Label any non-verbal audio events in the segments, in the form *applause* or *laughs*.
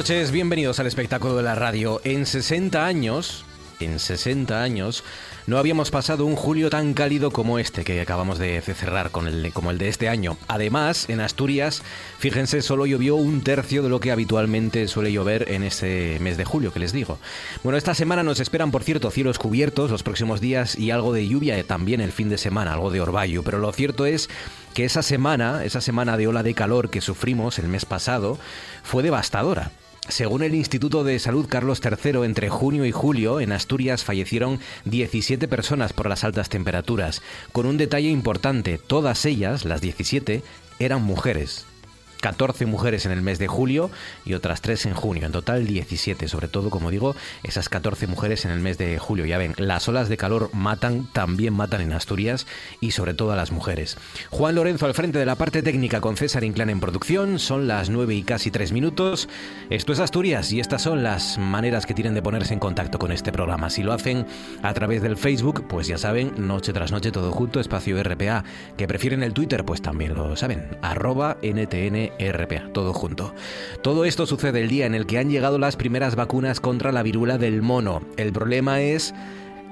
Noches, bienvenidos al espectáculo de la radio. En 60 años, en 60 años, no habíamos pasado un julio tan cálido como este que acabamos de cerrar con el, como el de este año. Además, en Asturias, fíjense, solo llovió un tercio de lo que habitualmente suele llover en ese mes de julio que les digo. Bueno, esta semana nos esperan, por cierto, cielos cubiertos los próximos días y algo de lluvia también el fin de semana, algo de orvallo. Pero lo cierto es que esa semana, esa semana de ola de calor que sufrimos el mes pasado, fue devastadora. Según el Instituto de Salud Carlos III, entre junio y julio en Asturias fallecieron 17 personas por las altas temperaturas, con un detalle importante, todas ellas, las 17, eran mujeres. 14 mujeres en el mes de julio y otras 3 en junio. En total 17, sobre todo, como digo, esas 14 mujeres en el mes de julio. Ya ven, las olas de calor matan, también matan en Asturias y sobre todo a las mujeres. Juan Lorenzo al frente de la parte técnica con César Inclán en producción. Son las 9 y casi 3 minutos. Esto es Asturias y estas son las maneras que tienen de ponerse en contacto con este programa. Si lo hacen a través del Facebook, pues ya saben, noche tras noche todo junto, espacio RPA. Que prefieren el Twitter, pues también lo saben. Arroba NTN RPA, todo junto. Todo esto sucede el día en el que han llegado las primeras vacunas contra la viruela del mono. El problema es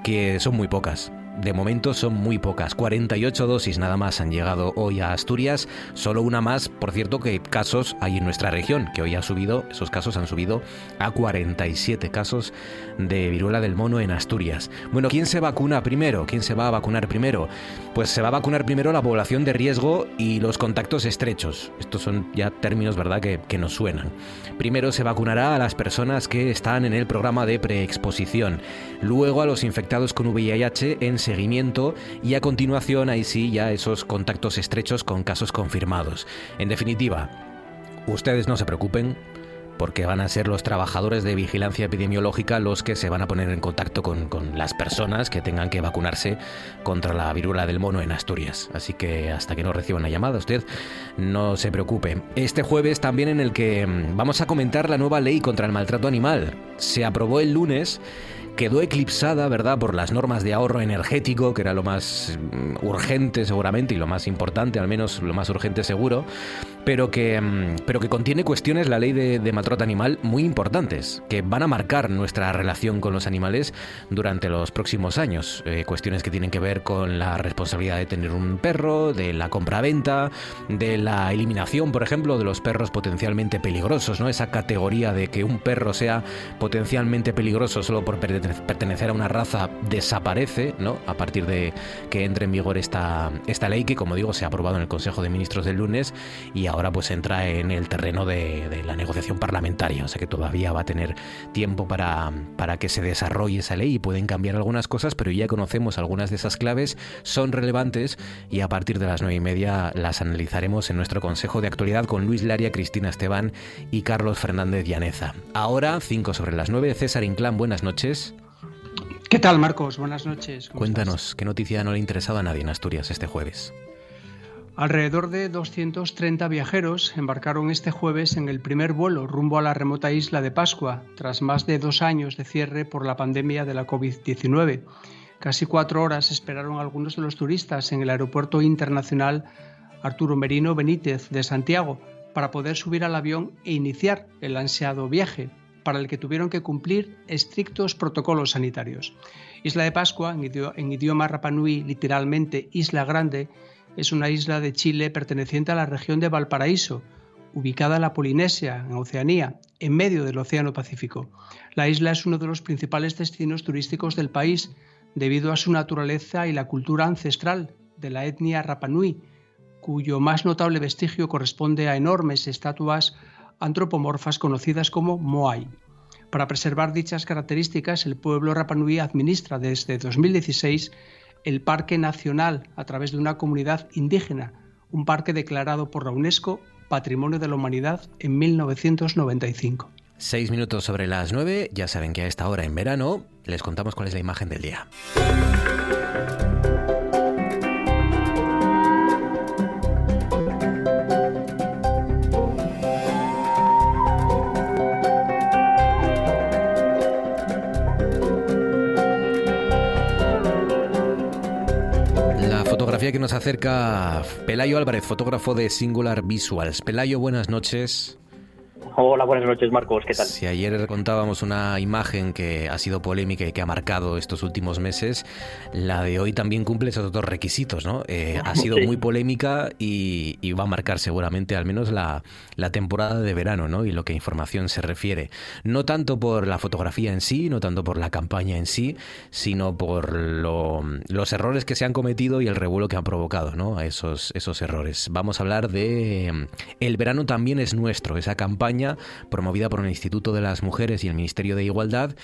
que son muy pocas de momento son muy pocas. 48 dosis nada más han llegado hoy a Asturias. Solo una más, por cierto, que casos hay en nuestra región, que hoy ha subido, esos casos han subido a 47 casos de viruela del mono en Asturias. Bueno, ¿quién se vacuna primero? ¿Quién se va a vacunar primero? Pues se va a vacunar primero la población de riesgo y los contactos estrechos. Estos son ya términos, ¿verdad?, que, que nos suenan. Primero se vacunará a las personas que están en el programa de preexposición. Luego a los infectados con VIH en seguimiento y a continuación ahí sí ya esos contactos estrechos con casos confirmados. En definitiva, ustedes no se preocupen porque van a ser los trabajadores de vigilancia epidemiológica los que se van a poner en contacto con, las personas que tengan que vacunarse contra la viruela del mono en Asturias. Así que hasta que no reciba una llamada, usted no se preocupe. Este jueves también en el que mm, vamos a comentar la nueva ley contra el maltrato animal. Se aprobó el lunes quedó eclipsada, ¿verdad?, por las normas de ahorro energético, que era lo más mm, urgente seguramente y lo más importante, al menos lo más urgente seguro, pero que, mm, pero que contiene cuestiones, la ley de, de maltrato animal, muy importantes, que van a marcar nuestra relación con los animales durante los próximos años. Eh, cuestiones que tienen que ver con la responsabilidad de tener un perro, de la compra-venta, de la eliminación, por ejemplo, de los perros potencialmente peligrosos, ¿no? Esa categoría de que un perro sea potencialmente peligroso solo por pertenecer pertenecer a una raza desaparece, ¿no? A partir de que entre en vigor esta, esta ley que, como digo, se ha aprobado en el Consejo de Ministros del lunes y ahora pues entra en el terreno de, la negociación parlamentaria. O sea que todavía va a tener tiempo para, para que se desarrolle esa ley y pueden cambiar algunas cosas, pero ya conocemos algunas de esas claves, son relevantes y a partir de las nueve y media las analizaremos en nuestro Consejo de Actualidad con Luis Laria, Cristina Esteban y Carlos Fernández Llaneza. Ahora, 5 sobre las 9, César Inclán, buenas noches. ¿Qué tal, Marcos? Buenas noches. Cuéntanos, ¿qué noticia no le ha interesado a nadie en Asturias este jueves? Alrededor de 230 viajeros embarcaron este jueves en el primer vuelo rumbo a la remota isla de Pascua, tras más de dos años de cierre por la pandemia de la COVID-19. Casi cuatro horas esperaron algunos de los turistas en el aeropuerto internacional Arturo Merino Benítez de Santiago para poder subir al avión e iniciar el ansiado viaje, para el que tuvieron que cumplir estrictos protocolos sanitarios. Isla de Pascua, en idioma Rapanui literalmente Isla Grande, es una isla de Chile perteneciente a la región de Valparaíso, ubicada en la Polinesia, en Oceanía, en medio del Océano Pacífico. La isla es uno de los principales destinos turísticos del país, debido a su naturaleza y la cultura ancestral de la etnia Rapanui, cuyo más notable vestigio corresponde a enormes estatuas antropomorfas conocidas como Moai. Para preservar dichas características, el pueblo Rapanui administra desde 2016 el Parque Nacional a través de una comunidad indígena, un parque declarado por la UNESCO Patrimonio de la Humanidad en 1995. Seis minutos sobre las nueve, ya saben que a esta hora en verano les contamos cuál es la imagen del día. Que nos acerca Pelayo Álvarez, fotógrafo de Singular Visuals. Pelayo, buenas noches. Hola, buenas noches, Marcos. ¿Qué tal? Si ayer contábamos una imagen que ha sido polémica y que ha marcado estos últimos meses, la de hoy también cumple esos dos requisitos, ¿no? Eh, ha sido muy polémica y, va a marcar seguramente al menos la, temporada de verano, ¿no? Y lo que a información se refiere. No tanto por la fotografía en sí, no tanto por la campaña en sí, sino por los errores que se han cometido y el revuelo que han provocado, ¿no? A esos, esos errores. Vamos a hablar de El verano también es nuestro, esa campaña promovida por el Instituto de las Mujeres y el Ministerio de Igualdad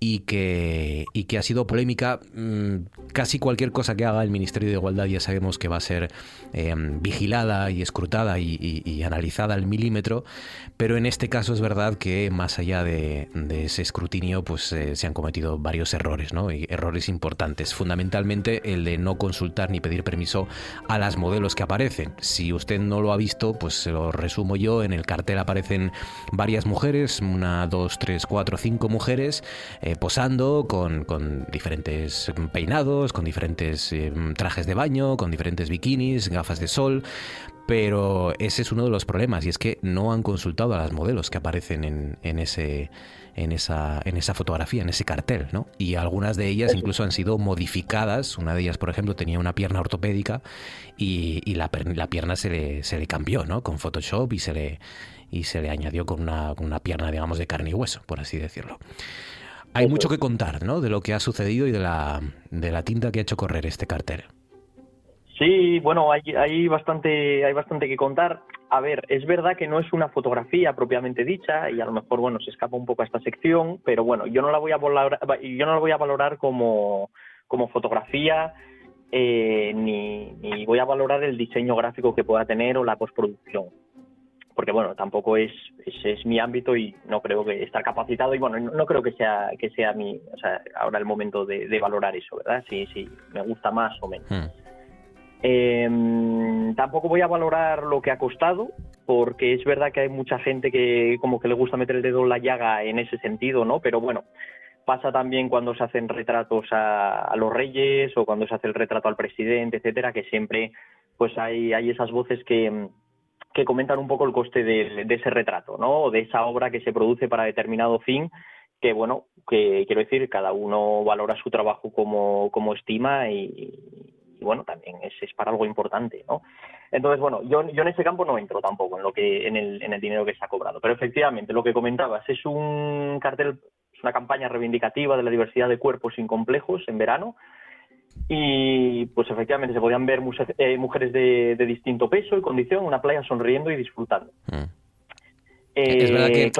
y que, y que ha sido polémica. Mm, casi cualquier cosa que haga el Ministerio de Igualdad ya sabemos que va a ser em, vigilada y escrutada y, analizada al milímetro, pero en este caso es verdad que más allá de, ese escrutinio pues eh, se han cometido varios errores, ¿no? Y errores importantes. Fundamentalmente el de no consultar ni pedir permiso a las modelos que aparecen. Si usted no lo ha visto, pues se lo resumo yo. En el cartel aparecen varias mujeres, una, dos, tres, cuatro, cinco mujeres, eh, posando con, diferentes peinados, con diferentes eh, trajes de baño, con diferentes bikinis, gafas de sol. Pero ese es uno de los problemas y es que no han consultado a las modelos que aparecen en, en ese en esa, en esa fotografía, en ese cartel, ¿no? Y algunas de ellas incluso han sido modificadas. Una de ellas, por ejemplo, tenía una pierna ortopédica y, la, la, pierna se le, se le cambió, ¿no? Con Photoshop y se le, y se le añadió con una, pierna, digamos, de carne y hueso, por así decirlo. Hay mucho que contar, ¿no? De lo que ha sucedido y de la, de la tinta que ha hecho correr este cartel. Sí, bueno, hay, hay, bastante, hay bastante que contar. A ver, es verdad que no es una fotografía propiamente dicha y a lo mejor, bueno, se escapa un poco a esta sección, pero bueno, yo no la voy a valorar, yo no la voy a valorar como, como fotografía eh, ni, ni voy a valorar el diseño gráfico que pueda tener o la postproducción porque bueno, tampoco es, es, mi ámbito y no creo que estar capacitado y bueno, no, creo que sea que sea mi, o sea, ahora el momento de, valorar eso, ¿verdad? Si, si me gusta más o menos. Hmm. Em, tampoco voy a valorar lo que ha costado, porque es verdad que hay mucha gente que como que le gusta meter el dedo en la llaga en ese sentido, ¿no? Pero bueno, pasa también cuando se hacen retratos a, a los reyes o cuando se hace el retrato al presidente, etcétera, que siempre pues hay, hay esas voces que que comentan un poco el coste de, ese retrato, ¿no? O de esa obra que se produce para determinado fin, que bueno, que quiero decir, cada uno valora su trabajo como, como estima y, bueno, también es, es, para algo importante, ¿no? Entonces, bueno, yo, yo en ese campo no entro tampoco en lo que, en el, en el dinero que se ha cobrado. Pero efectivamente, lo que comentabas, es un cartel, es una campaña reivindicativa de la diversidad de cuerpos sin complejos en verano, y pues efectivamente se podían ver eh, mujeres de, distinto peso y condición en una playa sonriendo y disfrutando. Mm. es verdad que eh,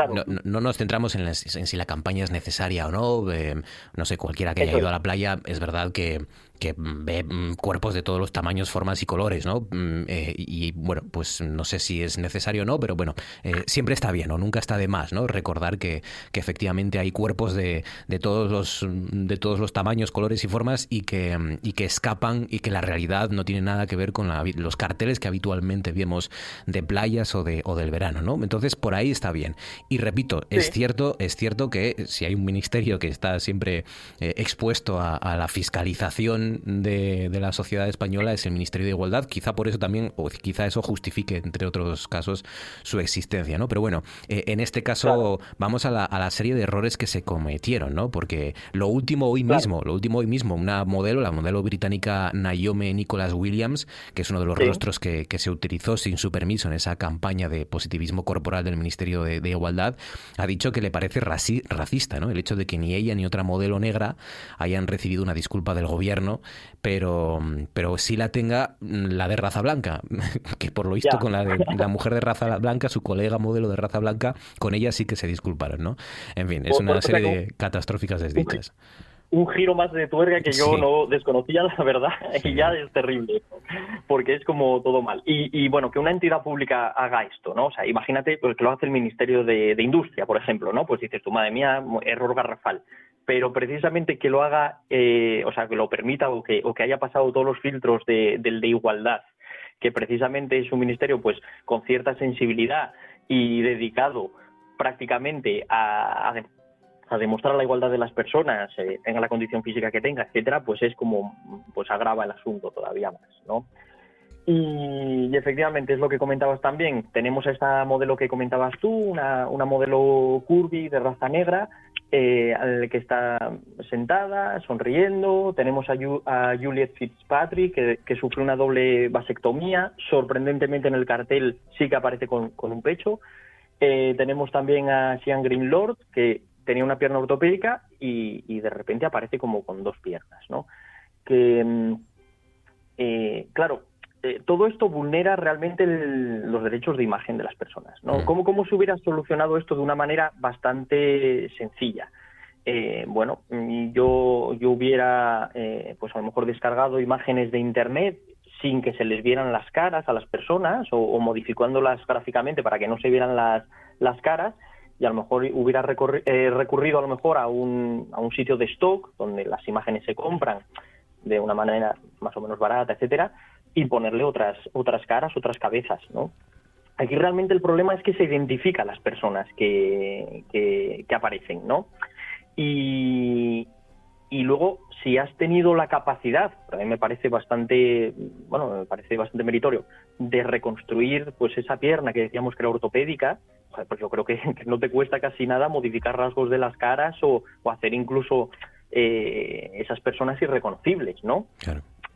no, nos centramos en, si la campaña es necesaria o no. Eh, no sé, cualquiera que haya ido a la playa, es verdad que que ve mm, cuerpos de todos los tamaños, formas y colores, ¿no? Mm, eh, y bueno, pues no sé si es necesario o no, pero bueno, eh, siempre está bien o nunca está de más, ¿no? Recordar que, que efectivamente hay cuerpos de, de, todos los, de todos los tamaños, colores y formas y que, y que escapan y que la realidad no tiene nada que ver con los carteles que habitualmente vemos de playas o, de, o del verano, ¿no? Entonces, por ahí está bien. Y repito, es cierto, es cierto que si hay un ministerio que está siempre eh, expuesto a, a la fiscalización de, la sociedad española es el Ministerio de Igualdad. Quizá por eso también, o quizá eso justifique, entre otros casos, su existencia, ¿no? Pero bueno, eh, en este caso vamos a la, a la, serie de errores que se cometieron, ¿no? Porque lo último hoy mismo, lo último hoy mismo, una modelo, la modelo británica Naomi Nicholas Williams, que es uno de los rostros que, que, se utilizó sin su permiso en esa campaña de positivismo corporal del Ministerio de, de Igualdad, ha dicho que le parece racista, ¿no? El hecho de que ni ella ni otra modelo negra hayan recibido una disculpa del gobierno, pero, pero sí la tenga la de raza blanca, *laughs* que por lo visto con la, de, *laughs* la mujer de raza blanca, su colega modelo de raza blanca, con ella sí que se disculparon, ¿no? En fin, es una serie de catastróficas desdichas un giro más de tuerca que yo no desconocía, la verdad, *laughs* y ya es terrible, porque es como todo mal. Y, bueno, que una entidad pública haga esto, ¿no? O sea, imagínate pues, que lo hace el Ministerio de, Industria, por ejemplo, ¿no? Pues dices, tu madre mía, error garrafal. Pero precisamente que lo haga, eh, o sea, que lo permita o que, o que haya pasado todos los filtros de, del de igualdad, que precisamente es un ministerio pues con cierta sensibilidad y dedicado prácticamente a, a a demostrar la igualdad de las personas, eh, tenga la condición física que tenga, etcétera, pues es como, pues agrava el asunto todavía más, ¿no? Y, efectivamente es lo que comentabas también. Tenemos esta modelo que comentabas tú, una, una modelo curvy de raza negra, eh, que está sentada, sonriendo. Tenemos a, a Juliet Fitzpatrick, que, que, sufrió una doble vasectomía. Sorprendentemente en el cartel sí que aparece con, con un pecho. Eh, tenemos también a Sian Greenlord, que tenía una pierna ortopédica y, de repente aparece como con dos piernas, ¿no? Que, mm, eh, claro, eh, todo esto vulnera realmente los derechos de imagen de las personas, ¿no? Mm. ¿Cómo, ¿Cómo se hubiera solucionado esto de una manera bastante sencilla? Eh, bueno, mm, yo, yo hubiera, pues a lo mejor descargado imágenes de Internet sin que se les vieran las caras a las personas o, o modificándolas gráficamente para que no se vieran las, las caras y a lo mejor hubiera eh, recurrido a lo mejor a un, a un sitio de stock donde las imágenes se compran de una manera más o menos barata, etcétera, y ponerle otras otras caras, otras cabezas, ¿no? Aquí realmente el problema es que se identifica a las personas que, que, que aparecen, ¿no? Y, y luego si has tenido la capacidad, a mí me parece bastante, bueno, me parece bastante meritorio, de reconstruir pues esa pierna que decíamos que era ortopédica, pues yo creo *laughs* que, no te cuesta casi nada modificar rasgos de las caras o, hacer incluso eh, esas personas irreconocibles, ¿no?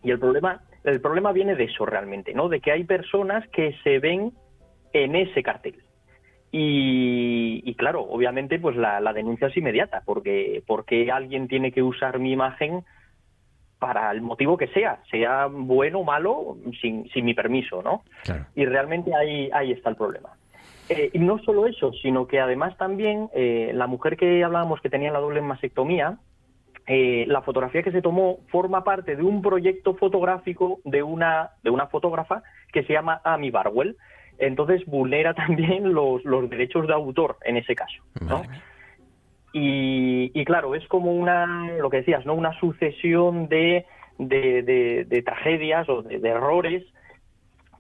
Y el problema, el problema viene de eso realmente, ¿no? De que hay personas que se ven en ese cartel. Y, claro, obviamente, pues la, denuncia es inmediata, porque, porque alguien tiene que usar mi imagen para el motivo que sea, sea bueno o malo, sin, sin mi permiso, ¿no? Y realmente ahí, ahí está el problema. Eh, y no solo eso, sino que además también eh, la mujer que hablábamos que tenía la doble mastectomía, eh, la fotografía que se tomó forma parte de un proyecto fotográfico de una, de una fotógrafa que se llama Amy Barwell, entonces vulnera *laughs* también los, los derechos de autor en ese caso. ¿no? Y, y, claro, es como una, lo que decías, ¿no? una sucesión de, de, de, tragedias o de, errores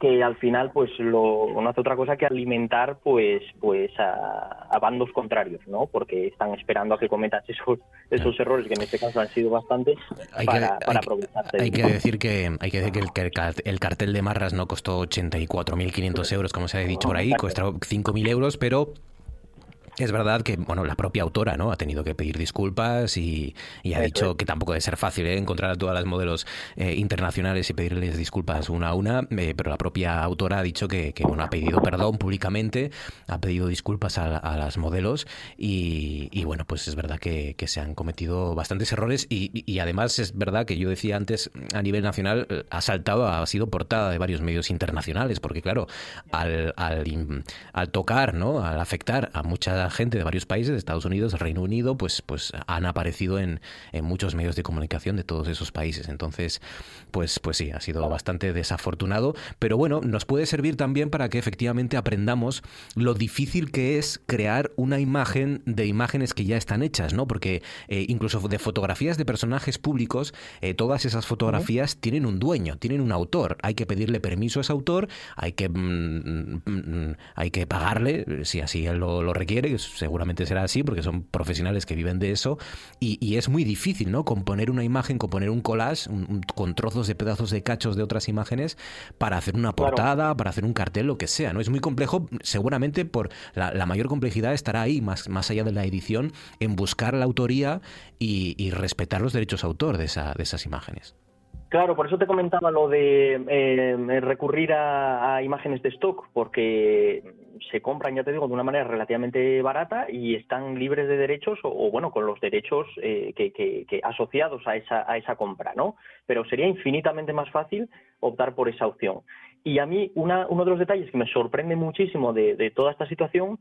que al final pues lo, no hace otra cosa que alimentar pues pues a, bandos contrarios no porque están esperando a que cometas esos esos errores que en este caso han sido bastantes para, para aprovecharse hay que decir que hay que decir que el, el cartel de Marras no costó 84.500 euros como se ha dicho por ahí costó 5.000 euros pero es verdad que, bueno, la propia autora, ¿no? Ha tenido que pedir disculpas y, ha dicho que tampoco debe ser fácil ¿eh? encontrar a todas las modelos eh, internacionales y pedirles disculpas una a una, eh, pero la propia autora ha dicho que, bueno, ha pedido perdón públicamente, ha pedido disculpas a, las modelos y, bueno, pues es verdad que, se han cometido bastantes errores y, además es verdad que yo decía antes, a nivel nacional, ha saltado, ha sido portada de varios medios internacionales, porque claro, al, al, al tocar, ¿no? Al afectar a muchas gente de varios países, de Estados Unidos, Reino Unido, pues, pues han aparecido en, en, muchos medios de comunicación de todos esos países. Entonces, pues, pues sí, ha sido bastante desafortunado, pero bueno, nos puede servir también para que efectivamente aprendamos lo difícil que es crear una imagen de imágenes que ya están hechas, ¿no? Porque eh, incluso de fotografías de personajes públicos, eh, todas esas fotografías tienen un dueño, tienen un autor. Hay que pedirle permiso a ese autor, hay que, mm, mm, mm, hay que pagarle, si así él lo, lo requiere, ellos seguramente será así porque son profesionales que viven de eso y, es muy difícil, ¿no? Componer una imagen, componer un collage con trozos de pedazos de cachos de otras imágenes para hacer una portada, para hacer un cartel, lo que sea, ¿no? Es muy complejo, seguramente por la, mayor complejidad estará ahí, más, más allá de la edición, en buscar la autoría y, respetar los derechos autor de, esa, de esas imágenes. Claro, por eso te comentaba lo de eh, recurrir a, imágenes de stock, porque se compran, ya te digo, de una manera relativamente barata y están libres de derechos o, bueno, con los derechos eh, que, asociados a esa, a esa compra, ¿no? Pero sería infinitamente más fácil optar por esa opción. Y a mí una, uno de los detalles que me sorprende muchísimo de toda esta situación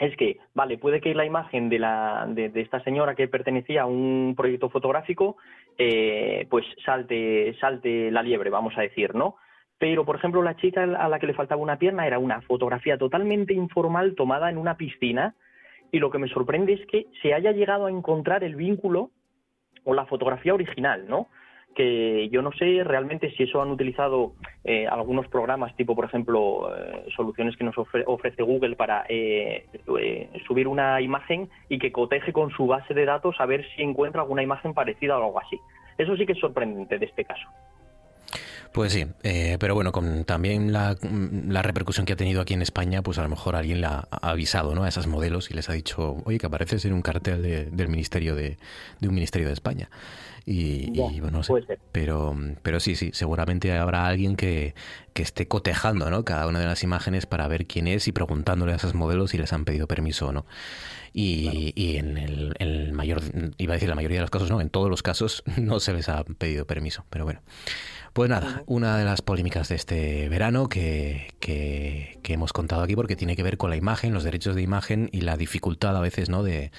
es que, vale, puede que la imagen de, la, de, esta señora que pertenecía a un proyecto fotográfico, eh, pues salte, salte la liebre, vamos a decir, ¿no? Pero, por ejemplo, la chica a la que le faltaba una pierna era una fotografía totalmente informal tomada en una piscina y lo que me sorprende es que se haya llegado a encontrar el vínculo o la fotografía original, ¿no? Que yo no sé realmente si eso han utilizado eh, algunos programas, tipo, por ejemplo, eh, soluciones que nos ofrece Google para eh, subir una imagen y que coteje con su base de datos a ver si encuentra alguna imagen parecida o algo así. Eso sí que es sorprendente de este caso. Pues sí, pero bueno, con también la, repercusión que ha tenido aquí en España, pues a lo mejor alguien la ha avisado ¿no? a esas modelos y les ha dicho, oye, que apareces en un cartel del ministerio de, de un ministerio de España. Y, bueno, pero, pero sí, sí, seguramente habrá alguien que, que esté cotejando ¿no? cada una de las imágenes para ver quién es y preguntándole a esos modelos si les han pedido permiso o no. Y, y en el, mayor, iba a decir la mayoría de los casos, no, en todos los casos *laughs* no se les ha pedido permiso, pero bueno. Pues nada, una de las polémicas de este verano que, que, que, hemos contado aquí porque tiene que ver con la imagen, los derechos de imagen y la dificultad a veces, ¿no? De,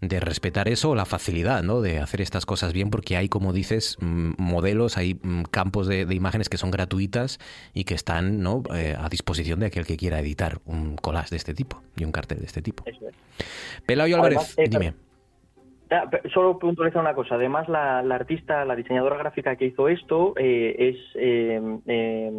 de respetar eso, la facilidad, ¿no? De hacer estas cosas bien, porque hay, como dices, mm, modelos, hay mm, campos de, imágenes que son gratuitas y que están, ¿no? Eh, a disposición de aquel que quiera editar un collage de este tipo y un cartel de este tipo. Pelayo Álvarez, eh, dime. Solo puntualizar una cosa. Además, la, artista, la diseñadora gráfica que hizo esto eh, es, eh, eh,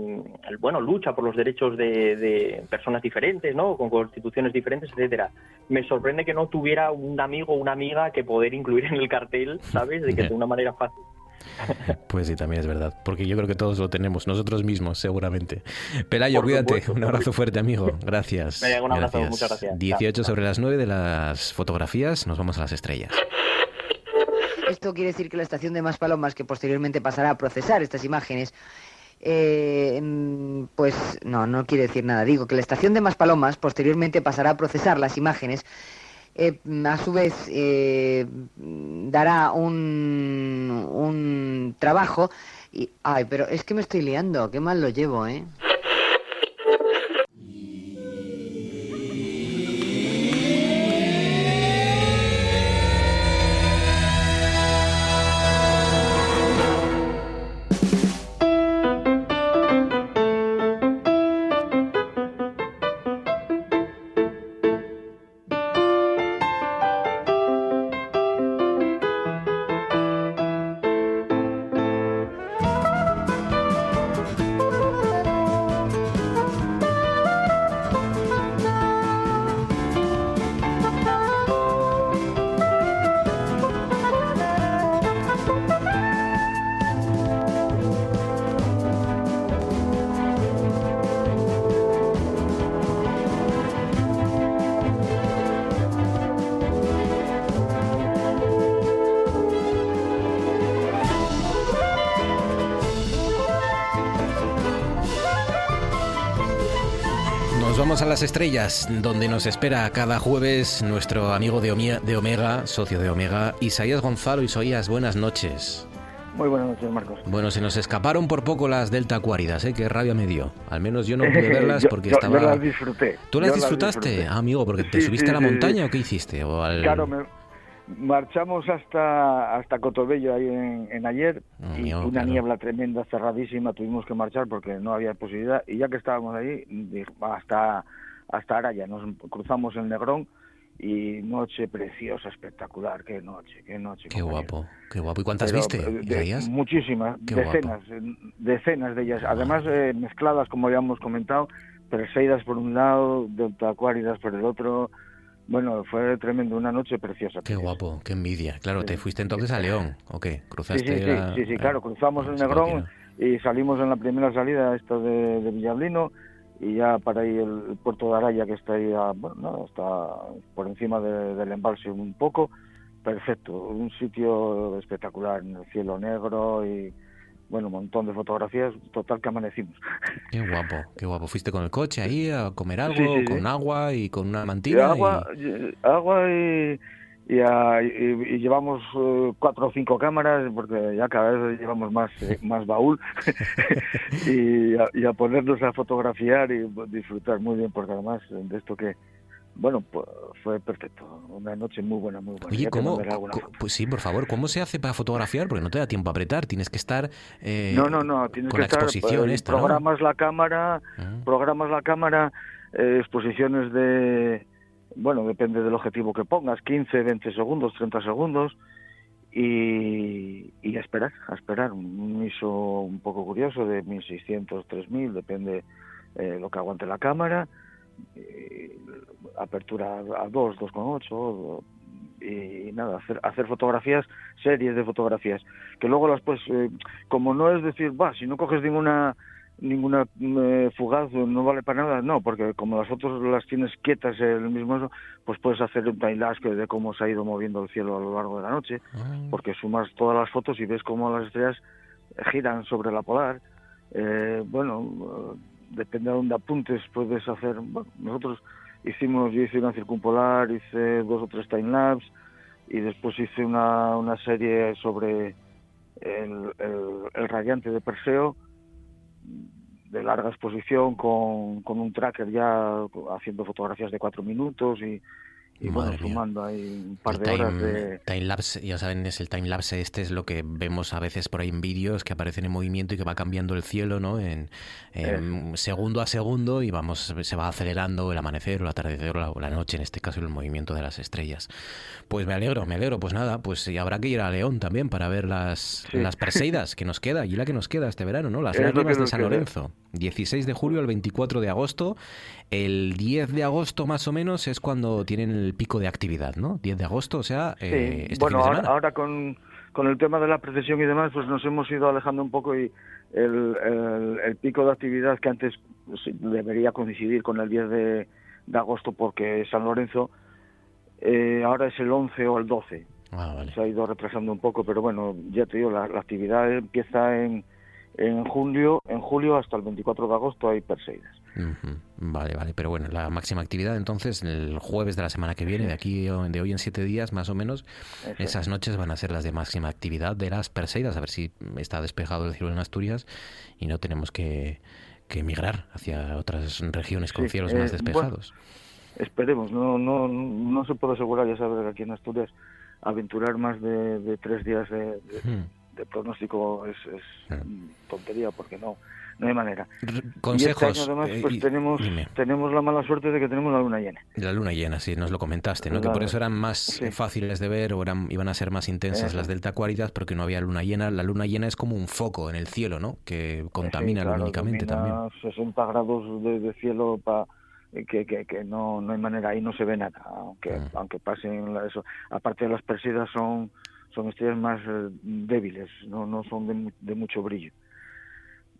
bueno, lucha por los derechos de, personas diferentes, ¿no? Con constituciones diferentes, etcétera. Me sorprende que no tuviera un amigo o una amiga que poder incluir en el cartel, ¿sabes? De que de una manera fácil. *laughs* Pues sí, también es verdad, porque yo creo que todos lo tenemos, nosotros mismos, seguramente. Pelayo, cuídate, un abrazo fuerte, amigo. Gracias. un abrazo, muchas gracias. 18 sobre las 9 de las fotografías, nos vamos a las estrellas. Esto quiere decir que la estación de Maspalomas, que posteriormente pasará a procesar estas imágenes, eh, pues no, no quiere decir nada. Digo que la estación de Maspalomas posteriormente pasará a procesar las imágenes. Eh, a su vez eh, dará un, un trabajo y ay pero es que me estoy liando qué mal lo llevo eh a las estrellas, donde nos espera cada jueves nuestro amigo de, Omega, socio de Omega, Isaías Gonzalo. Isaías, buenas noches. Muy buenas noches, Marcos. Bueno, se nos escaparon por poco las Delta Acuáridas, ¿eh? Qué rabia me dio. Al menos yo no *laughs* pude verlas porque estaba... Yo las disfruté. ¿Tú las disfrutaste? Ah, amigo, porque te subiste a la montaña o qué hiciste? O Claro, me, Marchamos hasta hasta Cotobello ahí en, ayer ah, y una niebla tremenda, cerradísima, tuvimos que marchar porque no había posibilidad y ya que estábamos ahí hasta hasta Araya nos cruzamos el Negrón y noche preciosa, espectacular, qué noche, qué noche. Qué guapo, qué guapo. ¿Y cuántas viste? muchísimas, decenas, decenas de ellas, además eh, mezcladas como habíamos comentado, Perseidas por un lado, Delta Acuáridas por el otro, Bueno, fue tremendo, una noche preciosa. Qué guapo, qué envidia. Claro, ¿te fuiste entonces a León o qué? ¿Cruzaste sí, sí, sí, sí, claro, cruzamos el Negrón y salimos en la primera salida esta de, de Villablino y ya para ahí el, puerto de Araya que está ahí, bueno, está por encima del embalse un poco, perfecto, un sitio espectacular en el cielo negro y bueno, un montón de fotografías, total que amanecimos. *laughs* Qué guapo, qué guapo. ¿Fuiste con el coche ahí a comer algo, con agua y con una mantilla? agua, y... agua y, y, llevamos eh, cuatro o cinco cámaras, porque ya cada vez llevamos más, eh, *laughs* más baúl, *laughs* y, y, a, ponernos a fotografiar y disfrutar muy bien, porque además de esto que bueno, pues fue perfecto. Una noche muy buena, muy buena. Oye, ¿cómo? Pues sí, por favor, ¿cómo se hace para fotografiar? Porque no te da tiempo a apretar, tienes que estar eh, no, no, no, tienes con que la estar, exposición eh, Programas la cámara, ah. programas la cámara, eh, exposiciones de, bueno, depende del objetivo que pongas, 15, 20 segundos, 30 segundos, y, y a esperar, a esperar. Un ISO un poco curioso de 1600, 3000, depende eh, lo que aguante la cámara eh, apertura a 2, 2,8 y nada, hacer, hacer fotografías, series de fotografías, que luego las pues, eh, como no es decir, va, si no coges ninguna ninguna eh, fugaz no vale para nada, no, porque como las fotos las tienes quietas el mismo pues puedes hacer un time de cómo se ha ido moviendo el cielo a lo largo de la noche, ah. porque sumas todas las fotos y ves cómo las estrellas giran sobre la polar. Eh, bueno, depende de dónde apuntes, puedes hacer. Bueno, nosotros hicimos, yo hice una circumpolar, hice dos o tres timelapse y después hice una, una serie sobre el, el, radiante de Perseo de larga exposición con, con un tracker ya haciendo fotografías de cuatro minutos y, y bueno, sumando ahí un par de horas de... Timelapse, ya saben, es el timelapse este, es lo que vemos a veces por ahí en vídeos que aparecen en movimiento y que va cambiando el cielo, ¿no? En, segundo a segundo y vamos, se va acelerando el amanecer o el atardecer o la, noche, en este caso el movimiento de las estrellas. Pues me alegro, me alegro, pues nada, pues habrá que ir a León también para ver las, las Perseidas que nos queda, y la que nos queda este verano, ¿no? Las lágrimas de San Lorenzo. 16 de julio al 24 de agosto. El 10 de agosto más o menos es cuando tienen el pico de actividad, ¿no? 10 de agosto, o sea, eh, este bueno, ahora, con, con, el tema de la precesión y demás, pues nos hemos ido alejando un poco y el, el, pico de actividad que antes pues, debería coincidir con el 10 de, de agosto porque San Lorenzo eh, ahora es el 11 o el 12. Ah, Se ha ido retrasando un poco, pero bueno, ya te digo, la actividad empieza en en julio, en julio hasta el 24 de agosto hay Perseidas. Vale, vale, pero bueno, la máxima actividad entonces el jueves de la semana que viene, de aquí de hoy en siete días más o menos, esas noches van a ser las de máxima actividad de las Perseidas, a ver si está despejado el cielo en Asturias y no tenemos que, que emigrar hacia otras regiones con cielos más eh, despejados. esperemos, no, no, no se puede asegurar, ya sabes, aquí en Asturias aventurar más de, tres días de, de pronóstico es, tontería porque no no hay manera. Consejos. Y este año además pues eh, tenemos tenemos la mala suerte de que tenemos la luna llena. La luna llena, sí, nos lo comentaste, ¿no? que por eso eran más fáciles de ver o eran iban a ser más intensas las delta cuáridas porque no había luna llena. La luna llena es como un foco en el cielo, ¿no? Que contamina lumínicamente también. 60 grados de, cielo para que, que, que, no, no hay manera, ahí no se ve nada, aunque, ah. aunque pasen eso. Aparte de las persidas son son estrellas más eh, débiles, no, no son de, mucho brillo.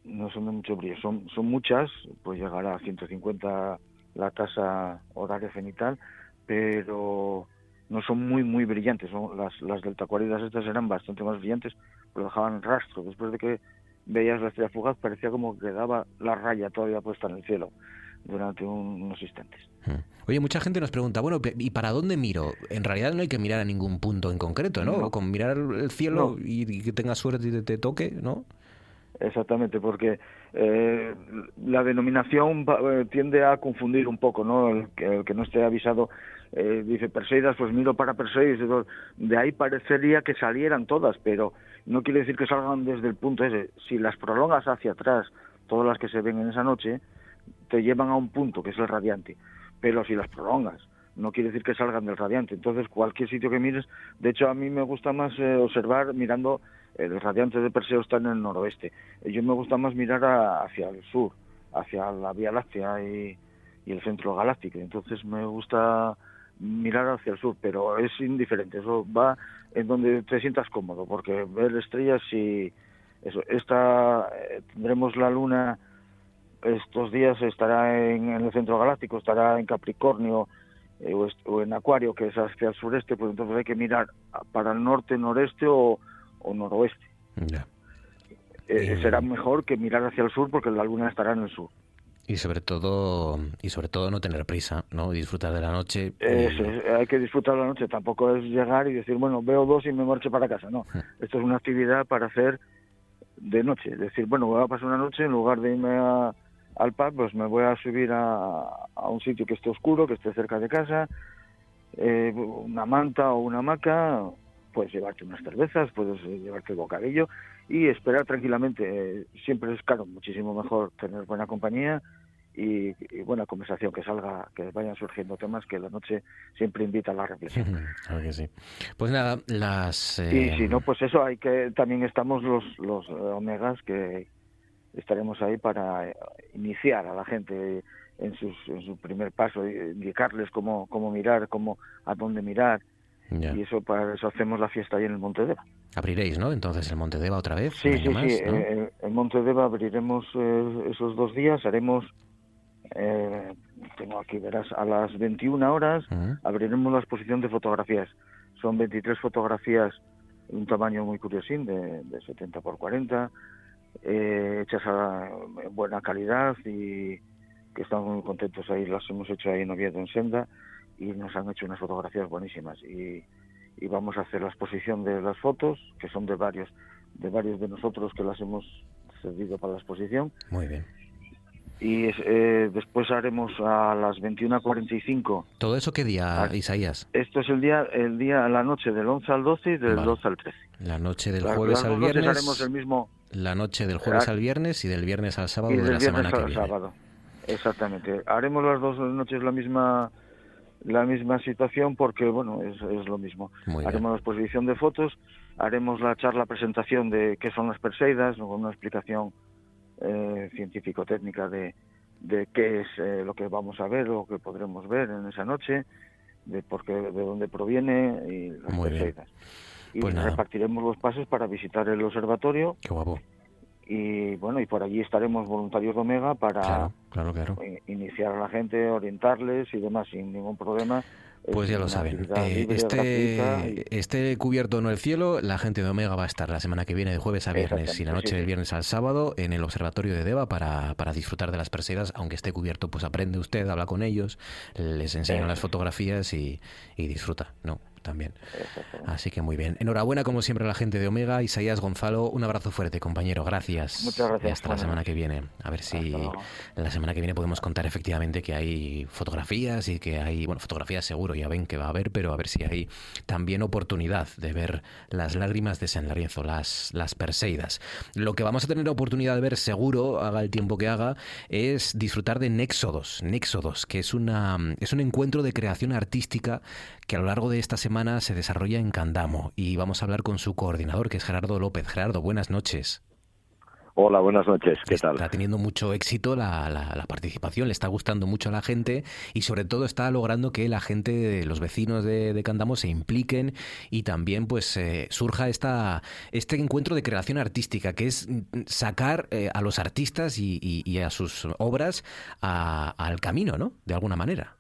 No son de mucho brillo, son, son muchas, pues llegará a 150 la tasa horaria cenital, pero no son muy, muy brillantes. Son las, las deltacuáridas estas eran bastante más brillantes, pero dejaban rastro. Después de que veías la estrella fugaz, parecía como que quedaba la raya todavía puesta en el cielo durante unos instantes. Hmm. Oye, mucha gente nos pregunta, bueno, ¿y para dónde miro? En realidad no hay que mirar a ningún punto en concreto, ¿no? Con mirar el cielo y, que tengas suerte y te, toque, ¿no? Exactamente, porque eh, la denominación eh, tiende a confundir un poco, ¿no? El que, no esté avisado eh, dice Perseidas, pues miro para Perseidas. De ahí parecería que salieran todas, pero no quiere decir que salgan desde el punto ese. Si las prolongas hacia atrás, todas las que se ven en esa noche, te llevan a un punto que es el radiante, pero si las prolongas no quiere decir que salgan del radiante. Entonces, cualquier sitio que mires, de hecho, a mí me gusta más eh, observar mirando, el radiante de Perseo está en el noroeste. Eh, yo me gusta más mirar hacia el sur, hacia la Vía Láctea y, el centro galáctico. Entonces, me gusta mirar hacia el sur, pero es indiferente, eso va en donde te sientas cómodo, porque ver estrellas y eso, esta, eh, tendremos la luna estos días estará en, el centro galáctico, estará en Capricornio eh, o, en Acuario, que es hacia el sureste, pues entonces hay que mirar para el norte, noreste o, noroeste. Eh, será mejor que mirar hacia el sur porque la luna estará en el sur. Y sobre todo, y sobre todo no tener prisa, ¿no? disfrutar de la noche. hay que disfrutar de la noche. Tampoco es llegar y decir, bueno, veo dos y me marcho para casa. No, hmm. esto es una actividad para hacer de noche. Es decir, bueno, voy a pasar una noche en lugar de irme al pub, pues me voy a subir a, a, un sitio que esté oscuro, que esté cerca de casa, eh, una manta o una hamaca, puedes llevarte unas cervezas, puedes llevarte el bocadillo y esperar tranquilamente. siempre es, claro, muchísimo mejor tener buena compañía y, buena conversación, que salga, que vayan surgiendo temas que la noche siempre invita a la reflexión. *laughs* claro que sí. Pues nada, las... Y si no, pues eso, hay que también estamos los, los omegas que estaremos ahí para iniciar a la gente en, sus, en su primer paso, indicarles cómo, cómo mirar, cómo, a dónde mirar, y eso para eso hacemos la fiesta ahí en el Monte Deva. Abriréis, ¿no? Entonces el Monte Deva otra vez. Sí, sí, sí. En, el Monte Deva abriremos eh, esos dos días. Haremos, eh, tengo aquí, verás, a las 21 horas abriremos la exposición de fotografías. Son 23 fotografías un tamaño muy curiosín, de, de 70 por 40, eh, hechas a buena calidad y que estamos muy contentos ahí. Las hemos hecho ahí en Oviedo, en Senda y nos han hecho unas fotografías buenísimas. Y, vamos a hacer la exposición de las fotos que son de varios de varios de nosotros que las hemos cedido para la exposición. Muy bien. Y eh, después haremos a las 21.45 todo eso qué día ah, Isaías esto es el día el día la noche del 11 al 12 y del 12 al 13 la noche del jueves al viernes. haremos el mismo la noche del jueves al viernes y del viernes al sábado de la semana que viene. sábado. exactamente. Haremos las dos noches la misma la misma situación porque, bueno, es, es lo mismo. haremos la exposición de fotos, haremos la charla presentación de qué son las Perseidas, con una explicación eh, científico-técnica de, de qué es eh, lo que vamos a ver, lo que podremos ver en esa noche, de por qué, de dónde proviene y las Perseidas. Y pues repartiremos los pases para visitar el observatorio. Qué guapo y bueno y por allí estaremos voluntarios de Omega para iniciar a la gente orientarles y demás sin ningún problema pues ya lo saben. Eh, este, este cubierto no el cielo, la gente de Omega va a estar la semana que viene de jueves a viernes y la noche del viernes al sábado en el observatorio de Deva para, para disfrutar de las persegas, aunque esté cubierto, pues aprende usted, habla con ellos, les enseña las fotografías y, y disfruta, ¿no? También. Así que muy bien. Enhorabuena, como siempre, a la gente de Omega. Isaías Gonzalo, un abrazo fuerte, compañero. Gracias. Muchas gracias. hasta la semana que viene. A ver si la semana que viene podemos contar efectivamente que hay fotografías y que hay, bueno, fotografías seguro, ya ven que va a haber, pero a ver si hay también oportunidad de ver las lágrimas de San Lorenzo, las, las Perseidas. Lo que vamos a tener oportunidad de ver seguro, haga el tiempo que haga, es disfrutar de Néxodos. Néxodos, que es, una, es un encuentro de creación artística que a lo largo de esta semana se desarrolla en Candamo y vamos a hablar con su coordinador, que es Gerardo López. Gerardo, buenas noches. Hola, buenas noches. ¿Qué tal? Está teniendo mucho éxito la, la, participación, le está gustando mucho a la gente y sobre todo está logrando que la gente, los vecinos de, de Candamo se impliquen y también pues eh, surja esta, este encuentro de creación artística, que es sacar eh, a los artistas y, y, a sus obras al camino, ¿no? De alguna manera.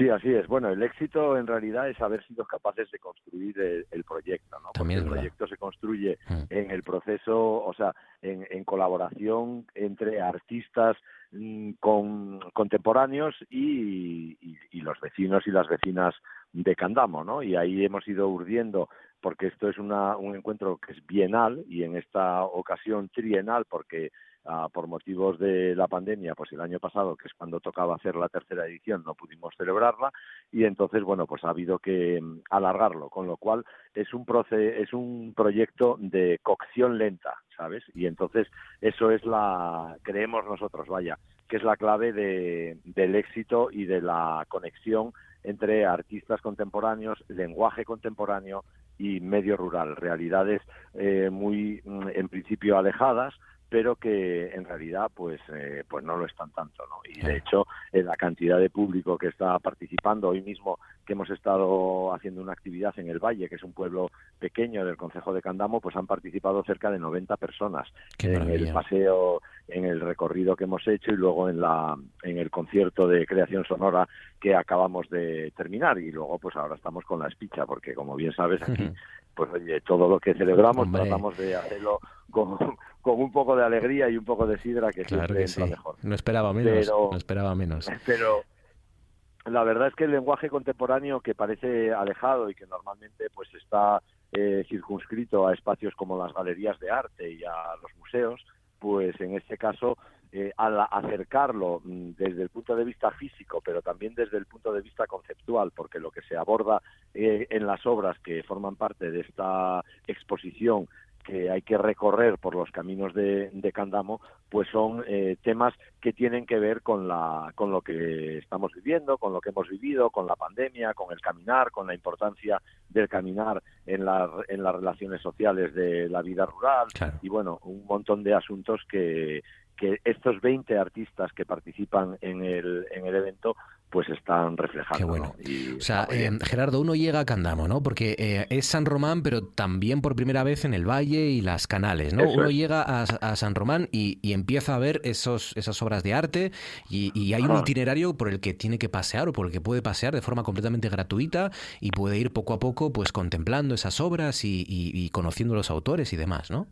Sí, así es. Bueno, el éxito en realidad es haber sido capaces de construir el, proyecto, ¿no? Porque el proyecto se construye mm. en el proceso, o sea, en, colaboración entre artistas mm, con, contemporáneos y, los vecinos y las vecinas de Candamo, ¿no? Y ahí hemos ido urdiendo, porque esto es una, un encuentro que es bienal y en esta ocasión trienal, porque Ah, por motivos de la pandemia, pues el año pasado, que es cuando tocaba hacer la tercera edición, no pudimos celebrarla y entonces, bueno, pues ha habido que mm, alargarlo, con lo cual es un, es un proyecto de cocción lenta, ¿sabes? Y entonces eso es la, creemos nosotros, vaya, que es la clave de, del éxito y de la conexión entre artistas contemporáneos, lenguaje contemporáneo y medio rural, realidades eh, muy, mm, en principio, alejadas, pero que en realidad pues eh, pues no lo están tanto no y de hecho en la cantidad de público que está participando hoy mismo que hemos estado haciendo una actividad en el Valle que es un pueblo pequeño del concejo de Candamo pues han participado cerca de 90 personas en el paseo en el recorrido que hemos hecho y luego en la en el concierto de creación sonora que acabamos de terminar. Y luego pues ahora estamos con la espicha porque como bien sabes aquí *laughs* pues oye todo lo que celebramos tratamos de hacerlo con, con un poco de alegría y un poco de sidra que siempre entra mejor. No esperaba menos, no esperaba menos. *laughs* Pero la verdad es que el lenguaje contemporáneo que parece alejado y que normalmente pues está eh, circunscrito a espacios como las galerías de arte y a los museos, pues en este caso eh, al acercarlo mm, desde el punto de vista físico, pero también desde el punto de vista conceptual, porque lo que se aborda eh, en las obras que forman parte de esta exposición que hay que recorrer por los caminos de, Candamo, pues son eh, temas que tienen que ver con, la, con lo que estamos viviendo, con lo que hemos vivido, con la pandemia, con el caminar, con la importancia del caminar en, en las relaciones sociales de la vida rural y bueno, un montón de asuntos que, que estos 20 artistas que participan en el, en el evento pues están reflejando. Qué bueno. o sea, eh, Gerardo, uno llega a Candamo, ¿no? Porque eh, es San Román, pero también por primera vez en el Valle y las Canales, ¿no? uno llega a, San Román y, empieza a ver esos, esas obras de arte y, hay un itinerario por el que tiene que pasear o por el que puede pasear de forma completamente gratuita y puede ir poco a poco pues contemplando esas obras y, y conociendo los autores y demás, ¿no?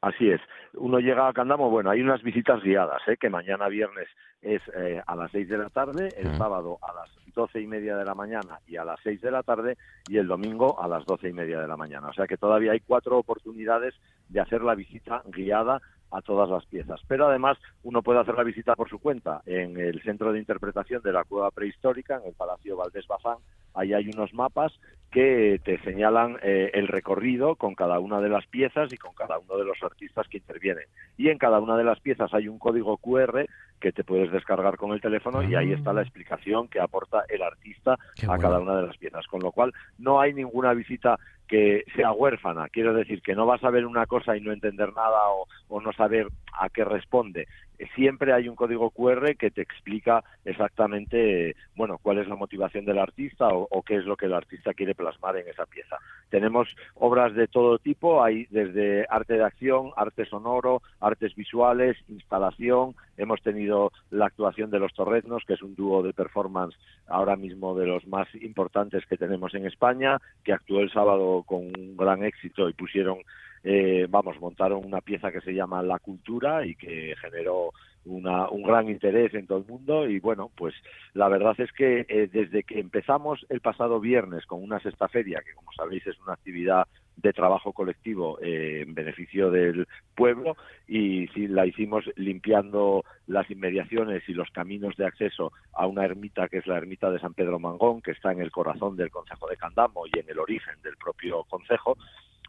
Así es. Uno llega a Candamo, bueno, hay unas visitas guiadas, ¿eh? que mañana viernes es eh, a las seis de la tarde, el sábado a las doce y media de la mañana y a las seis de la tarde, y el domingo a las doce y media de la mañana. O sea que todavía hay cuatro oportunidades de hacer la visita guiada a todas las piezas. Pero además uno puede hacer la visita por su cuenta en el centro de interpretación de la cueva prehistórica, en el Palacio Valdés Bazán. Ahí hay unos mapas que te señalan eh, el recorrido con cada una de las piezas y con cada uno de los artistas que intervienen. Y en cada una de las piezas hay un código QR que te puedes descargar con el teléfono y ahí está la ah. explicación que aporta el artista a cada una de las piezas. Con lo cual no hay ninguna visita que sea huérfana. Quiero decir que no vas a ver una cosa y no entender nada o, o no saber a qué responde siempre hay un código QR que te explica exactamente, bueno, cuál es la motivación del artista o, qué es lo que el artista quiere plasmar en esa pieza. Tenemos obras de todo tipo, hay desde arte de acción, arte sonoro, artes visuales, instalación. Hemos tenido la actuación de Los Torreznos, que es un dúo de performance ahora mismo de los más importantes que tenemos en España, que actuó el sábado con un gran éxito y pusieron eh, vamos, montaron una pieza que se llama La Cultura y que generó una, un gran interés en todo el mundo. Y bueno, pues la verdad es que eh, desde que empezamos el pasado viernes con una sexta feria, que como sabéis es una actividad de trabajo colectivo eh, en beneficio del pueblo y si la hicimos limpiando las inmediaciones y los caminos de acceso a una ermita que es la ermita de San Pedro Mangón, que está en el corazón del Consejo de Candamo y en el origen del propio Consejo,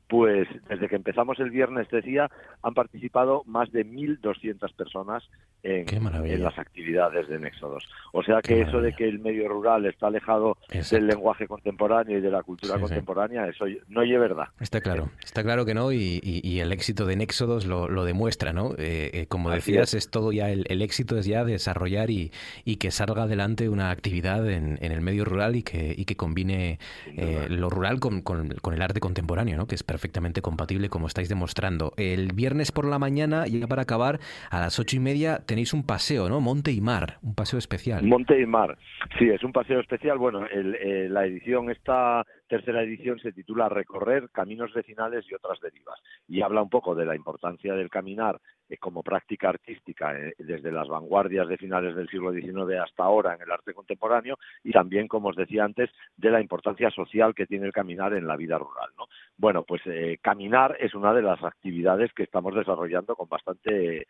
pues desde que empezamos el viernes, decía, han participado más de 1.200 personas en, en, las actividades de Néxodos. O sea que eso de que el medio rural está alejado del lenguaje contemporáneo y de la cultura contemporánea, eso no es verdad. Está claro, está claro que no, y, el éxito de Néxodos lo, demuestra, ¿no? Eh, eh, como decías, es. todo ya, el, éxito es ya desarrollar y, que salga adelante una actividad en, el medio rural y que, y que combine eh, lo rural con, con, el arte contemporáneo, ¿no? Que es perfectamente compatible como estáis demostrando. El viernes por la mañana, ya para acabar, a las ocho y media tenéis un paseo, ¿no? Monte y Mar, un paseo especial. Monte y Mar, sí, es un paseo especial. Bueno, eh, la edición, esta tercera edición se titula Recorrer caminos vecinales y otras derivas y habla un poco de la importancia del caminar eh, como práctica artística eh, desde las vanguardias de finales del siglo XIX hasta ahora en el arte contemporáneo y también, como os decía antes, de la importancia social que tiene el caminar en la vida rural. ¿no? Bueno, pues eh, caminar es una de las actividades que estamos desarrollando con bastante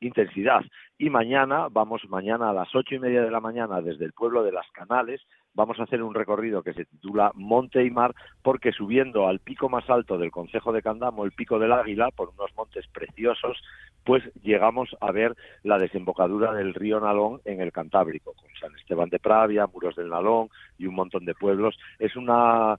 intensidad y mañana, vamos mañana a las ocho y media de la mañana desde el pueblo de Las Canales, vamos a hacer un recorrido que se titula Monte y Mar, porque subiendo al pico más alto del Concejo de Candamo, el Pico del Águila, por unos montes preciosos, pues llegamos a ver la desembocadura del río Nalón en el Cantábrico, con San Esteban de Pravia, Muros del Nalón y un montón de pueblos. Es una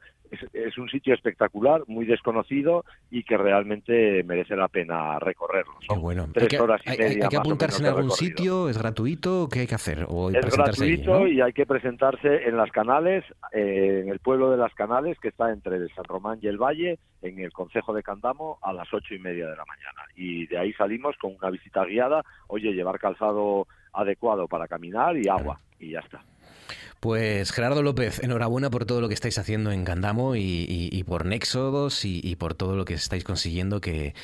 es, un sitio espectacular, muy desconocido y que realmente merece la pena recorrerlo. bueno. Tres hay que, horas y media. Hay, que apuntarse en algún sitio? ¿Es gratuito? ¿Qué hay que hacer? ¿O es gratuito y hay que presentarse en las Canales, eh, en el pueblo de las Canales, que está entre el San Román y el Valle, en el Concejo de Candamo, a las ocho y media de la mañana. Y de ahí salimos con una visita guiada. Oye, llevar calzado adecuado para caminar y agua. Y ya está. Pues Gerardo López, enhorabuena por todo lo que estáis haciendo en Candamo y, por Néxodos y, por todo lo que estáis consiguiendo que,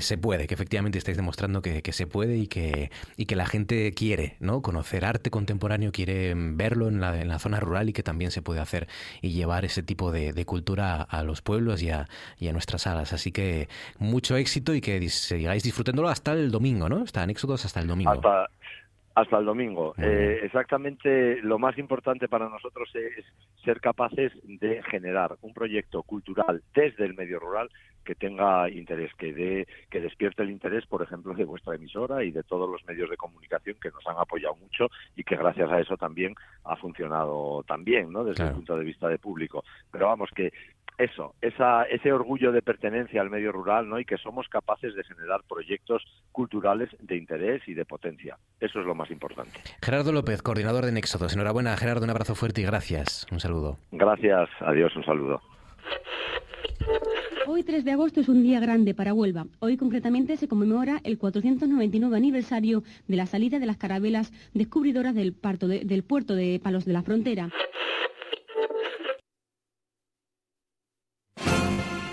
se puede, que efectivamente estáis demostrando que, se puede y que, y que la gente quiere ¿no? conocer arte contemporáneo, quiere verlo en la, en la zona rural y que también se puede hacer y llevar ese tipo de, cultura a, los pueblos y a, nuestras salas. Así que mucho éxito y que sigáis disfrutándolo hasta el domingo, ¿no? Está en Éxodos hasta el domingo. El domingo. Eh, exactamente lo más importante para nosotros es ser capaces de generar un proyecto cultural desde el medio rural que tenga interés, que dé, que despierte el interés, por ejemplo, de vuestra emisora y de todos los medios de comunicación que nos han apoyado mucho y que gracias a eso también ha funcionado también, ¿no? Desde el punto de vista de público. Pero vamos que eso, esa, ese orgullo de pertenencia al medio rural, ¿no? Y que somos capaces de generar proyectos culturales de interés y de potencia. Eso es lo más importante. Gerardo López, coordinador de Néxodos. Enhorabuena, Gerardo, un abrazo fuerte y gracias. Un saludo. Gracias, adiós, un saludo. Hoy 3 de agosto es un día grande para Huelva. Hoy concretamente se conmemora el 499 aniversario de la salida de las carabelas descubridoras del, del puerto de Palos de la Frontera.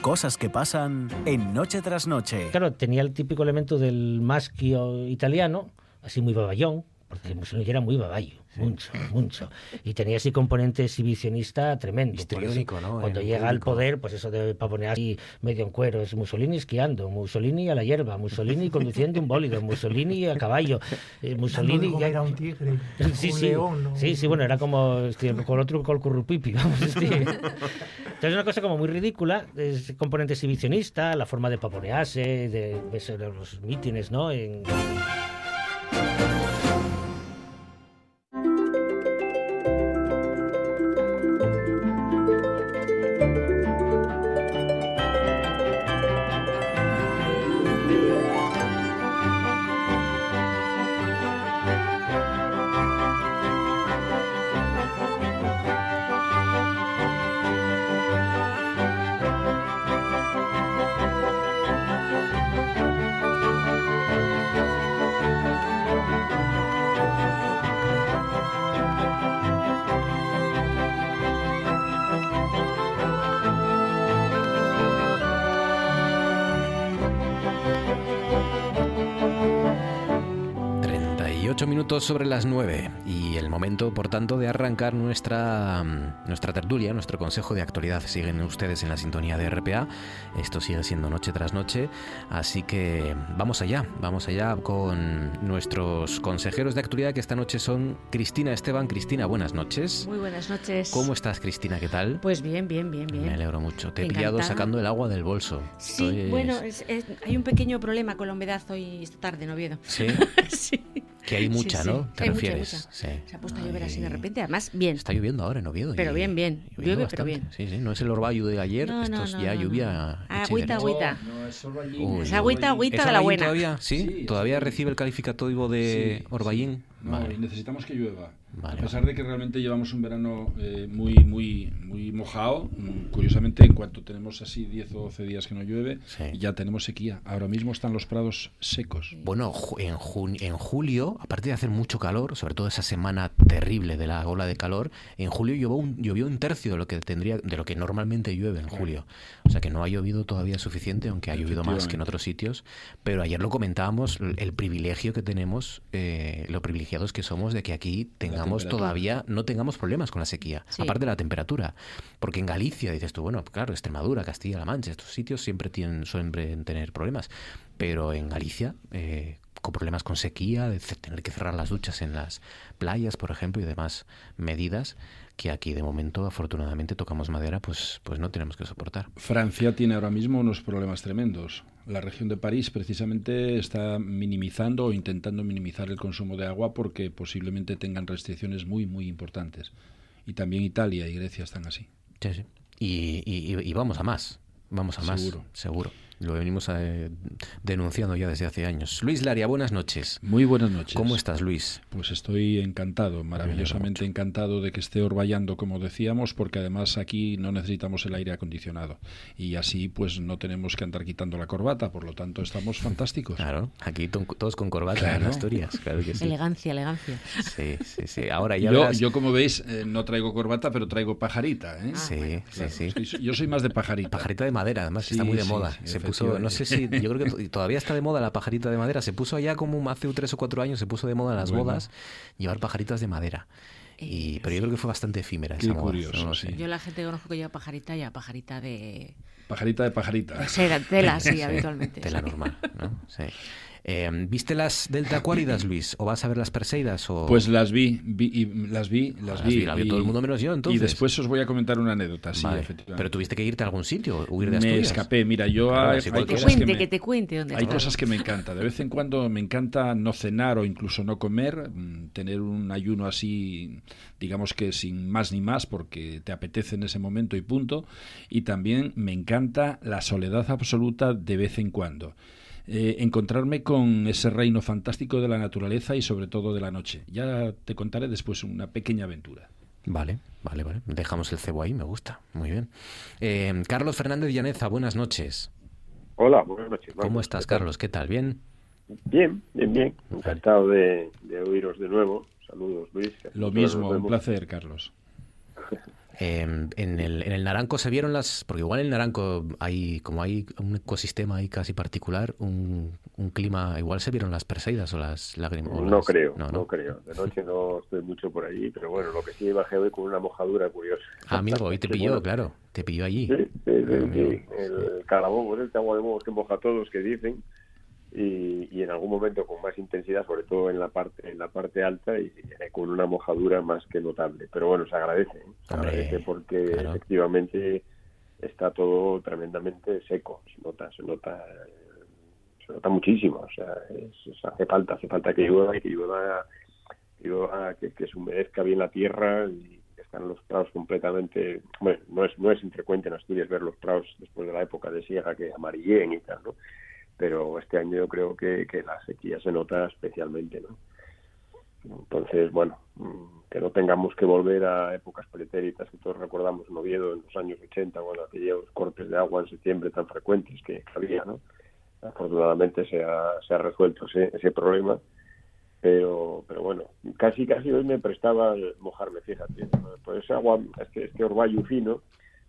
Cosas que pasan en Noche tras Noche. Claro, tenía el típico elemento del maschio italiano, así muy baballón, porque Mussolini era muy baballo, mucho, *laughs* mucho. Y tenía ese componente exhibicionista tremendo. Histriónico, ¿no? Cuando llega al poder, pues eso de poner así medio en cuero, es Mussolini esquiando, Mussolini a la hierba, Mussolini conduciendo un bólido, Mussolini a caballo, eh, Mussolini... Ya... Era un tigre, *laughs* sí, un sí, león, ¿no? sí, sí, bueno, era como este, con otro con el currupipi, vamos, *laughs* este. Entonces es una cosa como muy ridícula, es componente exhibicionista, la forma de paponearse, de, de, de los mítines, ¿no? En... 8 minutos sobre las 9 y el momento, por tanto, de arrancar nuestra, mm, nuestra tertulia, nuestro consejo de actualidad. Siguen ustedes en la sintonía de RPA. Esto sigue siendo noche tras noche. Así que vamos allá, vamos allá con nuestros consejeros de actualidad que esta noche son Cristina Esteban. Cristina, buenas noches. Muy buenas noches. ¿Cómo estás, Cristina? ¿Qué tal? Pues bien, bien, bien, bien. Me alegro mucho. Te he pillado sacando el agua del bolso. Sí, bueno, hay un pequeño problema con la humedad hoy esta tarde en Oviedo. Sí. *laughs* sí. Que hay mucha, ¿no? ¿Te refieres? Se ha puesto a llover así de repente, además bien. Está lloviendo ahora en Oviedo. Pero bien, bien. Llueve, pero bien. Sí, sí, no es el orvallo de ayer, esto es ya lluvia. Agüita, agüita. No. Es agüita, agüita de la buena. Todavía, ¿Sí? ¿Todavía recibe el calificativo de Orballín? No, y necesitamos que llueva. a pesar de que realmente llevamos un verano eh, muy, muy, muy mojado, mm, curiosamente, en cuanto tenemos así 10 o 12 días que no llueve, ya tenemos sequía. Ahora mismo están los prados secos. Bueno, en, en julio, aparte de hacer mucho calor, sobre todo esa semana terrible de la ola de calor, en julio llovió un, llovió un tercio de lo que tendría, de lo que normalmente llueve en julio. O sea que no ha llovido todavía suficiente, aunque ha llovido más que en otros sitios. Pero ayer lo comentábamos, el privilegio que tenemos, eh, lo privilegio que somos de que aquí tengamos todavía, no tengamos problemas con la sequía, aparte de la temperatura. Porque en Galicia, dices tú, bueno, claro, Extremadura, Castilla-La Mancha, estos sitios siempre tienen, suelen tener problemas. Pero en Galicia, eh, con problemas con sequía, de tener que cerrar las duchas en las playas, por ejemplo, y demás medidas que aquí de momento afortunadamente tocamos madera, pues, pues no tenemos que soportar. Francia tiene ahora mismo unos problemas tremendos. La región de París precisamente está minimizando o intentando minimizar el consumo de agua porque posiblemente tengan restricciones muy, muy importantes. Y también Italia y Grecia están así. Sí, sí. y, vamos a más. Vamos a más. Seguro. Seguro. Lo venimos eh, denunciando ya desde hace años. Luis Laria, buenas noches. Muy buenas noches. ¿Cómo estás, Luis? Pues estoy encantado, maravillosamente encantado de que esté orvallando, como decíamos, porque además aquí no necesitamos el aire acondicionado. Y así, pues no tenemos que andar quitando la corbata, por lo tanto, estamos fantásticos. Claro, aquí todos con corbata en Asturias, claro que sí. Elegancia, elegancia. Sí, sí, sí. Ahora ya yo, yo, como veis, eh, no traigo corbata, pero traigo pajarita. ¿eh? sí, sí, sí. yo soy más de pajarita. Pajarita de madera, además, está muy de moda. Se no sé si, yo creo que *laughs* todavía está de moda la pajarita de madera. Se puso allá como hace tres o cuatro años, se puso de moda en las bodas llevar pajaritas de madera. Y, pero yo creo que fue bastante efímera esa moda. Yo la gente que conozco que lleva pajarita, ya pajarita de... Pajarita de pajarita. tela, *laughs* sí, habitualmente. Tela normal, ¿no? Sí. Eh, ¿Viste las Delta Acuáridas, Luis? ¿O vas a ver las Perseidas? O... Pues las vi, y las vi, las, vi. La todo el mundo menos yo, entonces. Y después os voy a comentar una anécdota, sí, efectivamente. Pero tuviste que irte a algún sitio, huir de Asturias. Me escapé, mira, yo hay, cosas que, me, que te cuente dónde Hay cosas que me encanta. De vez en cuando me encanta no cenar o incluso no comer, mm, tener un ayuno así, digamos que sin más ni más, porque te apetece en ese momento y punto. Y también me encanta la soledad absoluta de vez en cuando. Eh, encontrarme con ese reino fantástico de la naturaleza y sobre todo de la noche. Ya te contaré después una pequeña aventura. Vale, vale, vale. Dejamos el cebo ahí, me gusta. Muy bien. Eh, Carlos Fernández Llaneza, buenas noches. Hola, buenas noches. ¿Cómo estás, Carlos? ¿Qué tal? ¿Bien? Bien, bien, bien. Encantado de, oíros de nuevo. Saludos, Luis. Lo mismo, un placer, Carlos. Em, en, el, en el Naranco se vieron las, porque igual en el Naranco hay, como hay un ecosistema ahí casi particular, un, un clima, igual se vieron las Perseidas o las lágrimas. No creo, no, creo. De noche *laughs* no estoy mucho por allí, pero bueno, lo que sí bajé hoy con una mojadura curiosa. Ah, amigo, hoy te pilló, claro, te pilló allí. Sí, sí, sí, El calabón, el agua de que moja a todos, que dicen y, en algún momento con más intensidad, sobre todo en la parte en la parte alta y con una mojadura más que notable. Pero bueno, se agradece, ¿eh? se agradece porque efectivamente está todo tremendamente seco, se nota, se nota, se nota muchísimo. O sea, hace falta, hace falta que llueva y que llueva, que, que se humedezca bien la tierra y están los prados completamente bueno no es no es infrecuente en Asturias ver los prados después de la época de siega que amarillen y tal no pero este año yo creo que, la sequía se nota especialmente, ¿no? Entonces, bueno, mm, que no tengamos que volver a épocas pretéritas que todos recordamos en Oviedo en los años 80, bueno, aquellos cortes de agua en septiembre tan frecuentes que había, ¿no? Afortunadamente se ha, se ha resuelto ese, ese problema, pero, pero bueno, casi casi hoy me prestaba mojarme, fíjate, pues ese agua, este, este orvallo fino,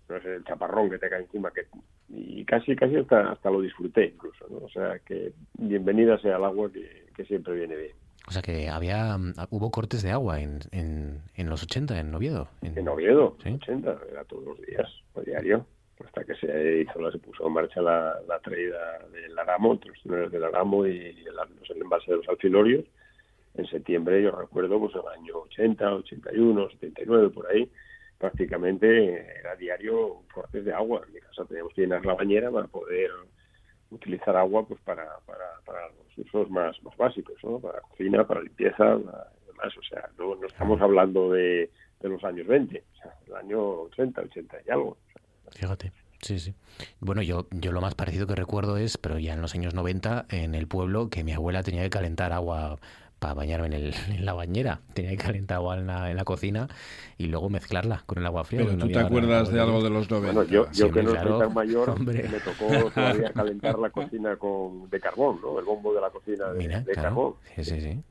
no es el chaparrón que te cae encima, que y casi casi hasta, hasta lo disfruté incluso, ¿no? O sea que bienvenida sea el agua que, siempre viene bien. O sea que había hubo cortes de agua en, en, los 80 en Oviedo. En, Oviedo, ¿Sí? 80, era todos los días, a diario, hasta que se hizo, se puso en marcha la, la traída del Aramo, los túneles del Aramo y el, los envases de los alfilorios. En septiembre, yo recuerdo, pues el año 80, 81, 79, por ahí, prácticamente era diario cortes de agua. En mi casa teníamos que llenar la bañera para poder utilizar agua pues para, para, para los usos más, más básicos, ¿no? para cocina, para limpieza, demás. O sea, no, no estamos hablando de, de los años 20, o sea, el año 80, 80 y algo. Fíjate. Sí, sí. Bueno, yo, yo lo más parecido que recuerdo es, pero ya en los años 90, en el pueblo, que mi abuela tenía que calentar agua para bañarme en, el, *laughs* en, la bañera. Tenía que calentar agua en la, en la, cocina y luego mezclarla con el agua fría. Pero tú te acuerdas de algo de los 90. Bueno, yo, yo que no soy tan mayor, me tocó todavía *laughs* calentar la cocina con, de carbón, ¿no? El bombo de la cocina de, carbón. Sí, sí, sí.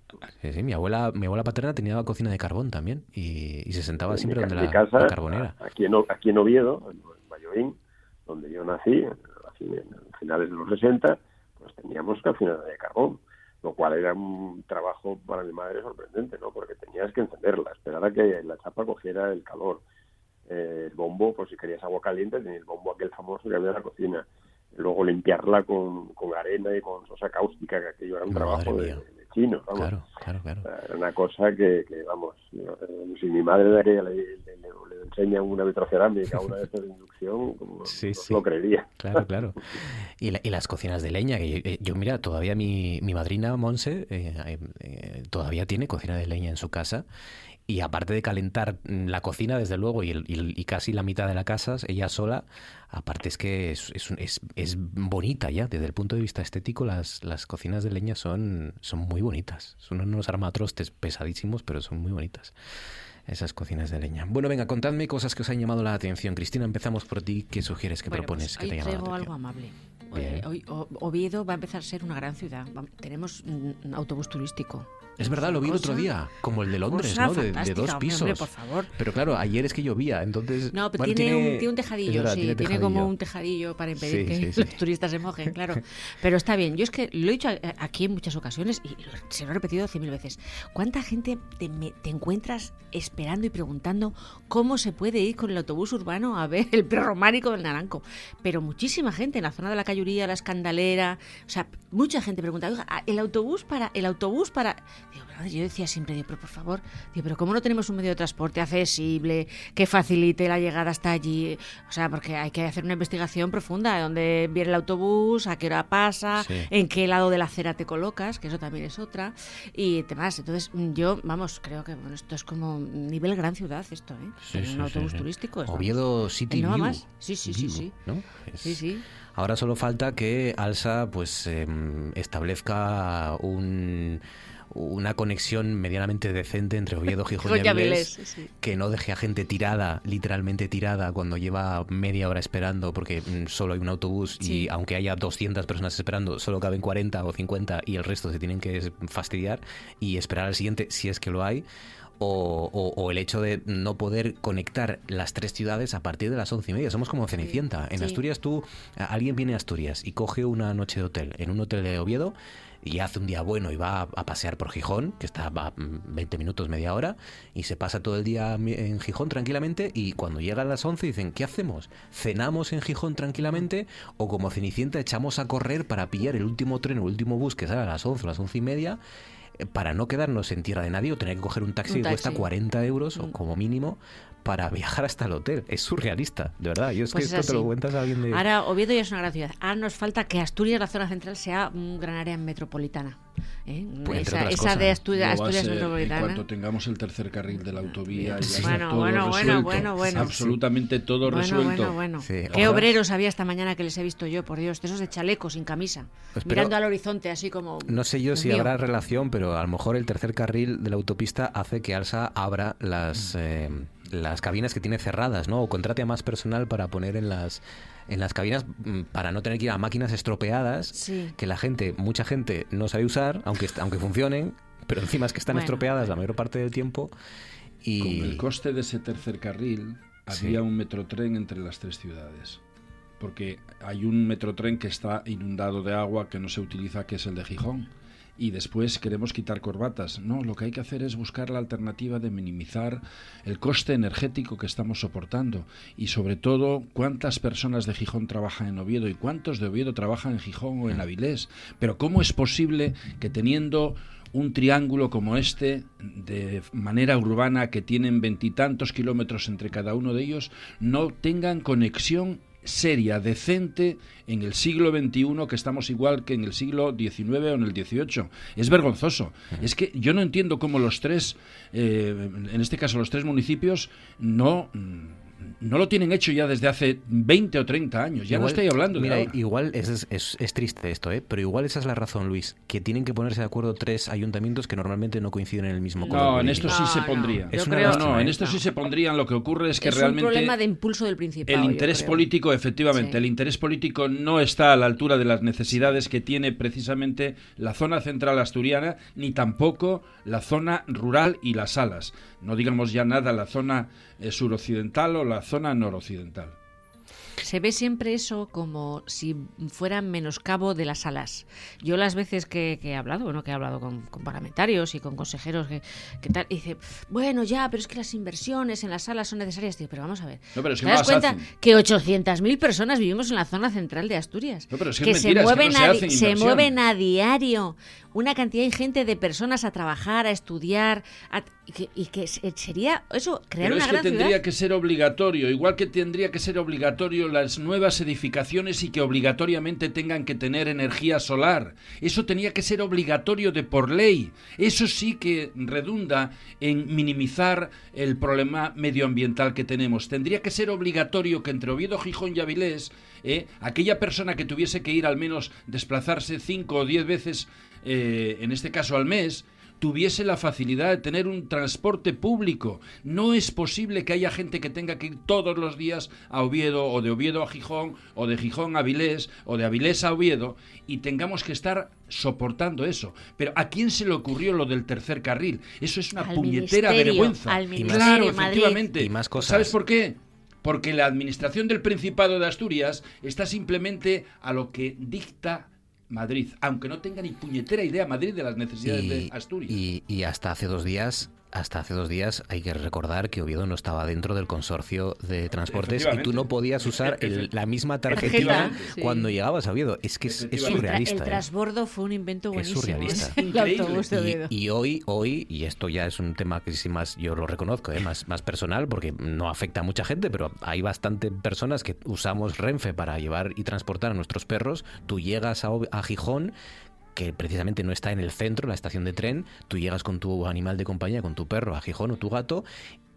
Sí, sí. Mi abuela, mi abuela paterna tenía la cocina de carbón también y, y se sentaba siempre donde la, casa, carbonera. Aquí en, aquí en Oviedo, en Valladolid, donde yo nací, en finales de los 60, pues teníamos cocina de carbón lo cual era un trabajo para mi madre sorprendente, ¿no? Porque tenías que encenderla, esperar a que la chapa cogiera el calor. Eh, el bombo, por si querías agua caliente, tenía el bombo aquel famoso que había en la cocina. Luego limpiarla con, con arena y con sosa cáustica, que aquello era un trabajo de, chino, vamos. Claro, claro, claro. Era una cosa que, que vamos, eh, si mi madre de aquella le, le, enseña una vitrocerámica, una de estas de inducción, como *laughs* sí, no sí. lo creería. Claro, claro. Y, y, las cocinas de leña, que yo, yo mira, todavía mi, mi madrina Monse eh, eh, todavía tiene cocina de leña en su casa y aparte de calentar mm, la cocina, desde luego, y, casi la mitad de la casa, ella sola, aparte es que es, es, es, bonita ya, desde el punto de vista estético, las, las cocinas de leña son, son muy bonitas. Son unos armatrostes pesadísimos, pero son muy bonitas esas cocinas de leña. Bueno, venga, contadme cosas que os han llamado la atención. Cristina, empezamos por ti. ¿Qué sugieres, qué propones? Pues que te traigo algo amable. Hoy, Oviedo va a empezar a ser una gran ciudad. Tenemos un autobús turístico. Es verdad, lo vi el otro día, como el de Londres, ¿no? De, dos pisos. por favor. Pero claro, ayer es que llovía, entonces... No, pero tiene, un, tejadillo, sí, tiene, como un tejadillo para impedir que *laughs* los turistas se mojen, claro. Pero está bien, yo es que lo he dicho aquí en muchas ocasiones y se lo he repetido cien mil veces. ¿Cuánta gente te, te, encuentras esperando y preguntando cómo se puede ir con el autobús urbano a ver el prerrománico del Naranco? Pero muchísima gente en la zona de la Cayuría, la Escandalera, o sea, mucha gente pregunta, oiga, el autobús para... El autobús para yo decía siempre, digo, pero por favor, digo, pero ¿cómo no tenemos un medio de transporte accesible que facilite la llegada hasta allí? O sea, porque hay que hacer una investigación profunda de dónde viene el autobús, a qué hora pasa, en qué lado de la acera te colocas, que eso también es otra, y demás. Entonces, yo, vamos, creo que bueno, esto es como nivel gran ciudad esto, ¿eh? un autobús turístico. Oviedo City no View. Más? Sí, sí, sí, sí. Sí, sí. Ahora solo falta que Alsa pues em, establezca un una conexión medianamente decente entre Oviedo, Gijón y *laughs* Avilés, que no deje a gente tirada, literalmente tirada, cuando lleva media hora esperando porque mm, solo hay un autobús y aunque haya 200 personas esperando, solo caben 40 o 50 y el resto se tienen que fastidiar y esperar al siguiente si es que lo hay. O, el hecho de no poder conectar las tres ciudades a partir de las once y media. Somos como Cenicienta. En Asturias tú, alguien viene a Asturias y coge una noche de hotel en un hotel de Oviedo y hace un día bueno y va a, pasear por Gijón, que está a 20 minutos, media hora, y se pasa todo el día en Gijón tranquilamente y cuando llega a las 11 dicen, ¿qué hacemos? ¿Cenamos en Gijón tranquilamente o como Cenicienta echamos a correr para pillar el último tren o el último bus que sale a las 11 o las 11 y media? Eh, para no quedarnos en tierra de nadie o tener que coger un taxi, que cuesta 40 euros o mm. como mínimo para viajar hasta el hotel. Es surrealista, de verdad. Yo es que pues esto te lo cuentas a alguien de... Ahora, Oviedo ya es una gran ciudad. Ahora nos falta que Asturias, la zona central, sea un gran área metropolitana. ¿eh? Pues esa, de Asturias, Asturias metropolitana. En cuanto tengamos el tercer carril de la autovía, ya bueno, todo bueno, bueno, bueno, bueno, Absolutamente todo resuelto. Bueno, bueno, Qué obreros había esta mañana que les he visto yo, por Dios, de esos de chaleco, sin camisa, pues, mirando al horizonte así como... No sé yo si habrá relación, pero a lo mejor el tercer carril de la autopista hace que Alsa abra las... Eh, las cabinas que tiene cerradas, ¿no? O contrate a más personal para poner en las en las cabinas mm, para no tener que ir a máquinas estropeadas que la gente, mucha gente no sabe usar, aunque aunque funcionen, pero encima es que están estropeadas la mayor parte del tiempo y con el coste de ese tercer carril había un metrotren entre las tres ciudades. Porque hay un metrotren que está inundado de agua que no se utiliza, que es el de Gijón y después queremos quitar corbatas. No, lo que hay que hacer es buscar la alternativa de minimizar el coste energético que estamos soportando y sobre todo cuántas personas de Gijón trabajan en Oviedo y cuántos de Oviedo trabajan en Gijón o en Avilés. Pero ¿cómo es posible que teniendo un triángulo como este, de manera urbana, que tienen veintitantos kilómetros entre cada uno de ellos, no tengan conexión seria, decente en el siglo XXI que estamos igual que en el siglo XIX o en el XVIII. Es vergonzoso. Es que yo no entiendo cómo los tres, eh, en este caso los tres municipios, no no lo tienen hecho ya desde hace 20 o 30 años. Ya no estoy hablando de mira, Igual es, es, triste esto, ¿eh? pero igual esa es la razón, Luis, que tienen que ponerse de acuerdo tres ayuntamientos que normalmente no coinciden en el mismo color. No, en esto sí se pondría. No, en esto sí se pondrían. Lo que ocurre es que realmente. Es un problema de impulso del principio. El interés político, efectivamente, el interés político no está a la altura de las necesidades que tiene precisamente la zona central asturiana, ni tampoco la zona rural y las salas. No digamos ya nada la zona eh, suroccidental o la zona noroccidental. Se ve siempre eso como si fuera menoscabo de las alas. Yo las veces que, he hablado, bueno, que he hablado con, parlamentarios y con consejeros, que, tal, dice, bueno, ya, pero es que las inversiones en las salas son necesarias. Digo, pero vamos a ver. pero ¿Te das cuenta que 800.000 personas vivimos en la zona central de Asturias? que, se, mueven, a, se mueven a diario una cantidad ingente de personas a trabajar, a estudiar, y, que, sería eso, crear Pero una es que tendría que ser obligatorio, igual que tendría que ser obligatorio las nuevas edificaciones y que obligatoriamente tengan que tener energía solar. Eso tenía que ser obligatorio de por ley. Eso sí que redunda en minimizar el problema medioambiental que tenemos. Tendría que ser obligatorio que entre Oviedo, Gijón y Avilés, eh, aquella persona que tuviese que ir al menos desplazarse cinco o diez veces, eh, en este caso al mes, tuviese la facilidad de tener un transporte público. No es posible que haya gente que tenga que ir todos los días a Oviedo o de Oviedo a Gijón o de Gijón a Avilés o de Avilés a Oviedo y tengamos que estar soportando eso. Pero ¿a quién se le ocurrió lo del tercer carril? Eso es una puñetera vergüenza. claro, efectivamente. ¿Sabes por qué? Porque la administración del Principado de Asturias está simplemente a lo que dicta Madrid, aunque no tenga ni puñetera idea Madrid de las necesidades de Asturias. Y, y, hasta hace dos días hasta hace dos días hay que recordar que Oviedo no estaba dentro del consorcio de transportes y tú no podías usar la misma tarjetita cuando llegabas a Oviedo. Es que es, surrealista. El, ¿eh? transbordo fue un invento buenísimo. Es surrealista. *laughs* ¿eh? y, hoy, hoy, y esto ya es un tema que sí más yo lo reconozco, ¿eh? más, más personal, porque no afecta a mucha gente, pero hay bastante personas que usamos Renfe para llevar y transportar a nuestros perros. Tú llegas a, a Gijón que precisamente no está en el centro, la estación de tren, tú llegas con tu animal de compañía, con tu perro a Gijón o tu gato,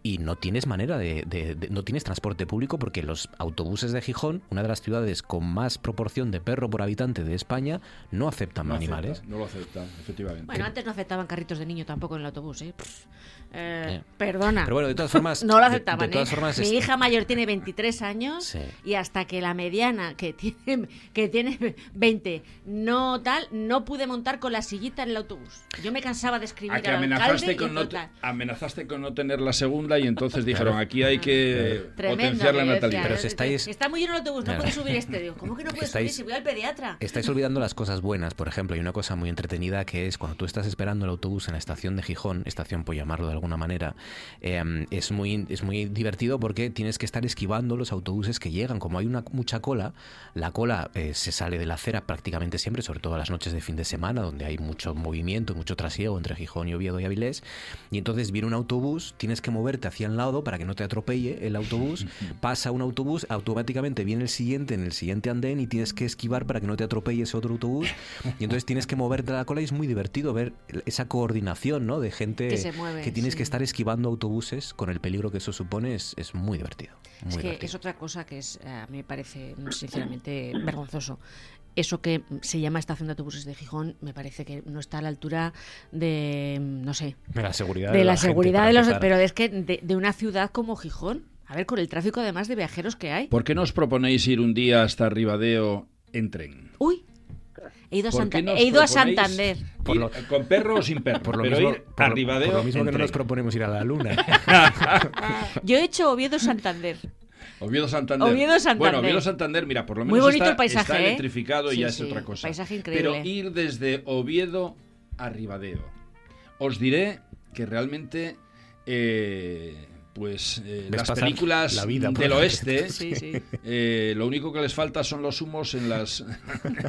y no tienes manera de, no tienes transporte público porque los autobuses de Gijón, una de las ciudades con más proporción de perro por habitante de España, no aceptan animales. no lo aceptan, efectivamente. Bueno, antes no aceptaban carritos de niño tampoco en el autobús, ¿eh? Eh, perdona. Pero bueno, de todas formas. *laughs* no lo aceptaban. ¿eh? Mi hija mayor tiene 23 años y hasta que la mediana, que tiene, que tiene 20, no tal, no pude montar con la sillita en el autobús. Yo me cansaba de escribir. que amenazaste, con no amenazaste con no tener la segunda y entonces dijeron: aquí hay que potenciar la natalidad. Pero estáis... Está muy lleno el autobús, no puedes subir este. Digo, ¿Cómo que no puedes subir si voy al pediatra? Estáis olvidando las cosas buenas, por ejemplo. Hay una cosa muy entretenida que es cuando tú estás esperando el autobús en la estación de Gijón, estación por llamarlo de alguna manera, em, es, muy, es muy divertido porque tienes que estar esquivando los autobuses que llegan. Como hay una mucha cola, la cola eh, se sale de la acera prácticamente siempre, sobre todo las noches de fin de semana, donde hay mucho movimiento, mucho trasiego entre Gijón y Oviedo y Avilés. Y entonces viene un autobús, tienes que moverte hacia el lado para que no te atropelle el autobús, pasa un autobús, automáticamente viene el siguiente en el siguiente andén y tienes que esquivar para que no te atropelle ese otro autobús. Y entonces tienes que moverte a la cola y es muy divertido ver esa coordinación ¿no? de gente que, tienes que estar esquivando autobuses con el peligro que eso supone es, es muy divertido. es que es otra cosa que es, eh, a mí me parece sinceramente vergonzoso. Eso que se llama estación de autobuses de Gijón me parece que no está a la altura de, no sé, de la seguridad de, la, seguridad de los, pero es que de, una ciudad como Gijón, a ver, con el tráfico además de viajeros que hay. ¿Por qué no os proponéis ir un día hasta Ribadeo en tren? Uy, He ido, a, ido a Santander. ¿Con perro o sin perro? Por lo mismo, ir a Ribadeo por lo mismo que no nos proponemos ir a la luna. *laughs* Yo he hecho Oviedo-Santander. Oviedo Santander. Oviedo Santander. Bueno, Oviedo Santander, mira, por lo menos Muy bonito está, el paisaje, está ¿eh? electrificado y ya es otra cosa. Paisaje increíble. Pero ir desde Oviedo a Ribadeo. Os diré que realmente eh, pues eh, las películas del oeste, *laughs* eh, lo único que les falta son los humos en las,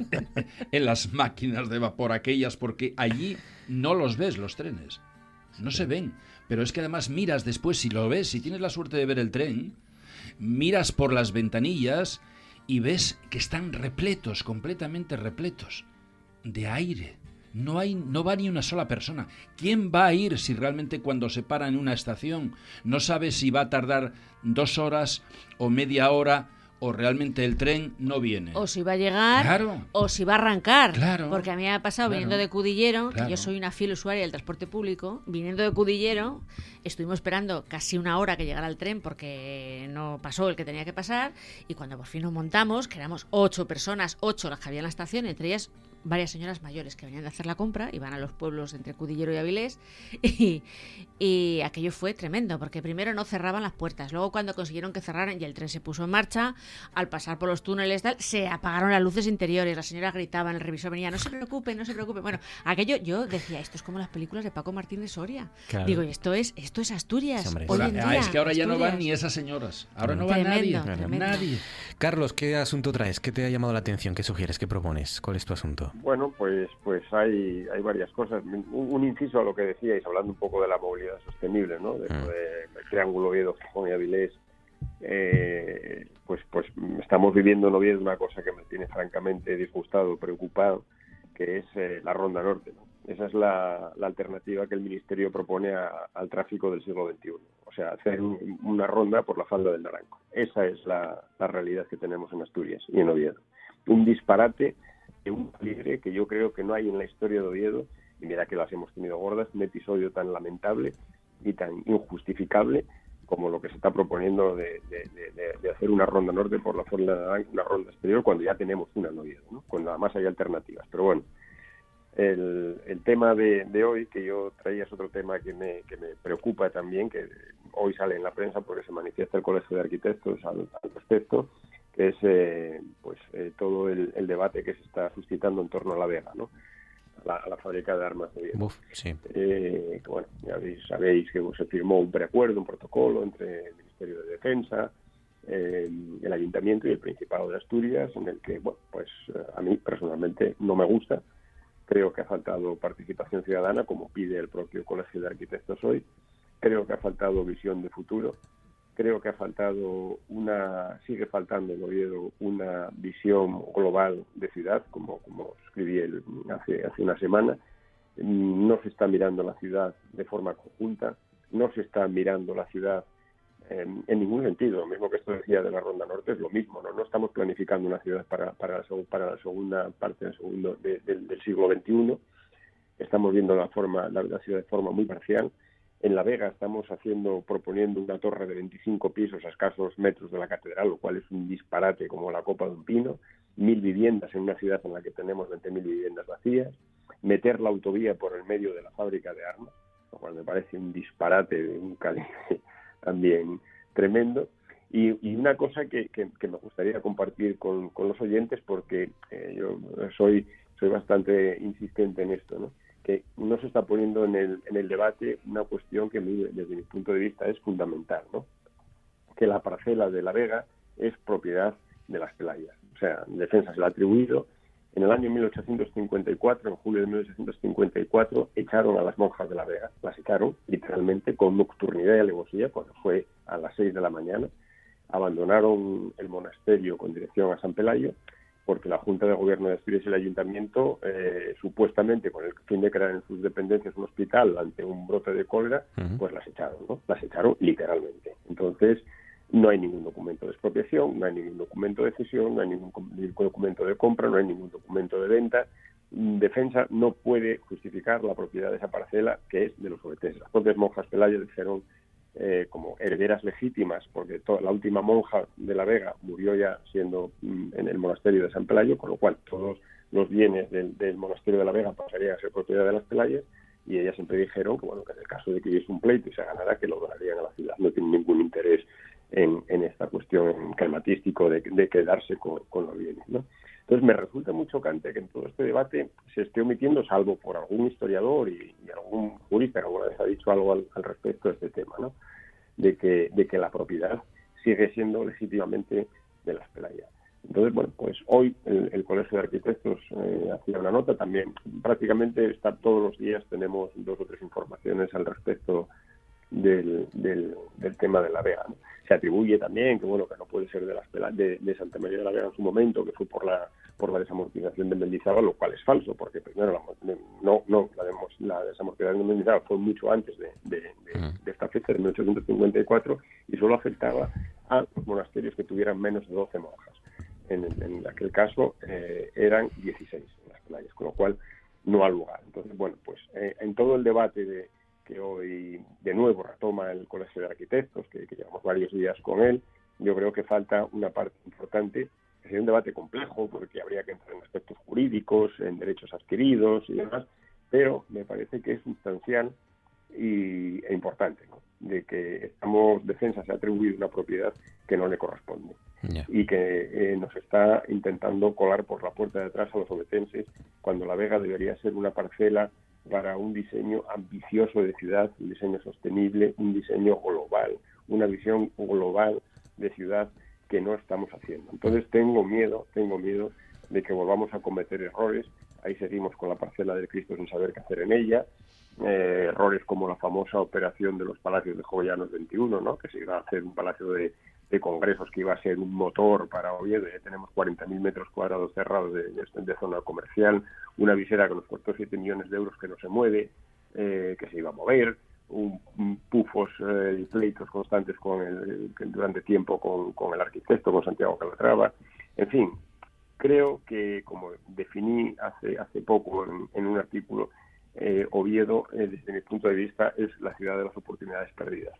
*laughs* en las máquinas de vapor aquellas, porque allí no los ves los trenes, no se ven. Pero es que además miras después, si lo ves, si tienes la suerte de ver el tren, miras por las ventanillas y ves que están repletos, completamente repletos de aire no, hay, no va ni una sola persona. ¿Quién va a ir si realmente cuando se para en una estación no sabe si va a tardar dos horas o media hora o realmente el tren no viene. O si va a llegar, o si va a arrancar. Claro, porque a mí me ha pasado viniendo de Cudillero, que yo soy una fiel usuaria del transporte público, viniendo de Cudillero, estuvimos esperando casi una hora que llegara el tren porque no pasó el que tenía que pasar, y cuando por fin nos montamos, que éramos ocho personas, ocho las que había en la estación, entre ellas varias señoras mayores que venían de hacer la compra, iban a los pueblos entre Cudillero y Avilés, *laughs* y, y aquello fue tremendo, porque primero no cerraban las puertas, luego cuando consiguieron que cerraran y el tren se puso en marcha, al pasar por los túneles tal, se apagaron las luces interiores, la señora gritaba, el revisor venía, no se preocupe, no se preocupe. Bueno, aquello yo decía, esto es como las películas de Paco Martínez Soria. Digo, esto es, esto es Asturias. hoy en ah, día, es que ahora ya no van ni esas señoras, ahora no va nadie, nadie. Carlos, ¿qué asunto traes? ¿Qué te ha llamado la atención? ¿Qué sugieres? ¿Qué propones? ¿Cuál es tu asunto? Bueno, pues pues hay, hay varias cosas. Un, inciso a lo que decíais, hablando un poco de la movilidad sostenible, ¿no? De, mm. Triángulo Oviedo, Gijón y Avilés. Eh, pues pues estamos viviendo en Oviedo una cosa que me tiene francamente disgustado, preocupado, que es eh, la Ronda Norte. Esa es la, alternativa que el Ministerio propone al tráfico del siglo XXI. O sea, hacer una ronda por la falda del Naranco. Esa es la, realidad que tenemos en Asturias y en Oviedo. Un disparate de un libre que yo creo que no hay en la historia de Oviedo, y mira que las hemos tenido gordas, un episodio tan lamentable y tan injustificable como lo que se está proponiendo de, hacer una ronda norte por la del Naranco, una ronda exterior, cuando ya tenemos una en Oviedo, ¿no? cuando además hay alternativas. Pero bueno, el, tema de, de, hoy, que yo traía, es otro tema que me, que me preocupa también, que hoy sale en la prensa porque se manifiesta el Colegio de Arquitectos al, respecto, que es eh, pues eh, todo el, debate que se está suscitando en torno a la Vega, ¿no? a la, fábrica de armas de Viena. Eh, bueno, ya sabéis que se firmó un preacuerdo, un protocolo entre el Ministerio de Defensa, el Ayuntamiento y el Principado de Asturias, en el que, bueno, pues a mí personalmente no me gusta, Creo que ha faltado participación ciudadana, como pide el propio Colegio de Arquitectos hoy. Creo que ha faltado visión de futuro. Creo que ha faltado una, sigue faltando en Oviedo una visión global de ciudad, como, como escribí hace, hace una semana. No se está mirando la ciudad de forma conjunta, no se está mirando la ciudad en, ningún sentido. Lo mismo que esto decía de la Ronda Norte es lo mismo. No, no estamos planificando una ciudad para, para, la, para la segunda parte del, segundo, del siglo XXI. Estamos viendo la, forma, la, ciudad de forma muy parcial. En La Vega estamos haciendo, proponiendo una torre de 25 pisos a escasos metros de la catedral, lo cual es un disparate como la copa de un pino. Mil viviendas en una ciudad en la que tenemos 20.000 viviendas vacías. Meter la autovía por el medio de la fábrica de armas, lo cual me parece un disparate de un calibre *laughs* también tremendo. Y, una cosa que, me gustaría compartir con, con los oyentes, porque eh, yo soy, soy bastante insistente en esto, ¿no? Que no se está poniendo en el, debate una cuestión que desde mi punto de vista es fundamental, ¿no? que la parcela de La Vega es propiedad de las playas. O sea, defensa se la ha atribuido en el año 1854, en julio de 1854, echaron a las monjas de la Vega, las echaron literalmente con nocturnidad y alevosía, cuando fue a las 6 de la mañana, abandonaron el monasterio con dirección a San Pelayo, porque la Junta de Gobierno de Asturias y el Ayuntamiento, eh, supuestamente con el fin de crear en sus dependencias un hospital ante un brote de cólera, pues las echaron, ¿no? Las echaron literalmente. Entonces, no hay ningún documento de expropiación, no hay ningún documento de cesión, no hay ningún documento de compra, no hay ningún documento de venta. Defensa no puede justificar la propiedad de esa parcela que es de los obeteses. Las propias monjas Pelayo dijeron eh, como herederas legítimas, porque toda, la última monja de la Vega murió ya siendo mm, en el monasterio de San Pelayo, con lo cual todos los bienes del, monasterio de la Vega pasarían a ser propiedad de las Pelayas, y ellas siempre dijeron que bueno que en el caso de que hubiese un pleito y se ganara que lo donarían a la ciudad no tienen ningún interés en, en esta cuestión climatístico de, de quedarse con, con los bienes. ¿no? Entonces me resulta muy chocante que en todo este debate se esté omitiendo, salvo por algún historiador y, algún jurista que alguna vez ha dicho algo al, respecto de este tema, ¿no? de, que, de que la propiedad sigue siendo legítimamente de las playas. Entonces, bueno, pues hoy el, Colegio de Arquitectos eh, hacía una nota también. Prácticamente está todos los días tenemos dos o tres informaciones al respecto del, del, tema de la Vega. Se atribuye también que bueno que no puede ser de las de, de, Santa María de la Vega en su momento, que fue por la por la desamortización de Mendizábal, lo cual es falso, porque primero la, no no la, desamortización de Mendizábal fue mucho antes de, de, esta fecha, de 1854, y solo afectaba a los monasterios que tuvieran menos de 12 monjas. En, en aquel caso eh, eran 16 en las playas, con lo cual no ha lugar. Entonces, bueno, pues eh, en todo el debate de, que hoy de nuevo retoma el Colegio de Arquitectos, que, llevamos varios días con él. Yo creo que falta una parte importante, que sería un debate complejo, porque habría que entrar en aspectos jurídicos, en derechos adquiridos y demás, pero me parece que es sustancial y, e importante, de que estamos, defensa se ha atribuido una propiedad que no le corresponde y que eh, nos está intentando colar por la puerta de atrás a los obetenses cuando la Vega debería ser una parcela para un diseño ambicioso de ciudad, un diseño sostenible, un diseño global, una visión global de ciudad que no estamos haciendo. Entonces tengo miedo, tengo miedo de que volvamos a cometer errores ahí seguimos con la parcela del Cristo sin saber qué hacer en ella. Eh, errores como la famosa operación de los palacios de Jovellanos 21, ¿no? que se iba a hacer un palacio de, congresos que iba a ser un motor para Oviedo, ya tenemos 40.000 metros cuadrados cerrados de, de, zona comercial, una visera que nos costó 7 millones de euros que no se mueve, eh, que se iba a mover, un, pufos eh, y pleitos constantes con el, durante tiempo con, con, el arquitecto, con Santiago Calatrava. En fin, creo que, como definí hace, hace poco en, un artículo, eh, Oviedo, eh, desde mi punto de vista, es la ciudad de las oportunidades perdidas.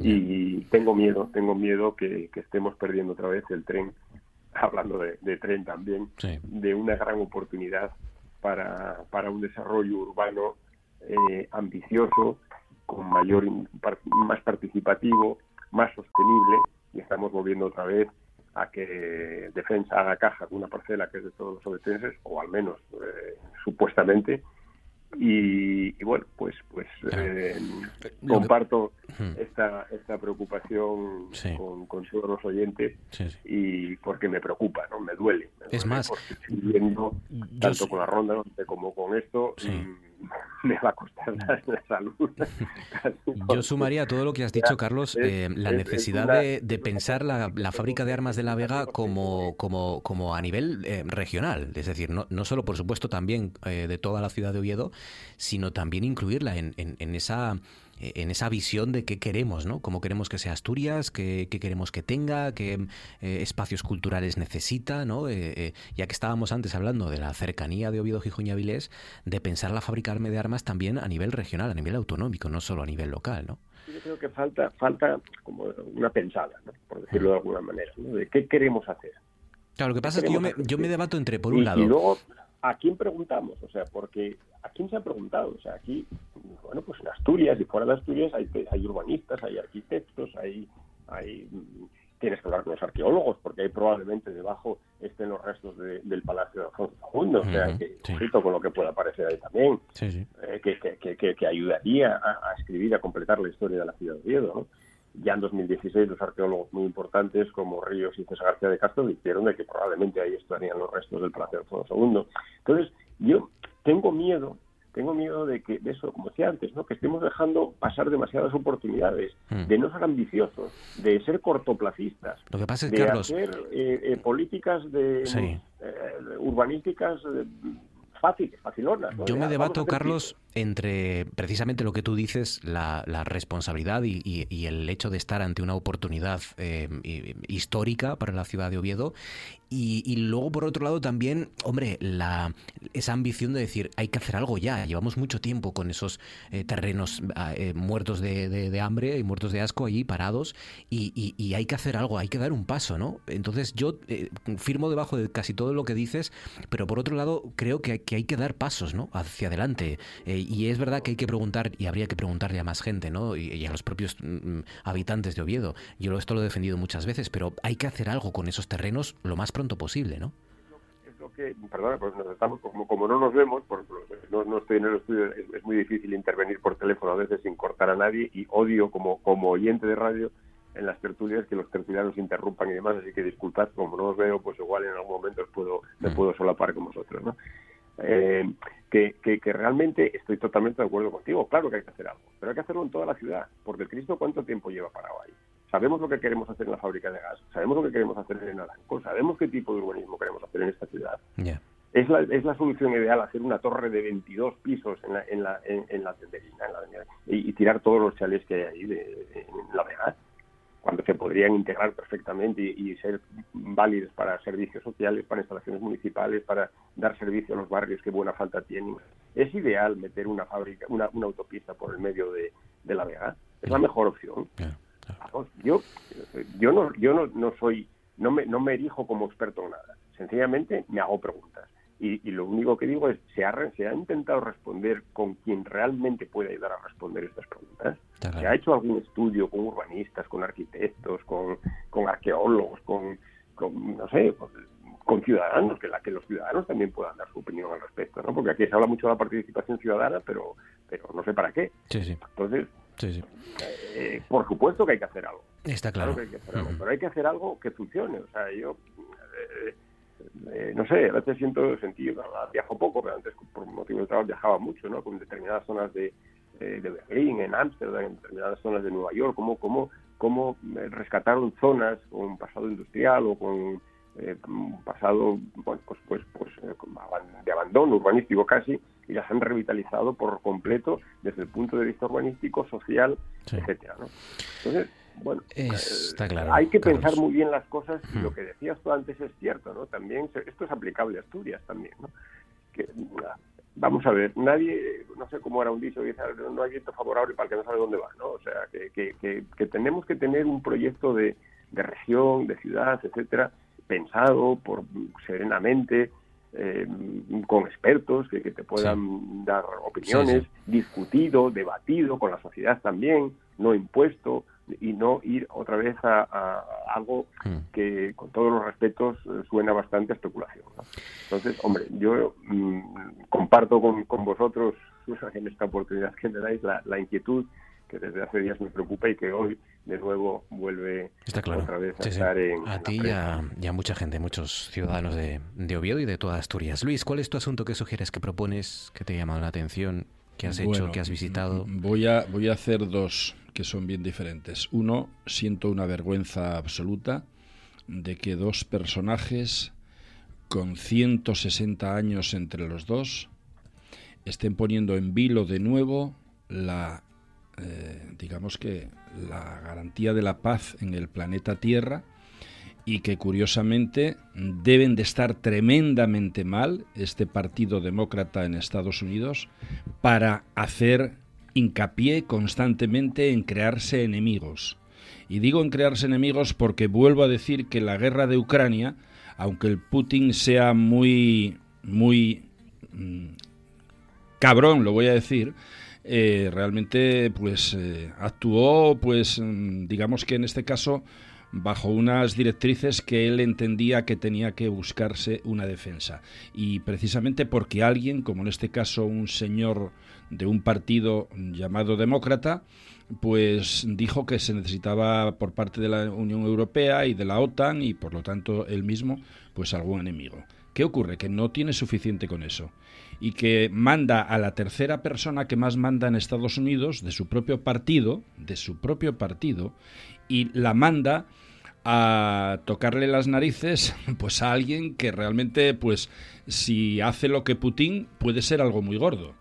Y tengo miedo, tengo miedo que, estemos perdiendo otra vez el tren, *laughs* hablando de, tren también, de una gran oportunidad para, para un desarrollo urbano eh, ambicioso, con mayor, más participativo, más sostenible, y estamos volviendo otra vez a que Defensa haga caja con una parcela que es de todos los obetenses, o al menos eh, supuestamente, y, bueno, pues pues eh, comparto esta, esta preocupación con, con, todos los oyentes y porque me preocupa, no me duele. es más, viendo tanto con la ronda como con esto. Mm, me va a costar la, salud. *laughs* Yo sumaría todo lo que has dicho, Carlos, eh, la necesidad de, pensar la, fábrica de armas de La Vega como, como, como a nivel eh, regional, es decir, no, no solo, por supuesto, también eh, de toda la ciudad de Oviedo, sino también incluirla en, en esa eh, en esa visión de qué queremos, ¿no? Cómo queremos que sea Asturias, qué, queremos que tenga, qué eh, espacios culturales necesita, ¿no? Eh, ya que estábamos antes hablando de la cercanía de Oviedo, Gijón y Avilés, de pensar la fábrica de armas también a nivel regional, a nivel autonómico, no solo a nivel local, ¿no? Yo creo que falta, falta como una pensada, por decirlo de alguna manera, de qué queremos hacer. Claro, lo que pasa es que yo me, yo me debato entre, por un lado... Y luego, ¿a quién preguntamos? O sea, porque ¿a quién se ha preguntado? O sea, aquí bueno, pues en Asturias y fuera de Asturias hay, hay urbanistas, hay arquitectos, hay, hay tienes que hablar con los arqueólogos, porque ahí probablemente debajo estén los restos del Palacio de Alfonso II, o sea, que con lo que pueda aparecer ahí también, eh, que, que, ayudaría a, escribir, a completar la historia de la ciudad de Oviedo. Ya en 2016 los arqueólogos muy importantes como Ríos y César García de Castro dijeron de que probablemente ahí estarían los restos del Palacio de Alfonso II. Entonces, yo tengo miedo tengo miedo de que, de eso, como decía antes, ¿no? que estemos dejando pasar demasiadas oportunidades, hmm. de no ser ambiciosos, de ser cortoplacistas, Lo que pasa es, de Carlos... hacer eh, eh, políticas de eh, urbanísticas fáciles, facilonas. Yo me debato, Carlos, entre precisamente lo que tú dices, la, responsabilidad y, el hecho de estar ante una oportunidad eh, histórica para la ciudad de Oviedo y, luego por otro lado también, hombre, la, esa ambición de decir hay que hacer algo ya. Llevamos mucho tiempo con esos eh, terrenos ah, eh, muertos de, hambre y muertos de asco allí parados y, hay que hacer algo, hay que dar un paso, ¿no? Entonces yo firmo debajo de casi todo lo que dices, pero por otro lado creo que, hay que dar pasos, ¿no? Hacia adelante y es verdad que hay que preguntar, y habría que preguntarle a más gente, ¿no? Y, a los propios mm, habitantes de Oviedo. Yo esto lo he defendido muchas veces, pero hay que hacer algo con esos terrenos lo más pronto posible, ¿no? Es lo que, perdona, pues nos estamos, como, como no nos vemos, no, no, estoy en el estudio, es, muy difícil intervenir por teléfono a veces sin cortar a nadie y odio como, como oyente de radio en las tertulias que los tertulianos interrumpan y demás, así que disculpad, como no os veo, pues igual en algún momento os puedo, me mm. puedo solapar con vosotros, ¿no? Eh, que, que, realmente estoy totalmente de acuerdo contigo. Claro que hay que hacer algo, pero hay que hacerlo en toda la ciudad, porque el Cristo cuánto tiempo lleva parado ahí. Sabemos lo que queremos hacer en la fábrica de gas, sabemos lo que queremos hacer en Aranco, sabemos qué tipo de urbanismo queremos hacer en esta ciudad. Es, la, es la solución ideal hacer una torre de 22 pisos en la, en la, en, la tenderina y, tirar todos los chales que hay ahí de, en la Vega cuando se podrían integrar perfectamente y, ser válidos para servicios sociales, para instalaciones municipales, para dar servicio a los barrios que buena falta tienen. Es ideal meter una fábrica, una, autopista por el medio de, la Vega. Es la mejor opción. yo, yo no, yo no, no soy, no me, no me erijo como experto en nada. Sencillamente me hago preguntas. Y, lo único que digo es, ¿se ha, ¿se ha intentado responder con quien realmente puede ayudar a responder estas preguntas? ¿Se ha hecho algún estudio con urbanistas, con arquitectos, con, con arqueólogos, con, no sé, con, ciudadanos, que la que los ciudadanos también puedan dar su opinión al respecto, ¿no? Porque aquí se habla mucho de la participación ciudadana, pero, pero no sé para qué. Entonces, eh, por supuesto que hay que hacer algo. Está claro. pero hay que hacer algo que funcione. O sea, yo... Eh, eh, no sé, a veces siento sentido, viajo poco, pero antes por motivo de trabajo viajaba mucho, ¿no? Con determinadas zonas de, eh, de Berlín, en Ámsterdam, en determinadas zonas de Nueva York, cómo, cómo, cómo rescataron zonas con un pasado industrial o con un pasado bueno, pues, pues, pues de abandono urbanístico casi, y las han revitalizado por completo desde el punto de vista urbanístico, social, etcétera, ¿no? Entonces, bueno, Está claro, hay que pensar muy bien las cosas y lo que decías tú antes es cierto, ¿no? También esto es aplicable a Asturias también, ¿no? Que, vamos a ver, nadie, no sé cómo era un dicho, no hay viento favorable para el que no sabe dónde va, ¿no? O sea, que, que, que, tenemos que tener un proyecto de, de región, de ciudad, etcétera, pensado por serenamente, eh, con expertos que, te puedan dar opiniones, discutido, debatido con la sociedad también, no impuesto y no ir otra vez a, algo hmm. que con todos los respetos eh, suena bastante a especulación. Entonces, hombre, yo mm, comparto con, con, vosotros en esta oportunidad que me dais la inquietud que desde hace días me preocupa y que hoy de nuevo vuelve otra vez a estar en. A ti y a, mucha gente, muchos ciudadanos de, de, Oviedo y de toda Asturias. Luis, ¿cuál es tu asunto que sugieres, que propones, que te ha llamado la atención, que has hecho, que has visitado? Voy a, voy a hacer dos que son bien diferentes. Uno, siento una vergüenza absoluta de que dos personajes con 160 años entre los dos estén poniendo en vilo de nuevo la eh, digamos que la garantía de la paz en el planeta Tierra y que curiosamente deben de estar tremendamente mal este Partido Demócrata en Estados Unidos para hacer hincapié constantemente en crearse enemigos. Y digo en crearse enemigos porque vuelvo a decir que la guerra de Ucrania, aunque el Putin sea muy, muy mm, cabrón, lo voy a decir, eh, realmente pues eh, actuó pues mm, digamos que en este caso bajo unas directrices que él entendía que tenía que buscarse una defensa y precisamente porque alguien como en este caso un señor de un partido llamado demócrata pues dijo que se necesitaba por parte de la Unión Europea y de la OTAN y por lo tanto él mismo pues algún enemigo. ¿Qué ocurre? Que no tiene suficiente con eso y que manda a la tercera persona que más manda en Estados Unidos, de su propio partido, de su propio partido, y la manda a tocarle las narices *laughs* pues a alguien que realmente pues si hace lo que Putin puede ser algo muy gordo.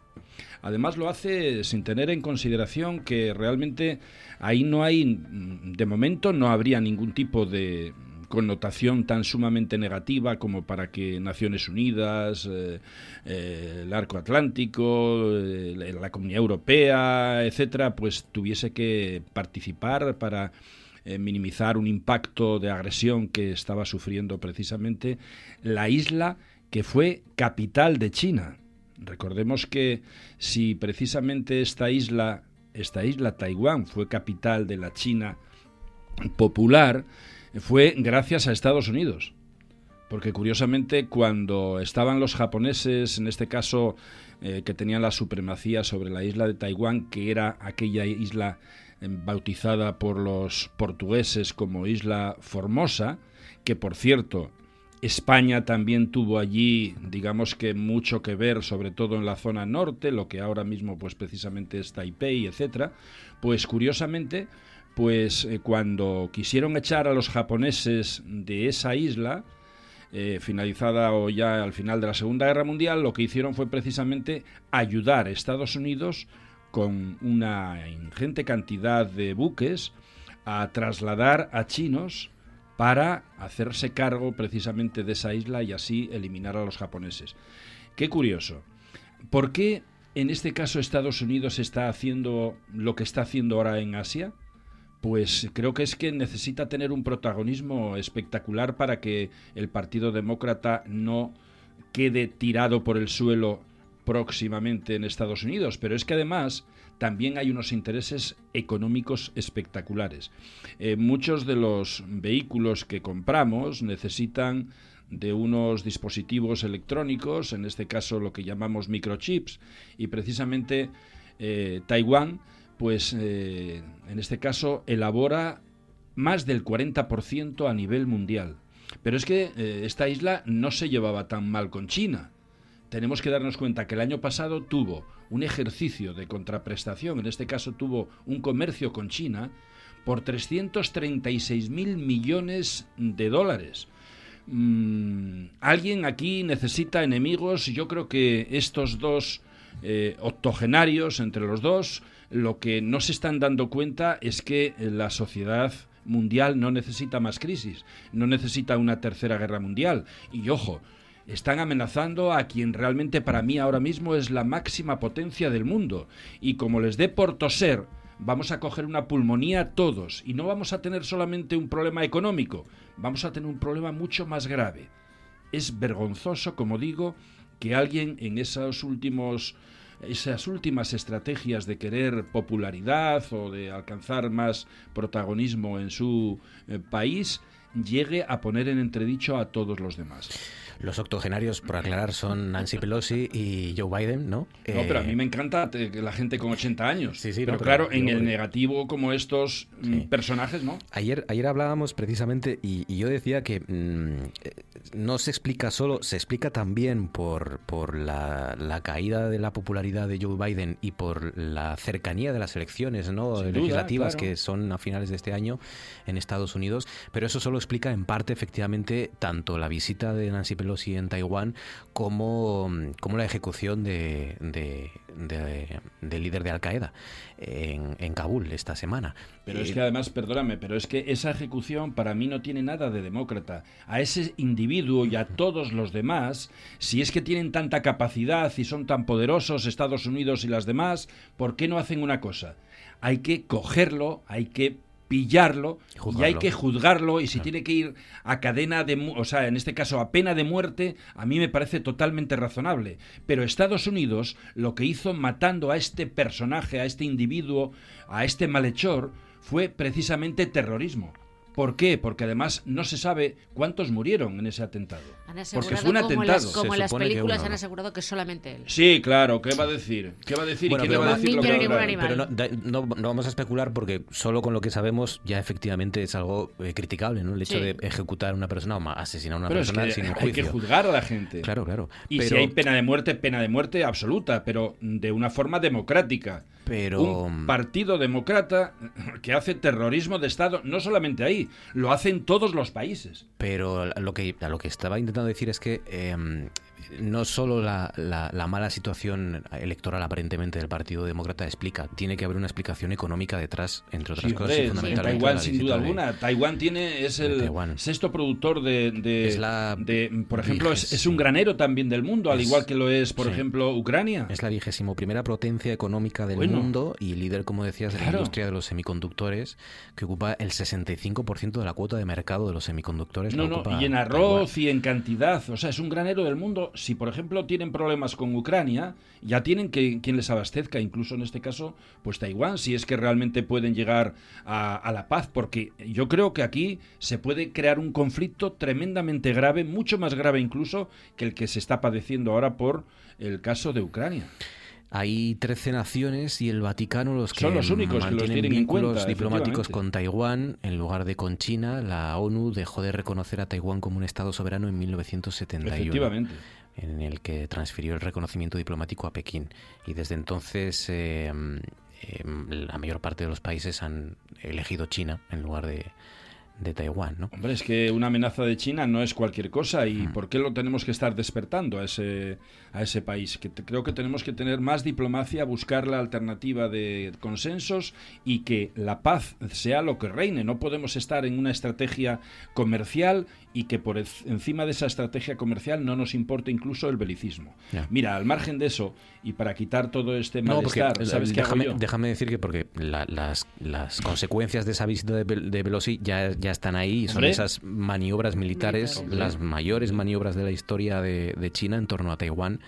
Además lo hace sin tener en consideración que realmente ahí no hay de momento no habría ningún tipo de connotación tan sumamente negativa como para que Naciones Unidas, eh, eh, el Arco Atlántico, eh, la Comunidad Europea, etcétera, pues tuviese que participar para minimizar un impacto de agresión que estaba sufriendo precisamente la isla que fue capital de China. Recordemos que si precisamente esta isla, esta isla Taiwán fue capital de la China popular, fue gracias a Estados Unidos. Porque curiosamente cuando estaban los japoneses, en este caso eh, que tenían la supremacía sobre la isla de Taiwán, que era aquella isla eh, bautizada por los portugueses como isla Formosa, que por cierto España también tuvo allí, digamos que mucho que ver, sobre todo en la zona norte, lo que ahora mismo pues precisamente es Taipei, etcétera. Pues curiosamente pues eh, cuando quisieron echar a los japoneses de esa isla, eh, finalizada o ya al final de la Segunda Guerra Mundial, lo que hicieron fue precisamente ayudar a Estados Unidos con una ingente cantidad de buques a trasladar a chinos para hacerse cargo precisamente de esa isla y así eliminar a los japoneses. Qué curioso. ¿Por qué en este caso Estados Unidos está haciendo lo que está haciendo ahora en Asia? pues creo que es que necesita tener un protagonismo espectacular para que el Partido Demócrata no quede tirado por el suelo próximamente en Estados Unidos. Pero es que además también hay unos intereses económicos espectaculares. Eh, muchos de los vehículos que compramos necesitan de unos dispositivos electrónicos, en este caso lo que llamamos microchips, y precisamente eh, Taiwán pues eh, en este caso elabora más del 40% a nivel mundial. Pero es que esta isla no se llevaba tan mal con China. Tenemos que darnos cuenta que el año pasado tuvo un ejercicio de contraprestación, en este caso tuvo un comercio con China, por 336 mil millones de dólares. Mm, alguien aquí necesita enemigos. Yo creo que estos dos eh, octogenarios, entre los dos, lo que no se están dando cuenta es que la sociedad mundial no necesita más crisis, no necesita una tercera guerra mundial. Y ojo, están amenazando a quien realmente para mí ahora mismo es la máxima potencia del mundo. Y como les dé por toser, vamos a coger una pulmonía todos y no vamos a tener solamente un problema económico, vamos a tener un problema mucho más grave. Es vergonzoso, como digo, que alguien en esos últimos esas últimas estrategias de querer popularidad o de alcanzar más protagonismo en su eh, país llegue a poner en entredicho a todos los demás. Los octogenarios, por aclarar, son Nancy Pelosi y Joe Biden, ¿no? No, pero a mí me encanta la gente con 80 años. Sí, sí, pero, claro, en el negativo como estos mm, personajes, ¿no? Ayer, ayer hablábamos precisamente y, yo decía que mm, eh, no se explica solo, se explica también por, por la, caída de la popularidad de Joe Biden y por la cercanía de las elecciones ¿no? legislativas que son a finales de este año en Estados Unidos, pero eso solo explica en parte efectivamente tanto la visita de Nancy Pelosi y en Taiwán como, como la ejecución de, del líder de Al Qaeda en, en, Kabul esta semana. Pero es que además, perdóname, pero es que esa ejecución para mí no tiene nada de demócrata. A ese individuo y a todos los demás, si es que tienen tanta capacidad y son tan poderosos Estados Unidos y las demás, ¿por qué no hacen una cosa? Hay que cogerlo, hay que pillarlo y hay que juzgarlo y si tiene que ir a cadena de, o sea, en este caso a pena de muerte, a mí me parece totalmente razonable. Pero Estados Unidos lo que hizo matando a este personaje, a este individuo, a este malhechor, fue precisamente terrorismo. ¿Por qué? Porque además no se sabe cuántos murieron en ese atentado. Porque fue un atentado. como en las películas han asegurado que solamente él. Sí, claro. ¿Qué va a decir? ¿Qué va a decir? ¿Y qué le va a decir? Lo que pero no, no, vamos a especular porque solo con lo que sabemos ya efectivamente es algo eh, criticable, ¿no? El hecho de ejecutar a una persona o asesinar a una persona sin juicio. Hay que juzgar a la gente. Claro, claro. Y si hay pena de muerte, pena de muerte absoluta, pero de una forma democrática. Pero... Un partido demócrata que hace terrorismo de Estado, no solamente ahí, lo hacen todos los países. Pero lo que, lo que estaba intentando decir es que em, no solo la, la, mala situación electoral aparentemente del Partido Demócrata explica, tiene que haber una explicación económica detrás, entre otras cosas. Taiwán, sin duda alguna. Taiwán tiene, es el sexto productor de, de, por ejemplo, es, un granero también del mundo, al igual que lo es, por ejemplo, Ucrania. Es la vigésimo primera potencia económica del mundo y líder, como decías, de la industria de los semiconductores, que ocupa el 65% de la cuota de mercado de los semiconductores. No, no, y en arroz y en cantidad. O sea, es un granero del mundo si por ejemplo tienen problemas con Ucrania, ya tienen que quien les abastezca, incluso en este caso, pues Taiwán, si es que realmente pueden llegar a, la paz, porque yo creo que aquí se puede crear un conflicto tremendamente grave, mucho más grave incluso que el que se está padeciendo ahora por el caso de Ucrania. Hay 13 naciones y el Vaticano los que son los únicos que los tienen vínculos diplomáticos con Taiwán en lugar de con China. La ONU dejó de reconocer a Taiwán como un Estado soberano en 1971. Efectivamente en el que transfirió el reconocimiento diplomático a Pekín. Y desde entonces eh, em, la mayor parte de los países han elegido China en lugar de, de Taiwán, ¿no? Hombre, es que una amenaza de China no es cualquier cosa y mm. ¿por qué lo tenemos que estar despertando a ese, a ese país? Que creo que tenemos que tener más diplomacia, buscar la alternativa de consensos y que la paz sea lo que reine. No podemos estar en una estrategia comercial y que por encima de esa estrategia comercial no nos importe incluso el belicismo. Mira, al margen de eso y para quitar todo este malestar, ¿sabes qué déjame, déjame decir que porque las, las consecuencias de esa visita de, de Velosi ya ya están ahí. Son esas maniobras militares, las mayores maniobras de la historia de, de China en torno a Taiwán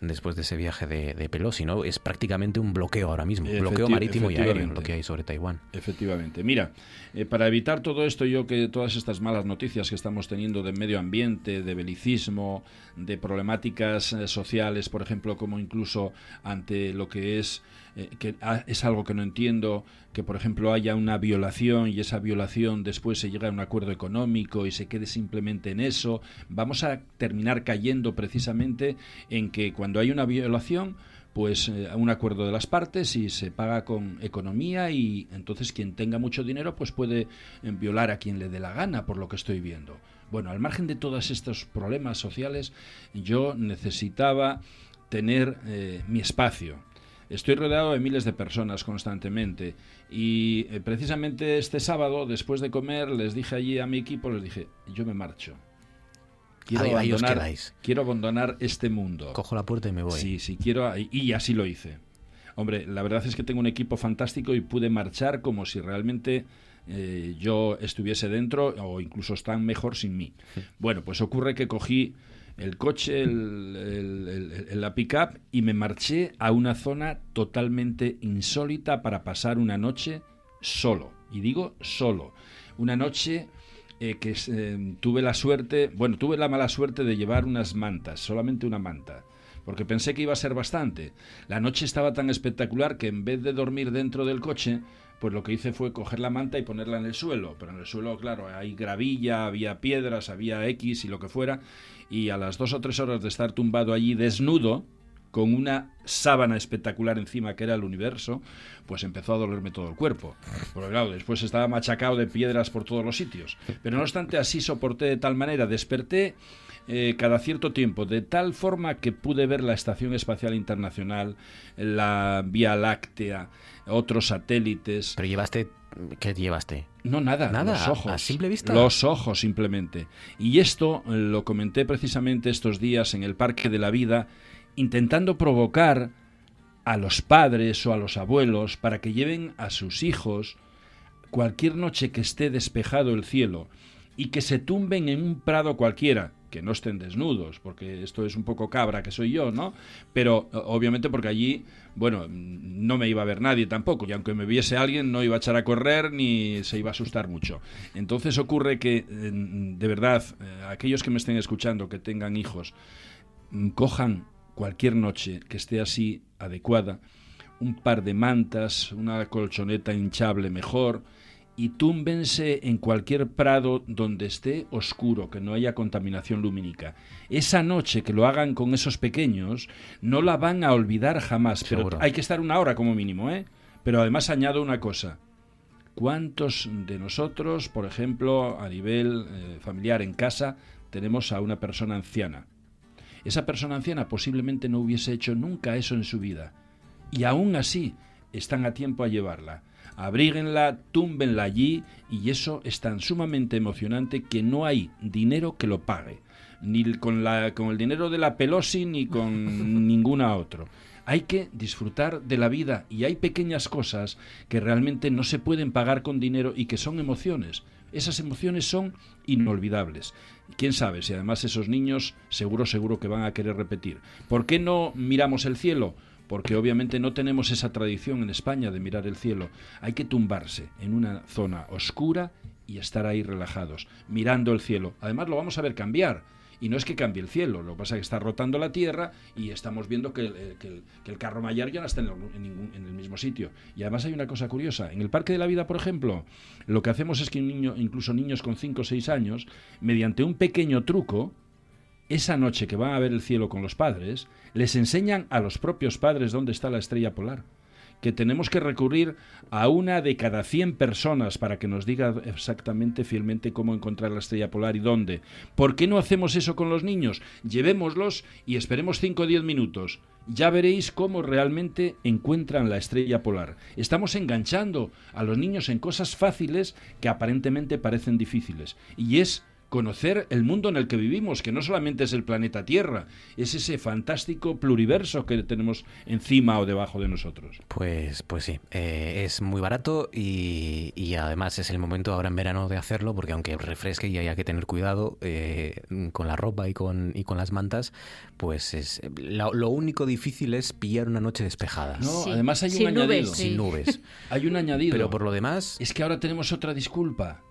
después de ese viaje de, de, Pelosi, ¿no? Es prácticamente un bloqueo ahora mismo, un bloqueo marítimo y aéreo lo que hay sobre Taiwán. Efectivamente. Mira, eh, para evitar todo esto, yo que todas estas malas noticias que estamos teniendo de medio ambiente, de belicismo, de problemáticas eh, sociales, por ejemplo, como incluso ante lo que es eh, que es algo que no entiendo, que por ejemplo haya una violación y esa violación después se llega a un acuerdo económico y se quede simplemente en eso. Vamos a terminar cayendo precisamente en que cuando hay una violación, pues eh, un acuerdo de las partes y se paga con economía y entonces quien tenga mucho dinero pues puede eh, violar a quien le dé la gana por lo que estoy viendo. Bueno, al margen de todos estos problemas sociales, yo necesitaba tener mi espacio Estoy rodeado de miles de personas constantemente y eh, precisamente este sábado, después de comer, les dije allí a mi equipo, les dije, yo me marcho. Quiero, abandonar, quiero abandonar este mundo. Cojo la puerta y me voy. Sí, sí, quiero. Y así lo hice. Hombre, la verdad es que tengo un equipo fantástico y pude marchar como si realmente eh, yo estuviese dentro o incluso están mejor sin mí. Bueno, pues ocurre que cogí el coche, el, la pick-up y me marché a una zona totalmente insólita para pasar una noche solo. Y digo solo. Una noche eh, que eh, tuve la suerte, bueno, tuve la mala suerte de llevar unas mantas, solamente una manta porque pensé que iba a ser bastante. La noche estaba tan espectacular que en vez de dormir dentro del coche, pues lo que hice fue coger la manta y ponerla en el suelo. Pero en el suelo, claro, hay gravilla, había piedras, había X y lo que fuera. Y a las dos o tres horas de estar tumbado allí desnudo, con una sábana espectacular encima que era el universo, pues empezó a dolerme todo el cuerpo. Porque claro, después estaba machacado de piedras por todos los sitios. Pero no obstante, así soporté de tal manera, desperté eh, cada cierto tiempo, de tal forma que pude ver la Estación Espacial Internacional, la Vía Láctea, otros satélites. Pero llevaste ¿Qué llevaste? No, nada, nada, los ojos. A simple vista. Los ojos, simplemente. Y esto lo comenté precisamente estos días en el Parque de la Vida, intentando provocar a los padres o a los abuelos para que lleven a sus hijos cualquier noche que esté despejado el cielo y que se tumben en un prado cualquiera, que no estén desnudos, porque esto es un poco cabra que soy yo, ¿no? Pero obviamente porque allí, bueno, no me iba a ver nadie tampoco, y aunque me viese alguien no iba a echar a correr ni se iba a asustar mucho. Entonces ocurre que, de verdad, eh, aquellos que me estén escuchando, que tengan hijos, mm, cojan cualquier noche que esté así adecuada, un par de mantas, una colchoneta hinchable mejor, y túmbense en cualquier prado donde esté oscuro, que no haya contaminación lumínica. Esa noche que lo hagan con esos pequeños, no la van a olvidar jamás, pero hay que estar una hora como mínimo, ¿eh? Pero además añado una cosa. ¿Cuántos de nosotros, por ejemplo, a nivel eh, familiar en casa, tenemos a una persona anciana? Esa persona anciana posiblemente no hubiese hecho nunca eso en su vida. Y aún así están a tiempo a llevarla abríguenla, túmbenla allí y eso es tan sumamente emocionante que no hay dinero que lo pague, ni con, la, con el dinero de la Pelosi ni con *laughs* ninguna otro. Hay que disfrutar de la vida y hay pequeñas cosas que realmente no se pueden pagar con dinero y que son emociones. Esas emociones son inolvidables. Quién sabe si además esos niños seguro seguro que van a querer repetir. ¿Por qué no miramos el cielo? Porque obviamente no tenemos esa tradición en España de mirar el cielo. Hay que tumbarse en una zona oscura y estar ahí relajados, mirando el cielo. Además lo vamos a ver cambiar. Y no es que cambie el cielo, lo que pasa es que está rotando la Tierra y estamos viendo que el, carro mayor ya no está en el, mismo sitio. Y además hay una cosa curiosa. En el Parque de la Vida, por ejemplo, lo que hacemos es que un niño, incluso niños con 5 o 6 años, mediante un pequeño truco, esa noche que van a ver el cielo con los padres, les enseñan a los propios padres dónde está la estrella polar, que tenemos que recurrir a una de cada 100 personas para que nos diga exactamente, fielmente, cómo encontrar la estrella polar y dónde. ¿Por qué no hacemos eso con los niños? Llevémoslos y esperemos 5 o 10 minutos. Ya veréis cómo realmente encuentran la estrella polar. Estamos enganchando a los niños en cosas fáciles que aparentemente parecen difíciles. Y es conocer el mundo en el que vivimos, que no solamente es el planeta Tierra, es ese fantástico pluriverso que tenemos encima o debajo de nosotros. Pues, pues sí, eh, es muy barato y, además es el momento ahora en verano de hacerlo, porque aunque refresque y haya que tener cuidado eh, con la ropa y con, y con las mantas, pues es lo, único difícil es pillar una noche despejada. No, además hay un añadido. Sin nubes. hay un añadido. Pero por lo demás... Es que ahora tenemos otra disculpa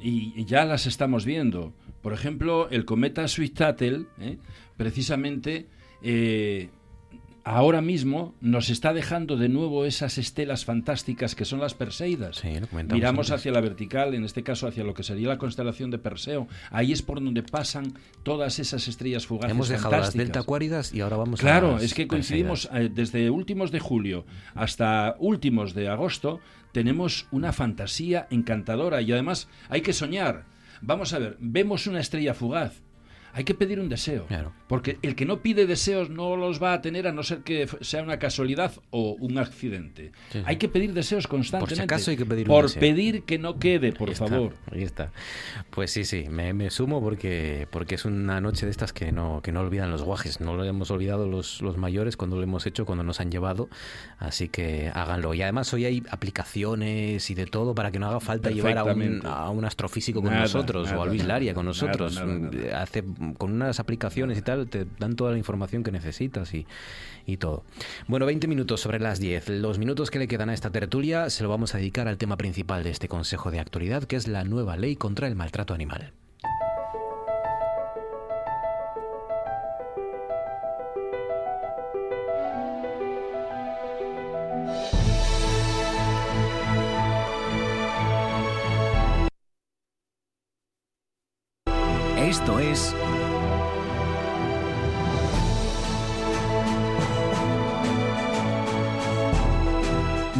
y ya las estamos viendo. Por ejemplo, el cometa Swift-Tuttle, ¿eh? precisamente, eh, ahora mismo nos está dejando de nuevo esas estelas fantásticas que son las Perseidas. Miramos hacia la vertical, en este caso hacia lo que sería la constelación de Perseo. Ahí es por donde pasan todas esas estrellas fugaces. Hemos dejado las delta acuáridas y ahora vamos claro, a Claro, es que coincidimos eh, desde últimos de julio hasta últimos de agosto. Tenemos una fantasía encantadora y además hay que soñar. Vamos a ver, vemos una estrella fugaz hay que pedir un deseo. Porque el que no pide deseos no los va a tener a no ser que sea una casualidad o un accidente. Hay que pedir deseos constantemente. Por si acaso hay que pedir Por pedir que no quede, por favor. ahí está. Pues sí, sí, me, sumo porque, porque es una noche de estas que no, que no olvidan los guajes. No lo hemos olvidado los, los mayores cuando lo hemos hecho, cuando nos han llevado. Así que háganlo. Y además hoy hay aplicaciones y de todo para que no haga falta llevar a un, a un astrofísico con nosotros o a Luis Laria con nosotros. Hace con unas aplicaciones y tal, te dan toda la información que necesitas y, y todo. Bueno, 20 minutos sobre las 10. Los minutos que le quedan a esta tertulia se lo vamos a dedicar al tema principal de este Consejo de Actualidad, que es la nueva ley contra el maltrato animal. Esto es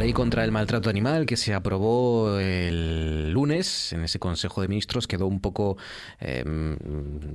Ley contra el maltrato animal que se aprobó el lunes en ese Consejo de Ministros quedó un poco, em,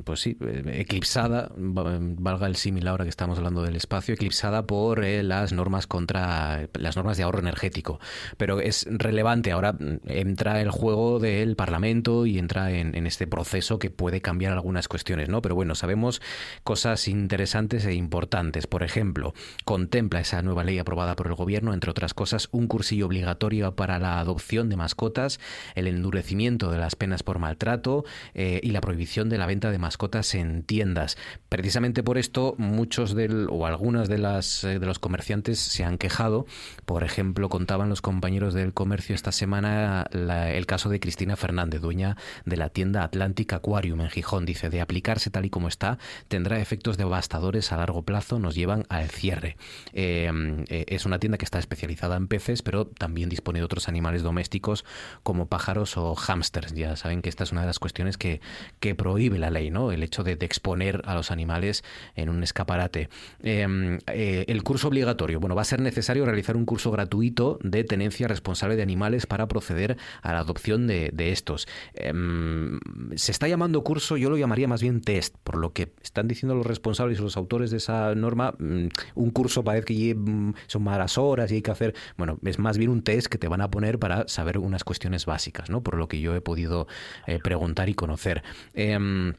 pues sí, eclipsada, valga el símil ahora que estamos hablando del espacio, eclipsada por eh, las normas contra las normas de ahorro energético. Pero es relevante, ahora entra el juego del Parlamento y entra en, en este proceso que puede cambiar algunas cuestiones, ¿no? Pero bueno, sabemos cosas interesantes e importantes. Por ejemplo, contempla esa nueva ley aprobada por el Gobierno, entre otras cosas, un cursillo obligatorio para la adopción de mascotas, el endurecimiento de las penas por maltrato eh, y la prohibición de la venta de mascotas en tiendas. Precisamente por esto, muchos del, o algunas de, las, eh, de los comerciantes se han quejado. Por ejemplo, contaban los compañeros del comercio esta semana el caso de Cristina Fernández, dueña de la tienda Atlantic Aquarium en Gijón. Dice, de aplicarse tal y como está, tendrá efectos devastadores a largo plazo, nos llevan al cierre. Eh, es una tienda que está especializada en peces pero también dispone de otros animales domésticos como pájaros o hámsters. Ya saben que esta es una de las cuestiones que, que prohíbe la ley, ¿no? El hecho de, exponer a los animales en un escaparate. Em, eh, el curso obligatorio. Bueno, va a ser necesario realizar un curso gratuito de tenencia responsable de animales para proceder a la adopción de, estos. Em, se está llamando curso, yo lo llamaría más bien test, por lo que están diciendo los responsables y los autores de esa norma. Mm, un curso parece que mm, son malas horas y hay que hacer. Bueno, es más bien un test que te van a poner para saber unas cuestiones básicas, ¿no? Por lo que yo he podido eh, preguntar y conocer. Em,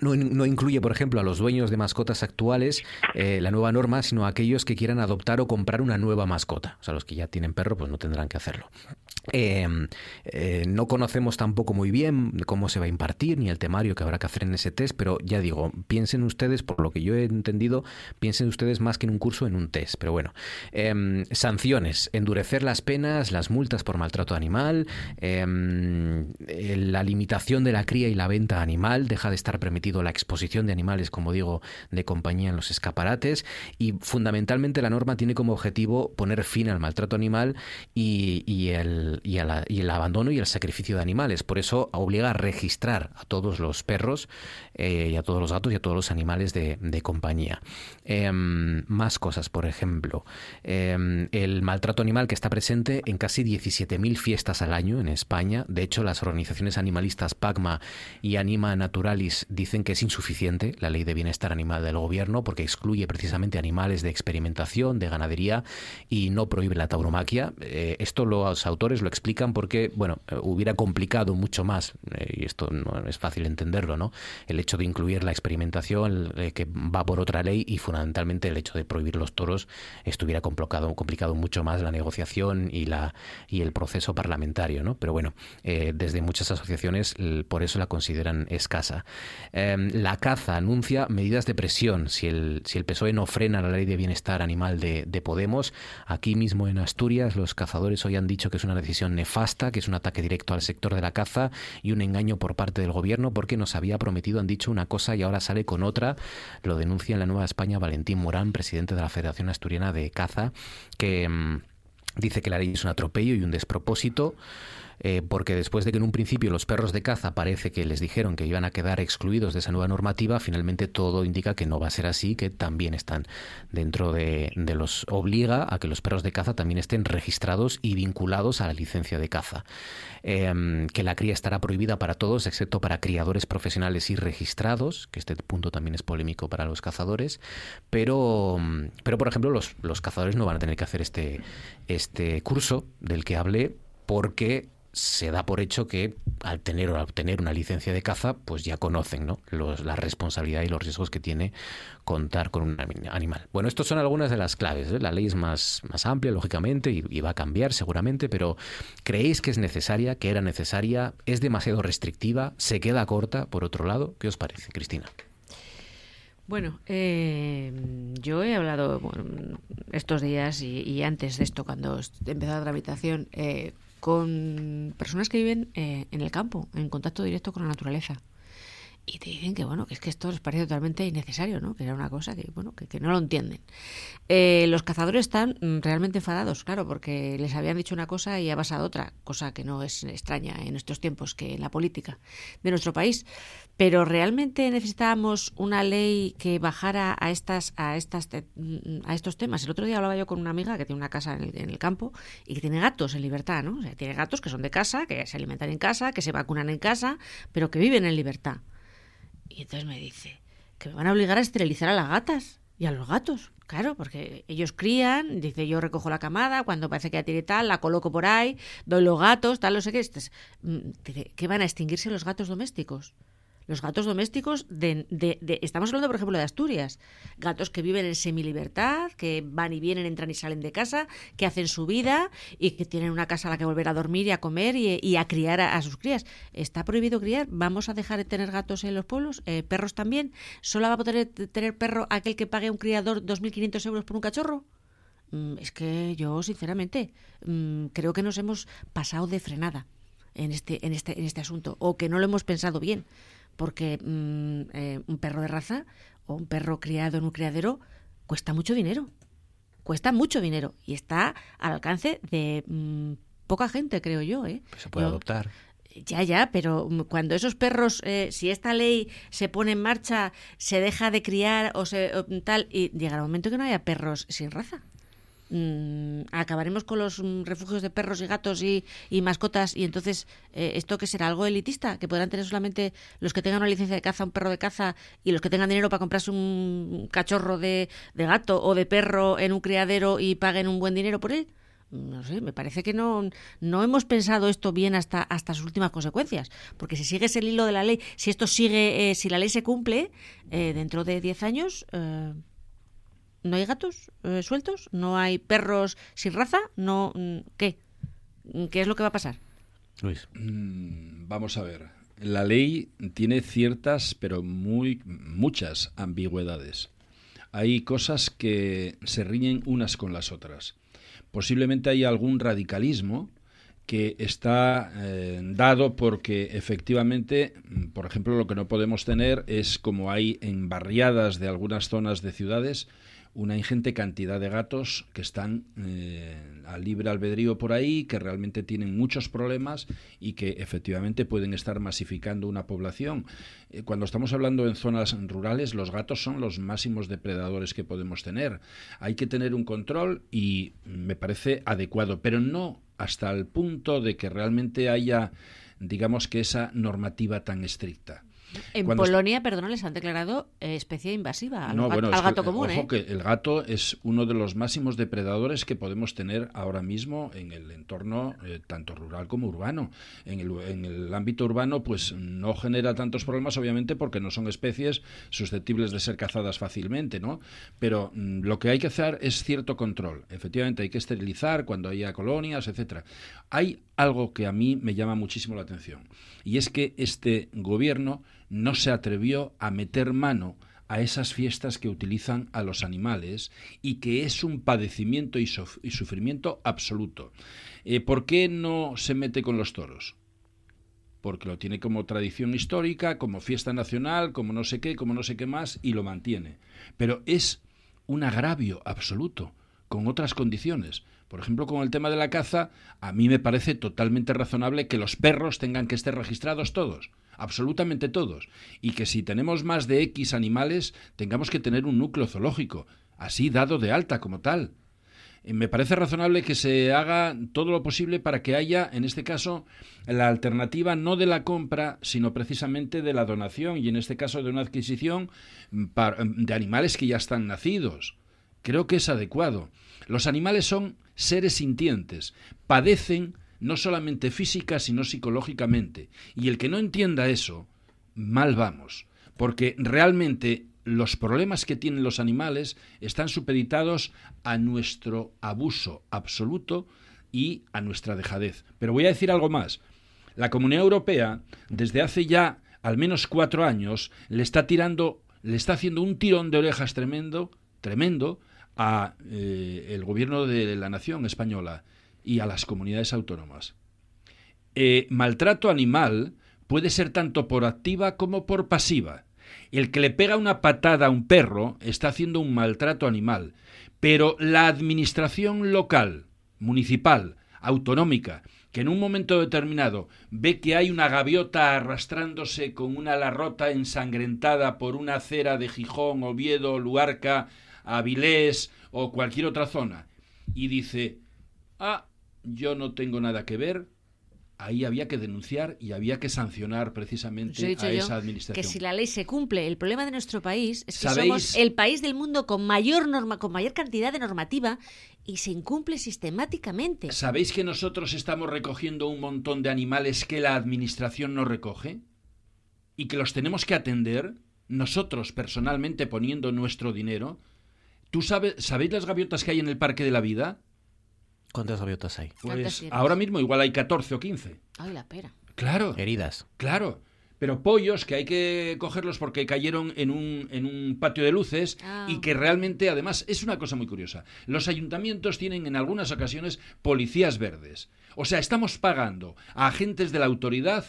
no, incluye, por ejemplo, a los dueños de mascotas actuales eh, la nueva norma, sino a aquellos que quieran adoptar o comprar una nueva mascota. O sea, los que ya tienen perro, pues no tendrán que hacerlo. Em, eh, no conocemos tampoco muy bien cómo se va a impartir ni el temario que habrá que hacer en ese test, pero ya digo, piensen ustedes, por lo que yo he entendido, piensen ustedes más que en un curso, en un test. Pero bueno, em, sanciones, endurecer las penas, las multas por maltrato animal, em, la limitación de la cría y la venta animal, deja de estar permitido la exposición de animales, como digo, de compañía en los escaparates y fundamentalmente la norma tiene como objetivo poner fin al maltrato animal y el y, el abandono y el sacrificio de animales. Por eso obliga a registrar a todos los perros eh, y a todos los gatos y a todos los animales de, compañía. Em, más cosas, por ejemplo, em, el maltrato animal que está presente en casi 17.000 fiestas al año en España. De hecho, las organizaciones animalistas PACMA y Anima Naturalis dicen que es insuficiente la ley de bienestar animal del gobierno porque excluye precisamente animales de experimentación, de ganadería y no prohíbe la tauromaquia. Eh, esto los autores lo explican porque, bueno, eh, hubiera complicado mucho más, y esto no es fácil entenderlo, ¿no? El hecho de incluir la experimentación, eh, que va por otra ley, y fundamentalmente el hecho de prohibir los toros, estuviera complicado, complicado mucho más la negociación y, la, y el proceso parlamentario, ¿no? Pero bueno, eh, desde muchas asociaciones por eso la consideran escasa. Em, la caza anuncia medidas de presión. Si el, si el PSOE no frena la ley de bienestar animal de, de Podemos, aquí mismo en Asturias los cazadores hoy han dicho que es una decisión nefasta, que es un ataque directo al sector de la caza y un engaño por parte del gobierno porque nos había prometido, han dicho una cosa y ahora sale con otra. Lo denuncia en la Nueva España Valentín Morán, presidente de la Federación Asturiana de Caza, que mm, dice que la ley es un atropello y un despropósito. Eh, porque después de que en un principio los perros de caza parece que les dijeron que iban a quedar excluidos de esa nueva normativa, finalmente todo indica que no va a ser así, que también están dentro de, los obliga a que los perros de caza también estén registrados y vinculados a la licencia de caza. Em, que la cría estará prohibida para todos, excepto para criadores profesionales y registrados, que este punto también es polémico para los cazadores, pero, pero por ejemplo los, los cazadores no van a tener que hacer este, este curso del que hablé porque se da por hecho que al tener o obtener una licencia de caza, pues ya conocen ¿no? la responsabilidad y los riesgos que tiene contar con un animal. Bueno, estas son algunas de las claves. ¿eh? La ley es más, más amplia, lógicamente, y, y, va a cambiar seguramente, pero ¿creéis que es necesaria, que era necesaria? ¿Es demasiado restrictiva? ¿Se queda corta, por otro lado? ¿Qué os parece, Cristina? Bueno, eh, yo he hablado estos días y, antes de esto, cuando empezó la tramitación, eh, con personas que viven eh, en el campo, en contacto directo con la naturaleza. Y te dicen que bueno, que es que esto les parece totalmente innecesario, ¿no? Que era una cosa que, bueno, que, no lo entienden. Eh, los cazadores están mm, realmente enfadados, claro, porque les habían dicho una cosa y ha pasado otra, cosa que no es extraña en estos tiempos que en la política de nuestro país. Pero realmente necesitábamos una ley que bajara a estas, a estas, a estos temas. El otro día hablaba yo con una amiga que tiene una casa en el, en el campo y que tiene gatos en libertad, ¿no? O sea, tiene gatos que son de casa, que se alimentan en casa, que se vacunan en casa, pero que viven en libertad. Y entonces me dice que me van a obligar a esterilizar a las gatas y a los gatos. Claro, porque ellos crían, dice yo recojo la camada, cuando parece que ya tiene tal, la coloco por ahí, doy los gatos, tal, no sé qué. Mm, dice, ¿que van a extinguirse los gatos domésticos? Los gatos domésticos de, de, Estamos hablando, por ejemplo, de Asturias. Gatos que viven en semilibertad, que van y vienen, entran y salen de casa, que hacen su vida y que tienen una casa a la que volver a dormir y a comer y, a criar a, sus crías. ¿Está prohibido criar? ¿Vamos a dejar de tener gatos en los pueblos? Eh, ¿Perros también? ¿Solo va a poder tener perro aquel que pague a un criador 2.500 euros por un cachorro? Mm, es que yo, sinceramente, mm, creo que nos hemos pasado de frenada en este, en este, en este asunto o que no lo hemos pensado bien porque mm, eh, un perro de raza o un perro criado en un criadero cuesta mucho dinero. Cuesta mucho dinero y está al alcance de mm, poca gente, creo yo. ¿eh? Pues se puede adoptar. Ya, ya, pero mm, cuando esos perros, eh, si esta ley se pone en marcha, se deja de criar o, se, tal, y llegará un momento que no haya perros sin raza. Mm, acabaremos con los mm, refugios de perros y gatos y, mascotas y entonces eh, esto que será algo elitista que podrán tener solamente los que tengan una licencia de caza un perro de caza y los que tengan dinero para comprarse un cachorro de, gato o de perro en un criadero y paguen un buen dinero por él no sé, me parece que no, no hemos pensado esto bien hasta, hasta sus últimas consecuencias. Porque si sigues el hilo de la ley, si esto sigue, eh, si la ley se cumple, eh, dentro de 10 años, ¿No hay gatos eh, sueltos? ¿No hay perros sin raza? ¿No mm, qué? ¿Qué es lo que va a pasar? Luis. Mm, vamos a ver. La ley tiene ciertas, pero muy muchas ambigüedades. Hay cosas que se riñen unas con las otras. Posiblemente hay algún radicalismo que está eh, dado porque efectivamente, mm, por ejemplo, lo que no podemos tener es como hay en barriadas de algunas zonas de ciudades, una ingente cantidad de gatos que están eh, a libre albedrío por ahí, que realmente tienen muchos problemas y que efectivamente pueden estar masificando una población. Eh, cuando estamos hablando en zonas rurales, los gatos son los máximos depredadores que podemos tener. Hay que tener un control y me parece adecuado, pero no hasta el punto de que realmente haya, digamos que esa normativa tan estricta. En Polonia, perdón, les han declarado eh, especie invasiva al, gato común. Ojo ¿eh? que el gato es uno de los máximos depredadores que podemos tener ahora mismo en el entorno eh, tanto rural como urbano. En el, en el ámbito urbano, pues no genera tantos problemas, obviamente, porque no son especies susceptibles de ser cazadas fácilmente, ¿no? Pero mm, lo que hay que hacer es cierto control. Efectivamente, hay que esterilizar cuando haya colonias, etcétera. Hay algo que a mí me llama muchísimo la atención. Y es que este gobierno no se atrevió a meter mano a esas fiestas que utilizan a los animales y que es un padecimiento y, sufrimiento absoluto. Eh, ¿Por qué no se mete con los toros? Porque lo tiene como tradición histórica, como fiesta nacional, como no sé qué, como no sé qué más, y lo mantiene. Pero es un agravio absoluto, con otras condiciones. Por ejemplo, con el tema de la caza, a mí me parece totalmente razonable que los perros tengan que estar registrados todos absolutamente todos, y que si tenemos más de X animales tengamos que tener un núcleo zoológico, así dado de alta como tal. Eh, me parece razonable que se haga todo lo posible para que haya, en este caso, la alternativa no de la compra, sino precisamente de la donación y en este caso de una adquisición mm, mm, de animales que ya están nacidos. Creo que es adecuado. Los animales son seres sintientes, padecen no solamente física, sino psicológicamente. Y el que no entienda eso, mal vamos, porque realmente los problemas que tienen los animales están supeditados a nuestro abuso absoluto y a nuestra dejadez. Pero voy a decir algo más. La Comunidad Europea, desde hace ya al menos cuatro años, le está tirando, le está haciendo un tirón de orejas tremendo, tremendo, a eh, el gobierno de la nación española y a las comunidades autónomas. Eh, maltrato animal puede ser tanto por activa como por pasiva. El que le pega una patada a un perro está haciendo un maltrato animal, pero la administración local, municipal, autonómica, que en un momento determinado ve que hay una gaviota arrastrándose con una larrota ensangrentada por una acera de Gijón, Oviedo, Luarca, Avilés o cualquier otra zona, y dice, ah, yo no tengo nada que ver, ahí había que denunciar y había que sancionar precisamente a esa administración. Que si la ley se cumple, el problema de nuestro país es que somos el país del mundo con mayor norma, con mayor cantidad de normativa y se incumple sistemáticamente. ¿Sabéis que nosotros estamos recogiendo un montón de animales que la administración no recoge? Y que los tenemos que atender nosotros personalmente poniendo nuestro dinero. ¿Tú sabes, sabéis las gaviotas que hay en el Parque de la Vida? ¿Cuántas gaviotas hay? Pues ahora mismo igual hay 14 o 15. Ay, la pera. Claro. Heridas. Claro. Pero pollos que hay que cogerlos porque cayeron en un, en un patio de luces ah. y que realmente, además, es una cosa muy curiosa. Los ayuntamientos tienen en algunas ocasiones policías verdes. O sea, estamos pagando a agentes de la autoridad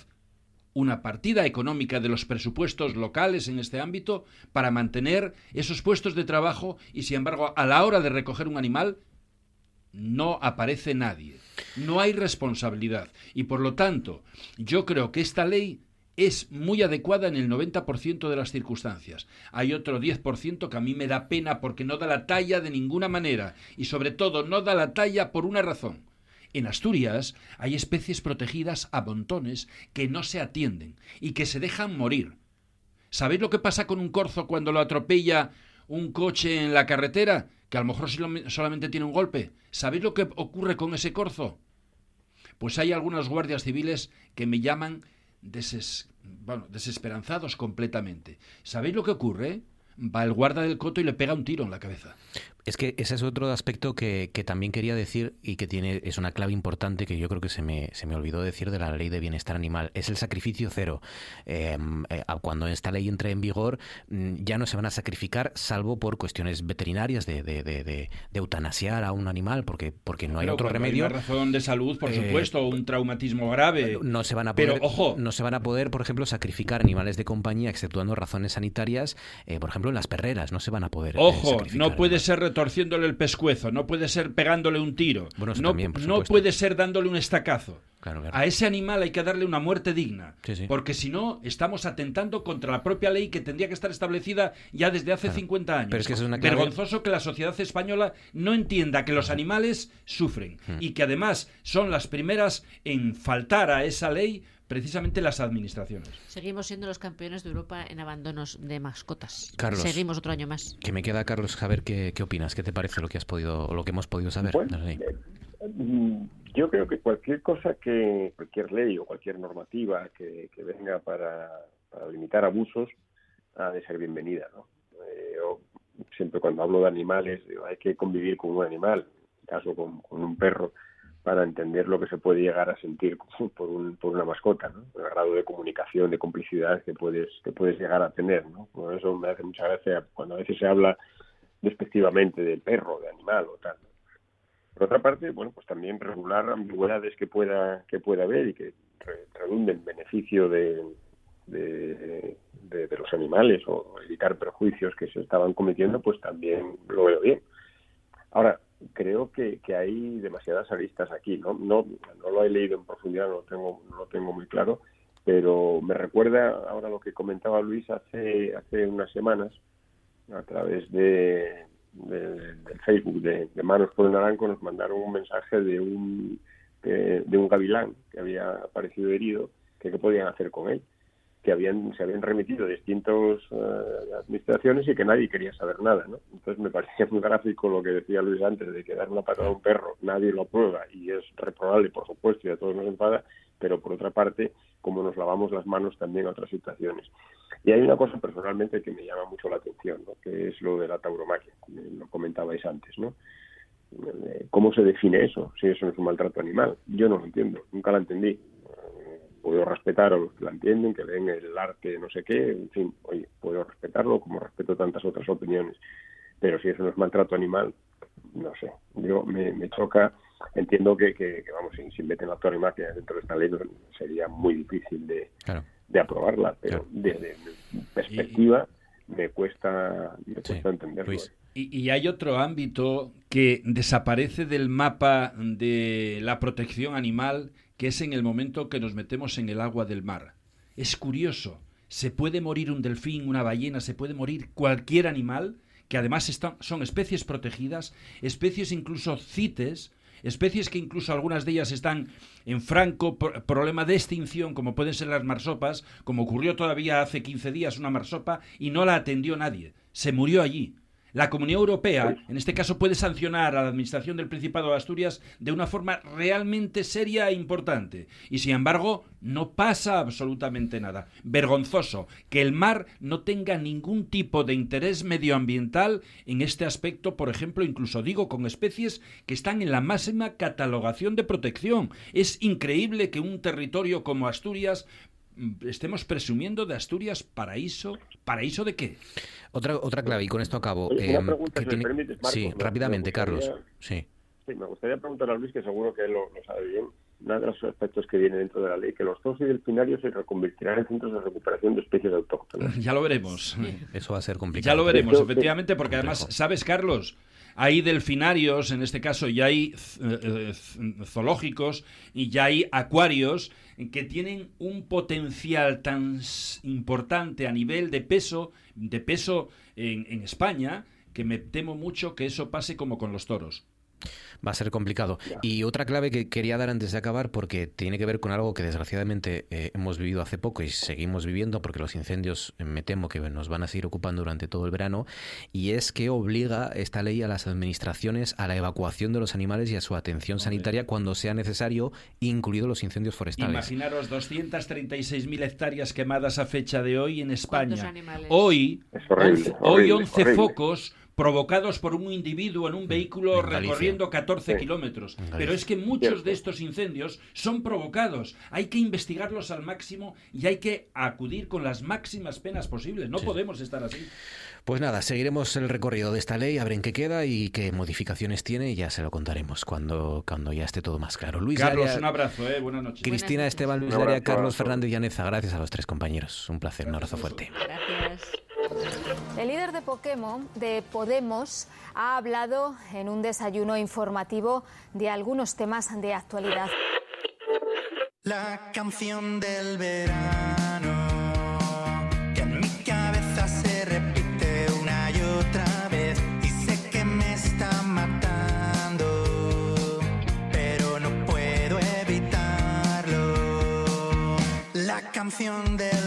una partida económica de los presupuestos locales en este ámbito para mantener esos puestos de trabajo y, sin embargo, a la hora de recoger un animal, no aparece nadie. No hay responsabilidad. Y por lo tanto, yo creo que esta ley es muy adecuada en el 90% de las circunstancias. Hay otro 10% que a mí me da pena porque no da la talla de ninguna manera y sobre todo no da la talla por una razón. En Asturias hay especies protegidas a montones que no se atienden y que se dejan morir. ¿Sabéis lo que pasa con un corzo cuando lo atropella un coche en la carretera? que a lo mejor solamente tiene un golpe. ¿Sabéis lo que ocurre con ese corzo? Pues hay algunos guardias civiles que me llaman desesperanzados completamente. ¿Sabéis lo que ocurre? Va el guarda del coto y le pega un tiro en la cabeza. Es que ese es otro aspecto que, también quería decir y que tiene es una clave importante que yo creo que se me, se me olvidó decir de la ley de bienestar animal. Es el sacrificio cero. Em, eh, cuando esta ley entre en vigor, mm, ya no se van a sacrificar salvo por cuestiones veterinarias de, de, de, eutanasiar a un animal porque, porque no hay otro remedio. Hay una razón de salud, por eh, supuesto, un traumatismo grave. No se van a poder, Pero, ojo. no se van a poder, por ejemplo, sacrificar animales de compañía, exceptuando razones sanitarias, eh, por ejemplo, en las perreras. No se van a poder. Ojo, no puede ser torciéndole el pescuezo, no puede ser pegándole un tiro, no, no puede ser dándole un estacazo. A ese animal hay que darle una muerte digna, porque si no estamos atentando contra la propia ley que tendría que estar establecida ya desde hace 50 años. Vergonzoso que la sociedad española no entienda que los animales sufren hmm. y que además son las primeras en faltar a esa ley precisamente las administraciones. Seguimos siendo los campeones de Europa en abandonos de mascotas. Carlos, Seguimos otro año más. Que me queda, Carlos, saber qué, qué opinas, qué te parece lo que has podido, lo que hemos podido saber. Eh, mm, yo creo que cualquier cosa que, cualquier ley o cualquier normativa que, venga para, limitar abusos ha de ser bienvenida, ¿no? Eh, siempre cuando hablo de animales, hay que convivir con un animal, en este caso con, con un perro, para entender lo que se puede llegar a sentir *laughs* por, un, por una mascota, ¿no? el grado de comunicación, de complicidad que puedes, que puedes llegar a tener. ¿no? Por eso me hace mucha gracia cuando a veces se habla despectivamente del perro, de animal o tal. Por otra parte, bueno, pues también regular ambigüedades que pueda, que pueda haber y que redunden en beneficio de, de, los animales o evitar perjuicios que se estaban cometiendo, pues también lo veo bien. Ahora, creo que, que hay demasiadas aristas aquí, ¿no? No, no lo he leído en profundidad, no lo tengo, no lo tengo muy claro, pero me recuerda ahora lo que comentaba Luis hace, hace unas semanas a través de, del Facebook de, Manos por el Naranco nos mandaron un mensaje de un de, de un gavilán que había aparecido herido que qué podían hacer con él que habían se habían remitido distintas uh, administraciones y que nadie quería saber nada, ¿no? Entonces me parecía muy gráfico lo que decía Luis antes de que dar una patada a un perro nadie lo aprueba y es reprobable, por supuesto, y a todos nos enfada, pero por otra parte, como nos lavamos las manos también a otras situaciones. Y hay una cosa personalmente que me llama mucho la atención, ¿no? que es lo de la tauromaquia, lo comentabais antes, ¿no? Eh, ¿Cómo se define eso? Si eso no es un maltrato animal. Yo no lo entiendo, nunca lo entendí puedo respetar a los que la entienden, que leen el arte no sé qué, en fin, oye, puedo respetarlo como respeto tantas otras opiniones, pero si eso no es maltrato animal, no sé, yo me, choca, entiendo que, que, vamos, si, si meten la animal dentro de esta ley sería muy difícil de, de aprobarla, pero desde mi perspectiva me cuesta, me cuesta entenderlo. Y, y, hay otro ámbito que desaparece del mapa de la protección animal que es en el momento que nos metemos en el agua del mar. Es curioso, se puede morir un delfín, una ballena, se puede morir cualquier animal, que además están, son especies protegidas, especies incluso CITES, especies que incluso algunas de ellas están en franco problema de extinción, como pueden ser las marsopas, como ocurrió todavía hace 15 días una marsopa y no la atendió nadie, se murió allí. La Comunidad Europea, en este caso, puede sancionar a la Administración del Principado de Asturias de una forma realmente seria e importante. Y sin embargo, no pasa absolutamente nada. Vergonzoso que el mar no tenga ningún tipo de interés medioambiental en este aspecto, por ejemplo, incluso digo, con especies que están en la máxima catalogación de protección. Es increíble que un territorio como Asturias estemos presumiendo de Asturias paraíso. ¿Paraíso de qué? Otra, otra clave, y con esto acabo. Eh, sí, rápidamente, Carlos. Sí. sí. me gustaría preguntar a Luis, que seguro que él lo, sabe bien, uno de los aspectos que viene dentro de la ley, que los zoos y delfinarios se reconvertirán en centros de recuperación de especies autóctonas. *laughs* Ya lo veremos. Eso va a ser complicado. Ya lo veremos, efectivamente, porque además, ¿sabes, Carlos? Hay delfinarios, en este caso ya hay eh, eh, zoológicos y ya hay acuarios que tienen un potencial tan importante a nivel de peso, de peso en, en España, que me temo mucho que eso pase como con los toros. Va a ser complicado. Y otra clave que quería dar antes de acabar, porque tiene que ver con algo que desgraciadamente eh, hemos vivido hace poco y seguimos viviendo, porque los incendios eh, me temo que nos van a seguir ocupando durante todo el verano, y es que obliga esta ley a las administraciones a la evacuación de los animales y a su atención sanitaria cuando sea necesario, incluidos los incendios forestales. Imaginaros 236.000 hectáreas quemadas a fecha de hoy en España. Hoy, hoy 11 focos provocados por un individuo en un mm. vehículo recorriendo 14 kilómetros. Pero es que muchos de estos incendios son provocados. Hay que investigarlos al máximo y hay que acudir con las máximas penas posibles. No podemos estar así. Pues nada, seguiremos el recorrido de esta ley, a ver en qué queda y qué modificaciones tiene y ya se lo contaremos cuando, cuando ya esté todo más claro. Luis Carlos, un abrazo, eh, buenas noches. Cristina Esteban, Luis Daria, Carlos Fernández Llaneza, gracias a los tres compañeros. Un placer, un abrazo fuerte. Gracias. El líder de Pokémon, de Podemos, ha hablado en un desayuno informativo de algunos temas de actualidad. La canción del verano, que en mi cabeza se repite una y otra vez, y sé que me está matando, pero no puedo evitarlo. La canción del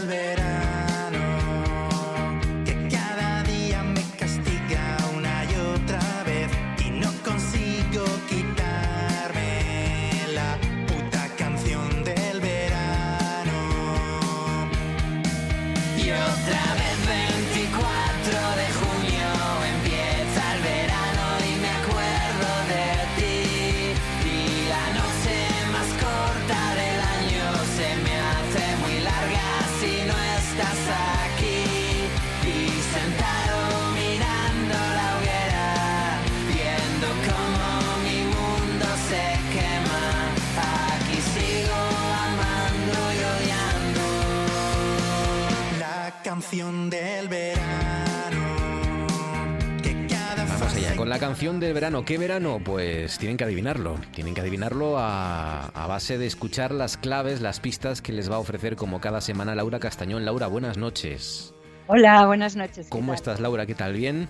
canción del verano. ¿Qué verano? Pues tienen que adivinarlo. Tienen que adivinarlo a, a, base de escuchar las claves, las pistas que les va a ofrecer como cada semana Laura Castañón. Laura, buenas noches. Hola, buenas noches. ¿Cómo estás, Laura? ¿Qué tal? ¿Bien?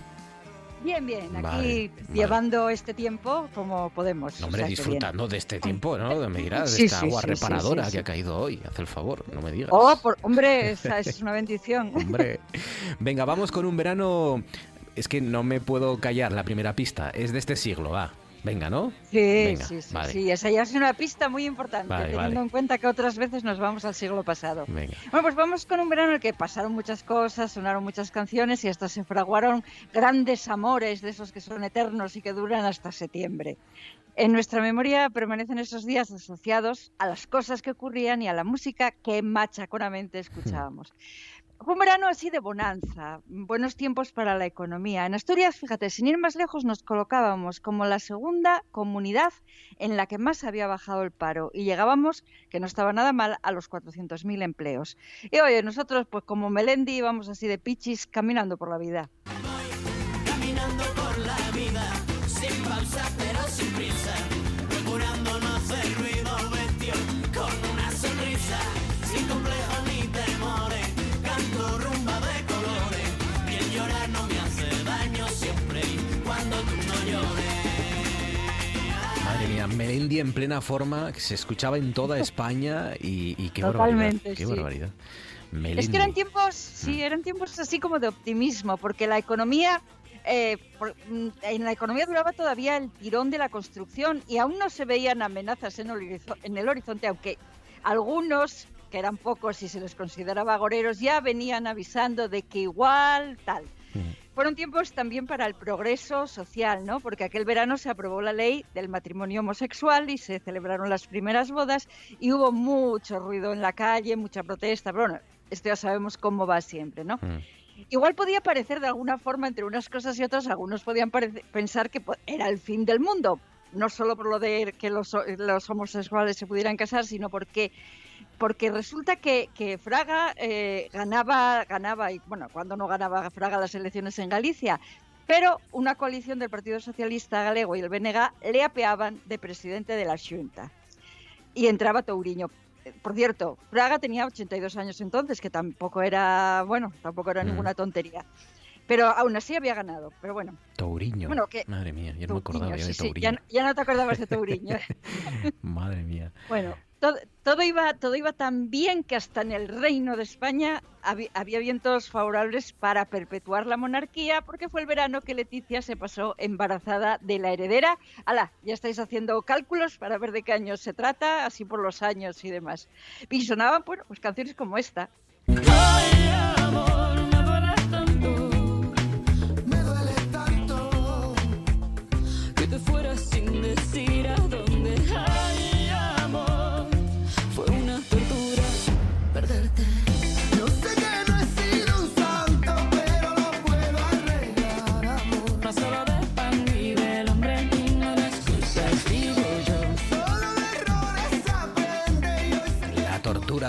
Bien, bien, aquí llevando este tiempo como podemos. hombre, disfrutando de este tiempo, ¿no? Me dirás, de esta agua reparadora que ha caído hoy. Haz el favor, no me digas. Oh, hombre, esa es una bendición. *laughs* hombre. *laughs* Venga, vamos con un verano. Es que no me puedo callar la primera pista. Es de este siglo, va. Venga, ¿no? Sí, sí, sí, sí, Esa ya es una pista muy importante, teniendo en cuenta que otras veces nos vamos al siglo pasado. Bueno, pues vamos con un verano en el que pasaron muchas cosas, sonaron muchas canciones y hasta se fraguaron grandes amores de esos que son eternos y que duran hasta septiembre. En nuestra memoria permanecen esos días asociados a las cosas que ocurrían y a la música que machaconamente *laughs* escuchábamos. Un verano así de bonanza, buenos tiempos para la economía. En Asturias, fíjate, sin ir más lejos, nos colocábamos como la segunda comunidad en la que más había bajado el paro y llegábamos, que no estaba nada mal, a los 400.000 empleos. Y oye, nosotros, pues como Melendi, íbamos así de pichis caminando por la vida. Melendi en plena forma, que se escuchaba en toda *laughs* España y, qué barbaridad. Qué barbaridad. Es que eran tiempos, sí, mm. eran tiempos así como de optimismo, porque la economía eh, mm, en la economía duraba todavía el tirón de la construcción y aún no se veían amenazas en el, en el horizonte, aunque algunos, que eran pocos y se les consideraba goreros, ya venían avisando de que igual tal. Fueron tiempos también para el progreso social, ¿no? Porque aquel verano se aprobó la ley del matrimonio homosexual y se celebraron las primeras bodas y hubo mucho ruido en la calle, mucha protesta. Pero bueno, esto ya sabemos cómo va siempre, ¿no? Mm. Igual podía parecer de alguna forma entre unas cosas y otras, algunos podían pensar que era el fin del mundo, no solo por lo de que los, los homosexuales se pudieran casar, sino porque porque resulta que, Fraga eh, ganaba, ganaba, y bueno, cuando no ganaba Fraga las elecciones en Galicia, pero una coalición del Partido Socialista Galego y el BNG le apeaban de presidente de la Junta. Y entraba Touriño. Por cierto, Fraga tenía 82 años entonces, que tampoco era, bueno, tampoco era mm. ninguna tontería. Pero aún así había ganado. Pero bueno. Touriño. Madre mía, no me acordaba de Touriño. ya, ya, no te acordabas de Touriño. *laughs* Madre mía. Bueno, todo, iba, todo iba tan bien que hasta en el Reino de España había, vientos favorables para perpetuar la monarquía, porque fue el verano que Leticia se pasó embarazada de la heredera. ¡Hala! Ya estáis haciendo cálculos para ver de qué años se trata, así por los años y demás. Y sonaban, pues canciones como esta.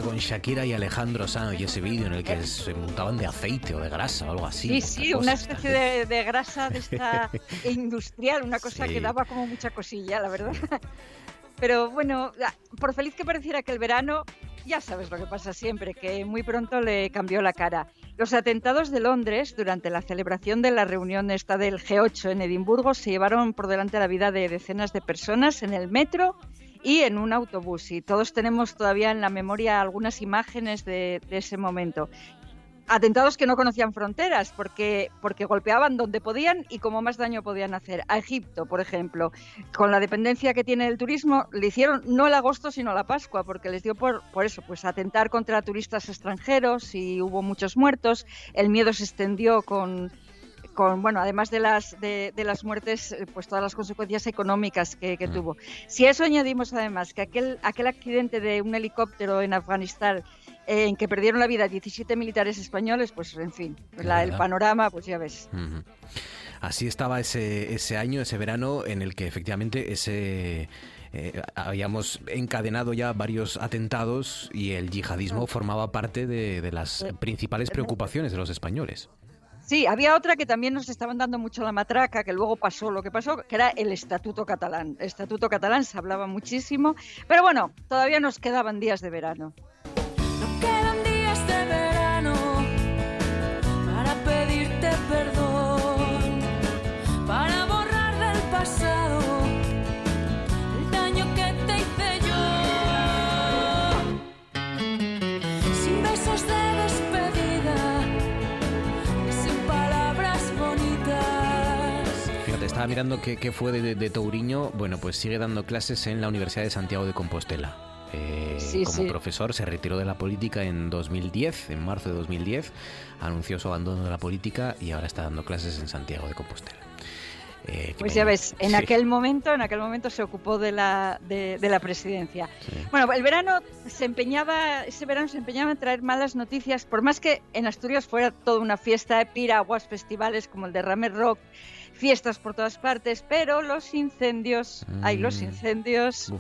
Con Shakira y Alejandro Sanz y ese vídeo en el que se montaban de aceite o de grasa o algo así. Sí, sí, una especie de, grasa de esta *laughs* industrial, una cosa que daba como mucha cosilla, la verdad. *laughs* Pero bueno, por feliz que pareciera que el verano, ya sabes lo que pasa siempre, que muy pronto le cambió la cara. Los atentados de Londres durante la celebración de la reunión esta del G8 en Edimburgo se llevaron por delante la vida de decenas de personas en el metro y en un autobús. Y todos tenemos todavía en la memoria algunas imágenes de, ese momento. Atentados que no conocían fronteras porque, porque golpeaban donde podían y como más daño podían hacer. A Egipto, por ejemplo, con la dependencia que tiene el turismo, le hicieron no el agosto sino la Pascua, porque les dio por, por eso, pues atentar contra turistas extranjeros y hubo muchos muertos. El miedo se extendió con, con bueno además de las de, las muertes eh, pues todas las consecuencias económicas que, mm. tuvo. Si a eso añadimos además que aquel aquel accidente de un helicóptero en Afganistán eh, en que perdieron la vida 17 militares españoles pues en fin el panorama pues ya ves. Así estaba ese ese año ese verano en el que efectivamente ese eh, habíamos encadenado ya varios atentados y el yihadismo formaba parte de, las principales preocupaciones de los españoles. Sí, había otra que también nos estaban dando mucho la matraca, que luego pasó lo que pasó, que era el Estatuto Catalán. El Estatuto Catalán se hablaba muchísimo, pero bueno, todavía nos quedaban días de verano. Mirando qué, fue de, de, Touriño. Bueno, pues sigue dando clases en la Universidad de Santiago de Compostela. Eh, como profesor se retiró de la política en 2010, en marzo de 2010, anunció su abandono de la política y ahora está dando clases en Santiago de Compostela. Eh, pues ya ves, en aquel momento, en aquel momento se ocupó de la, de, la presidencia. Bueno, el verano se empeñaba, ese verano se empeñaba en traer malas noticias, por más que en Asturias fuera toda una fiesta de piraguas, festivales como el de Ramer Rock, fiestas por todas partes, pero los incendios, hay los mm. incendios,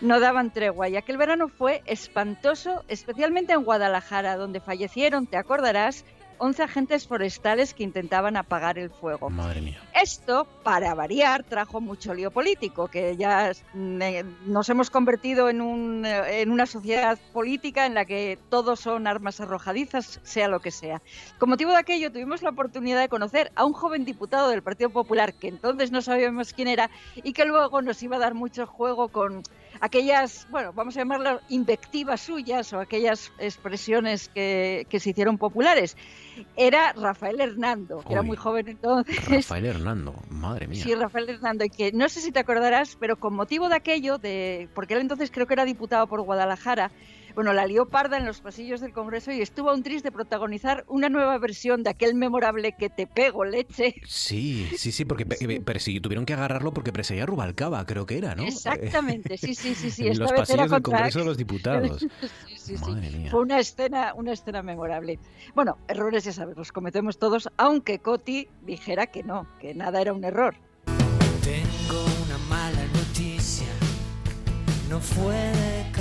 no daban tregua. Y aquel verano fue espantoso, especialmente en Guadalajara, donde fallecieron, te acordarás, 11 agentes forestales que intentaban apagar el fuego. Madre mía. Esto, para variar, trajo mucho lío político, que ya mm, eh, nos hemos convertido en, un, eh, en una sociedad política en la que todos son armas arrojadizas, sea lo que sea. Con motivo de aquello, tuvimos la oportunidad de conocer a un joven diputado del Partido Popular, que entonces no sabíamos quién era, y que luego nos iba a dar mucho juego con aquellas, bueno, vamos a llamarlo invectivas suyas o aquellas expresiones que, que se hicieron populares era Rafael Hernando, que era muy joven entonces. Rafael Hernando, madre mía. Sí, Rafael Hernando, y que no sé si te acordarás, pero con motivo de aquello, de porque él entonces creo que era diputado por Guadalajara, bueno, la lió parda en los pasillos del Congreso y estuvo a un triste de protagonizar una nueva versión de aquel memorable que te pego leche. Sí, sí, sí, porque pero sí, tuvieron que agarrarlo porque perseguía a Rubalcaba, creo que era, ¿no? Exactamente, sí, sí, sí, sí. *laughs* en los pasillos del Congreso de los Diputados. *laughs* sí, sí, sí. Fue una escena, una escena memorable. Bueno, errores ya sabes, los cometemos todos, aunque Coti dijera que no, que nada era un error. Tengo una mala noticia no fue de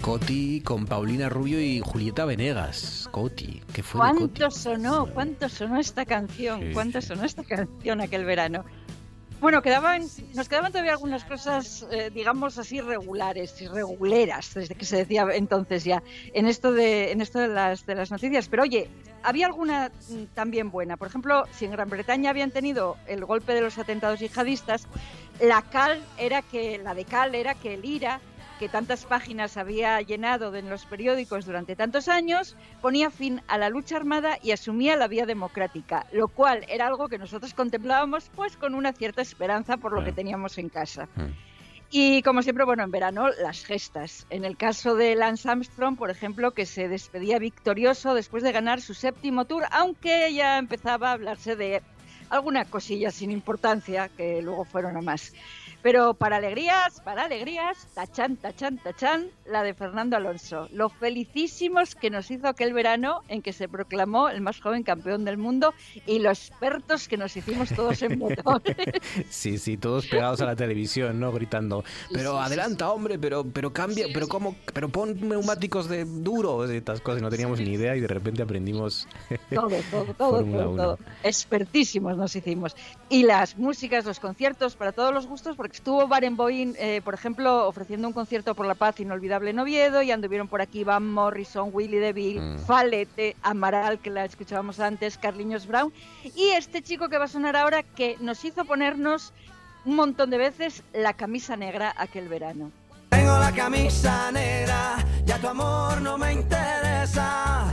Coti con Paulina Rubio y Julieta Venegas. Coti, ¿qué fue? ¿Cuánto sonó? ¿Cuánto sonó esta canción? ¿Cuánto sonó esta canción aquel verano? Bueno, quedaban, nos quedaban todavía algunas cosas, eh, digamos así, regulares y reguleras, desde que se decía entonces ya, en esto de, en esto de las, de las noticias. Pero oye, había alguna mm, también buena. Por ejemplo, si en Gran Bretaña habían tenido el golpe de los atentados yihadistas, la cal era que, la de cal era que el IRA que tantas páginas había llenado en los periódicos durante tantos años, ponía fin a la lucha armada y asumía la vía democrática, lo cual era algo que nosotros contemplábamos pues con una cierta esperanza por lo que teníamos en casa. Mm. Y como siempre, bueno, en verano las gestas. En el caso de Lance Armstrong, por ejemplo, que se despedía victorioso después de ganar su séptimo tour, aunque ya empezaba a hablarse de alguna cosilla sin importancia, que luego fueron a más. Pero para alegrías, para alegrías, tachan, tachan, tachan, la de Fernando Alonso. Lo felicísimos que nos hizo aquel verano en que se proclamó el más joven campeón del mundo y los expertos que nos hicimos todos en *laughs* motores. Sí, sí, todos pegados a la televisión, ¿no? Gritando, pero adelanta, hombre, pero, pero cambia, pero cómo, pero pon neumáticos de duro, estas cosas, no teníamos ni idea y de repente aprendimos. *laughs* Todo, todo, *laughs* todo, todo, todo. Expertísimos nos hicimos. Y las músicas, los conciertos, para todos los gustos, porque Estuvo Barenboim, eh, por ejemplo, ofreciendo un concierto por la paz inolvidable en Oviedo y anduvieron por aquí Van Morrison, Willy DeVille, mm. Falete, Amaral, que la escuchábamos antes, Carliños Brown y este chico que va a sonar ahora que nos hizo ponernos un montón de veces la camisa negra aquel verano. Tengo la camisa negra, ya tu amor no me interesa.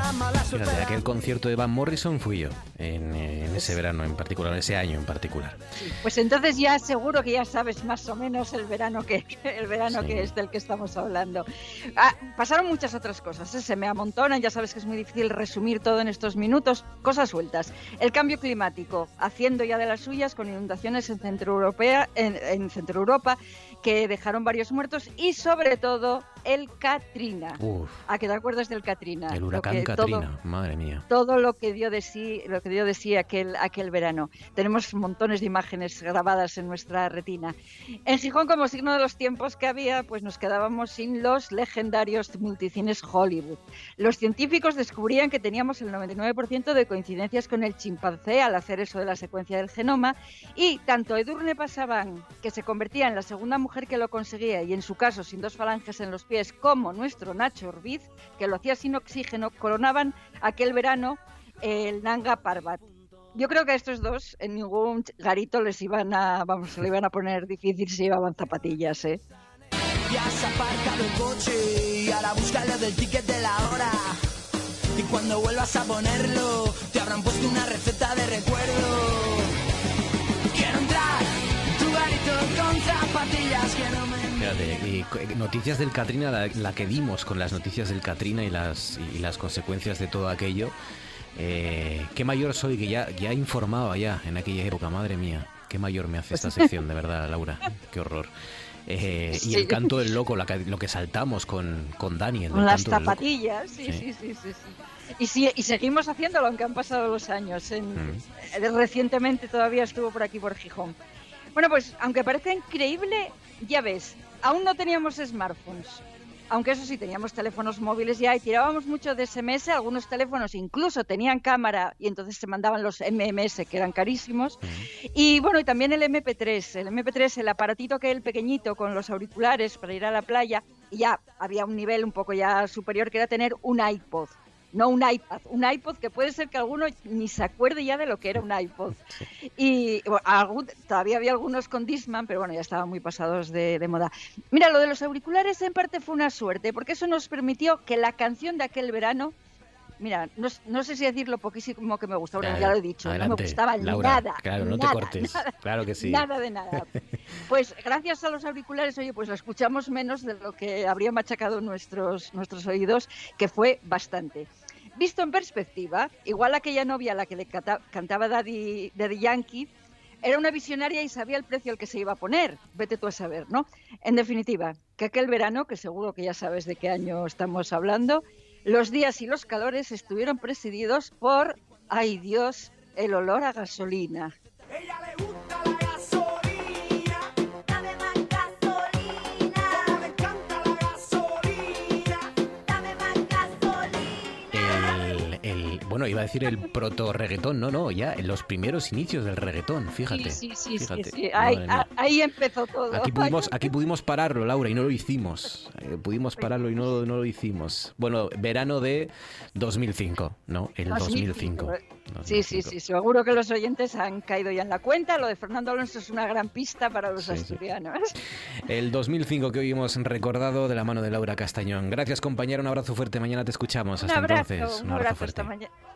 de aquel concierto de Van Morrison fui yo, en, en ese verano en particular, ese año en particular. Pues entonces ya seguro que ya sabes más o menos el verano que *laughs* el verano que es del que estamos hablando. Ah, pasaron muchas otras cosas, ¿eh? se me amontonan, ya sabes que es muy difícil resumir todo en estos minutos, cosas sueltas. El cambio climático, haciendo ya de las suyas con inundaciones en Centro, Europea, en, en Centro Europa que dejaron varios muertos y sobre todo el Katrina. ¿A qué te acuerdas del Katrina? El huracán Katrina, madre mía. Todo lo que dio de sí, lo que dio de sí aquel, aquel verano. Tenemos montones de imágenes grabadas en nuestra retina. En Gijón, como signo de los tiempos que había, pues nos quedábamos sin los legendarios multicines Hollywood. Los científicos descubrían que teníamos el 99% de coincidencias con el chimpancé al hacer eso de la secuencia del genoma y tanto Edurne Pasaban, que se convertía en la segunda mujer que lo conseguía y en su caso sin dos falanges en los pies, como nuestro Nacho Orbiz, que lo hacía sin oxígeno, coronaban aquel verano el Nanga Parbat. Yo creo que a estos dos en ningún garito les iban a, vamos, le iban a poner difícil si llevaban zapatillas, ¿eh? Ya has aparcado el coche y ahora búscalo del ticket de la hora. Y cuando vuelvas a ponerlo, te habrán puesto una receta de recuerdo. Quiero entrar en tu garito con zapatillas que y co- noticias del Katrina, la, la que dimos con las noticias del Katrina y las, y las consecuencias de todo aquello. Eh, qué mayor soy que ya, ya informaba ya en aquella época, madre mía. Qué mayor me hace esta *laughs* sección, de verdad, Laura. Qué horror. Eh, y el canto del loco, la que- lo que saltamos con, con Daniel. Con las zapatillas, sí, Sí. sí, sí, sí. Y, sí- y seguimos haciéndolo, aunque han pasado los años. En- Mm. eh, Recientemente todavía estuvo por aquí, por Gijón. Bueno, pues aunque parezca increíble, ya ves, aún no teníamos smartphones. Aunque eso sí, teníamos teléfonos móviles ya y tirábamos mucho de SMS. Algunos teléfonos incluso tenían cámara y entonces se mandaban los MMS, que eran carísimos. Y bueno, y también el MP3. El MP3, el aparatito que el pequeñito con los auriculares para ir a la playa. Y ya había un nivel un poco ya superior que era tener un iPod. No un iPad, un iPod que puede ser que alguno ni se acuerde ya de lo que era un iPod. Y bueno, algún- todavía había algunos con Disman, pero bueno, ya estaban muy pasados de, de moda. Mira, lo de los auriculares en parte fue una suerte, porque eso nos permitió que la canción de aquel verano, mira, no, no sé si decir lo poquísimo que me gustaba, Dale, ya lo he dicho, no adelante, me gustaba Laura, nada. Claro, no te cortes. nada, claro que sí. Nada de nada. *laughs* Pues gracias a los auriculares, oye, pues lo escuchamos menos de lo que habría machacado nuestros, nuestros oídos, que fue bastante. Visto en perspectiva, igual aquella novia a la que le cantaba Daddy, Daddy Yankee, era una visionaria y sabía el precio al que se iba a poner. Vete tú a saber, ¿no? En definitiva, que aquel verano, que seguro que ya sabes de qué año estamos hablando, los días y los calores estuvieron presididos por, ay Dios, el olor a gasolina. Bueno, iba a decir el proto reggaetón, no, no, ya en los primeros inicios del reggaetón, fíjate. Sí, sí, sí, fíjate, sí, sí. Ahí, a- ahí empezó todo. Aquí pudimos, aquí *laughs* pudimos pararlo, Laura, y no lo hicimos. Eh, pudimos pararlo y no, no lo hicimos. Bueno, verano de 2005, ¿no? El 2005. 2005. Sí, sí, sí, seguro que los oyentes han caído ya en la cuenta. Lo de Fernando Alonso es una gran pista para los Sí, sí. asturianos. El 2005 que hoy hemos recordado de la mano de Laura Castañón. Gracias, compañera. Un abrazo fuerte. Mañana te escuchamos. Un Hasta abrazo, entonces. un abrazo, hasta mañana. Hasta luego.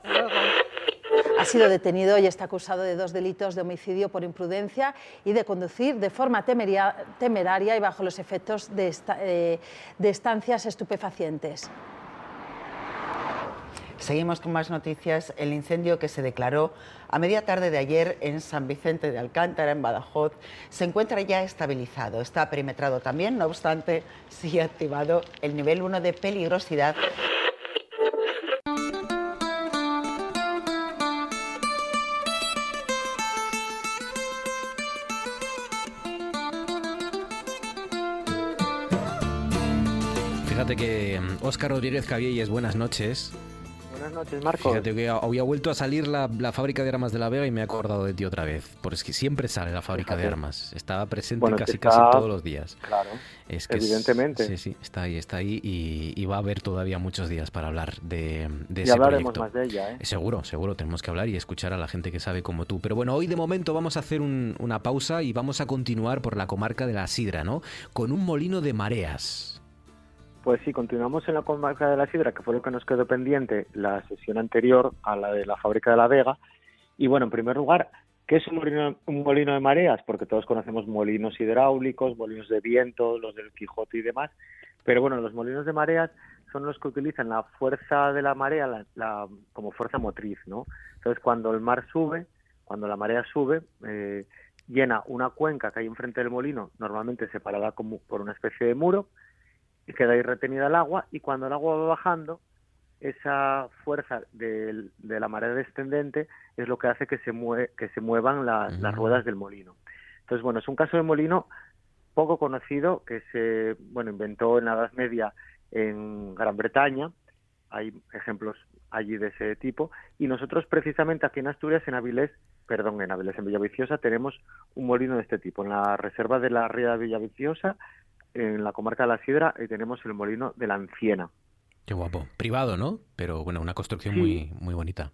Ha sido detenido y está acusado de dos delitos de homicidio por imprudencia y de conducir de forma temeraria y bajo los efectos de, eh, de estancias estupefacientes. Seguimos con más noticias. El incendio que se declaró a media tarde de ayer en San Vicente de Alcántara, en Badajoz, se encuentra ya estabilizado. Está perimetrado también, no obstante, sigue activado el nivel 1 de peligrosidad. Fíjate que Óscar Rodríguez Cabielles, buenas noches. Buenas noches, Marcos. Fíjate que había vuelto a salir la, fábrica de armas de la Vega y me he acordado de ti otra vez. Porque es que siempre sale la fábrica de armas. Estaba presente casi casi todos los días. Claro. Es que evidentemente. sí, sí, está ahí, está ahí y, va a haber todavía muchos días para hablar de, de y ese hablaremos más de ella, ¿eh? Seguro, seguro, tenemos que hablar y escuchar a la gente que sabe como tú. Pero bueno, hoy de momento vamos a hacer una pausa y vamos a continuar por la comarca de la Sidra, ¿no? Con un molino de mareas. Pues sí, continuamos en la comarca de la Sidra, que fue lo que nos quedó pendiente la sesión anterior a la de la fábrica de la Vega. Y bueno, en primer lugar, ¿qué es un molino, de mareas? Porque todos conocemos molinos hidráulicos, molinos de viento, los del Quijote y demás. Pero bueno, los molinos de mareas son los que utilizan la fuerza de la marea la, como fuerza motriz, ¿no? Entonces, cuando el mar sube, cuando la marea sube, eh, llena una cuenca que hay enfrente del molino, normalmente separada como por una especie de muro, y queda ahí retenida el agua y cuando el agua va bajando, esa fuerza de, la marea descendente es lo que hace que se, que se muevan las ruedas del molino. Entonces, bueno, es un caso de molino poco conocido que se bueno inventó en la Edad Media en Gran Bretaña. Hay ejemplos allí de ese tipo. Y nosotros precisamente aquí en Asturias, en Avilés, perdón, en Avilés, en Villaviciosa, tenemos un molino de este tipo. En la reserva de la Ría de Villaviciosa en la comarca de la Sidra y tenemos el molino de la Anciena. Qué guapo. Privado, ¿no? Pero bueno, una construcción muy, muy bonita.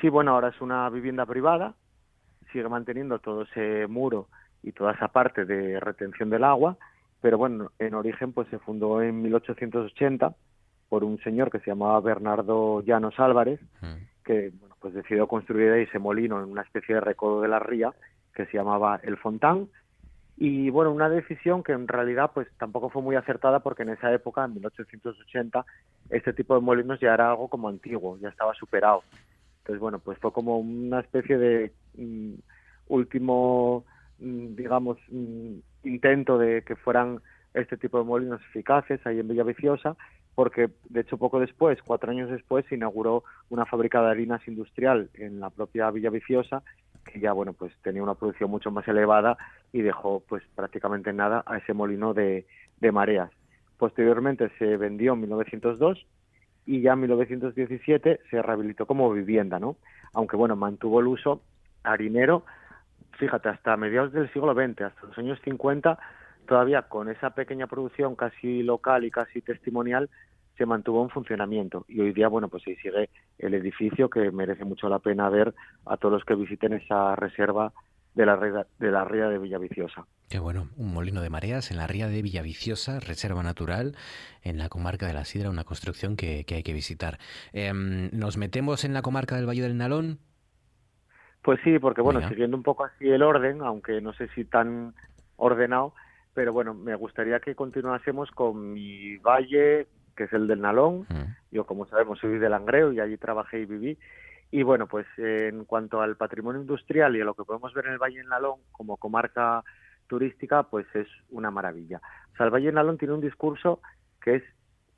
Sí, bueno, ahora es una vivienda privada, sigue manteniendo todo ese muro y toda esa parte de retención del agua, pero bueno, en origen pues se fundó en 1880 por un señor que se llamaba Bernardo Llanos Álvarez, mm. que bueno, pues decidió construir ahí ese molino en una especie de recodo de la ría que se llamaba El Fontán y bueno, una decisión que en realidad pues tampoco fue muy acertada porque en esa época, en 1880, este tipo de molinos ya era algo como antiguo, ya estaba superado. Entonces bueno, pues fue como una especie de mm, último, mm, digamos, mm, intento de que fueran este tipo de molinos eficaces ahí en Villaviciosa, porque de hecho poco después, cuatro años después, se inauguró una fábrica de harinas industrial en la propia Villaviciosa que ya bueno pues tenía una producción mucho más elevada y dejó pues prácticamente nada a ese molino de, de mareas. Posteriormente se vendió en 1902 y ya en 1917 se rehabilitó como vivienda, ¿no? Aunque bueno, mantuvo el uso harinero, fíjate, hasta mediados del siglo XX, hasta los años 50, todavía con esa pequeña producción casi local y casi testimonial, se mantuvo en funcionamiento y hoy día bueno pues ahí sigue el edificio que merece mucho la pena ver a todos los que visiten esa reserva de la ría de la ría de Villaviciosa. Qué bueno, un molino de mareas en la ría de Villaviciosa, reserva natural en la comarca de la Sidra, una construcción que, hay que visitar. Em, ¿Nos metemos en la comarca del Valle del Nalón? Pues sí, porque bueno, siguiendo un poco así el orden, aunque no sé si tan ordenado, pero bueno, me gustaría que continuásemos con mi valle, que es el del Nalón. Yo, como sabemos, soy de Langreo y allí trabajé y viví. Y bueno, pues en cuanto al patrimonio industrial y a lo que podemos ver en el Valle del Nalón como comarca turística, pues es una maravilla. O sea, el Valle del Nalón tiene un discurso que es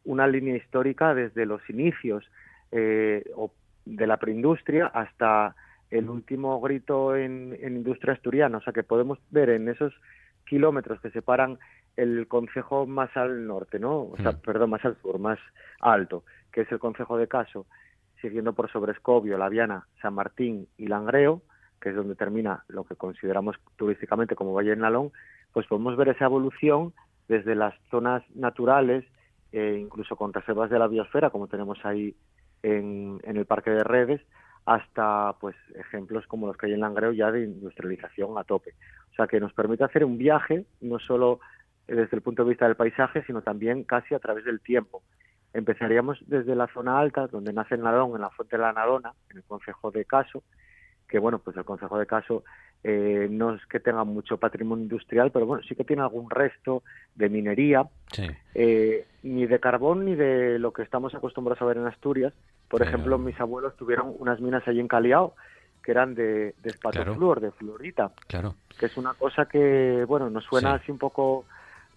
una línea histórica desde los inicios eh, de la preindustria hasta el último grito en, en industria asturiana. O sea, que podemos ver en esos kilómetros que separan el concejo más al norte, ¿no? O sea, mm. perdón, más al sur, más alto, que es el concejo de Caso, siguiendo por Sobrescobio, La Viana, San Martín y Langreo, que es donde termina lo que consideramos turísticamente como Valle del Nalón, pues podemos ver esa evolución desde las zonas naturales, e incluso con reservas de la biosfera, como tenemos ahí en, en el Parque de Redes, hasta pues ejemplos como los que hay en Langreo ya de industrialización a tope. O sea, que nos permite hacer un viaje, no solo desde el punto de vista del paisaje, sino también casi a través del tiempo. Empezaríamos desde la zona alta, donde nace el Narón, en la Fuente de la Narona, en el Consejo de Caso, que bueno, pues el Consejo de Caso eh, no es que tenga mucho patrimonio industrial, pero bueno, sí que tiene algún resto de minería, eh, ni de carbón ni de lo que estamos acostumbrados a ver en Asturias. Por ejemplo, mis abuelos tuvieron unas minas allí en Caliao, que eran de, de de fluorita, claro. que es una cosa que, bueno, nos suena así un poco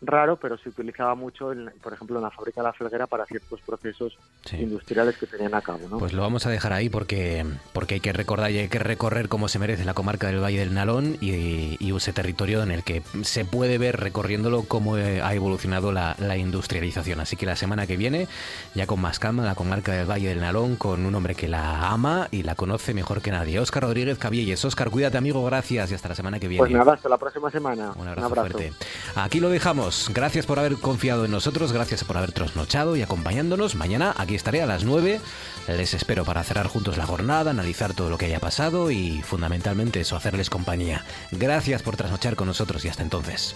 raro, pero se utilizaba mucho, por ejemplo, en la fábrica de la Felguera para ciertos procesos industriales que tenían a cabo. ¿no? Pues lo vamos a dejar ahí porque, porque hay que recordar y hay que recorrer como se merece la comarca del Valle del Nalón y, ese territorio en el que se puede ver recorriéndolo cómo eh, ha evolucionado la, industrialización. Así que la semana que viene, ya con más calma, la comarca del Valle del Nalón, con un hombre que la ama y la conoce mejor que nadie. Óscar Rodríguez Cabielles. Óscar, cuídate amigo, gracias y hasta la semana que viene. Pues nada, hasta la próxima semana. Un abrazo, fuerte. Aquí lo dejamos. Gracias por haber confiado en nosotros, gracias por haber trasnochado y acompañándonos. Mañana aquí estaré a las 9. Les espero para cerrar juntos la jornada, analizar todo lo que haya pasado y fundamentalmente eso, hacerles compañía. Gracias por trasnochar con nosotros y hasta entonces.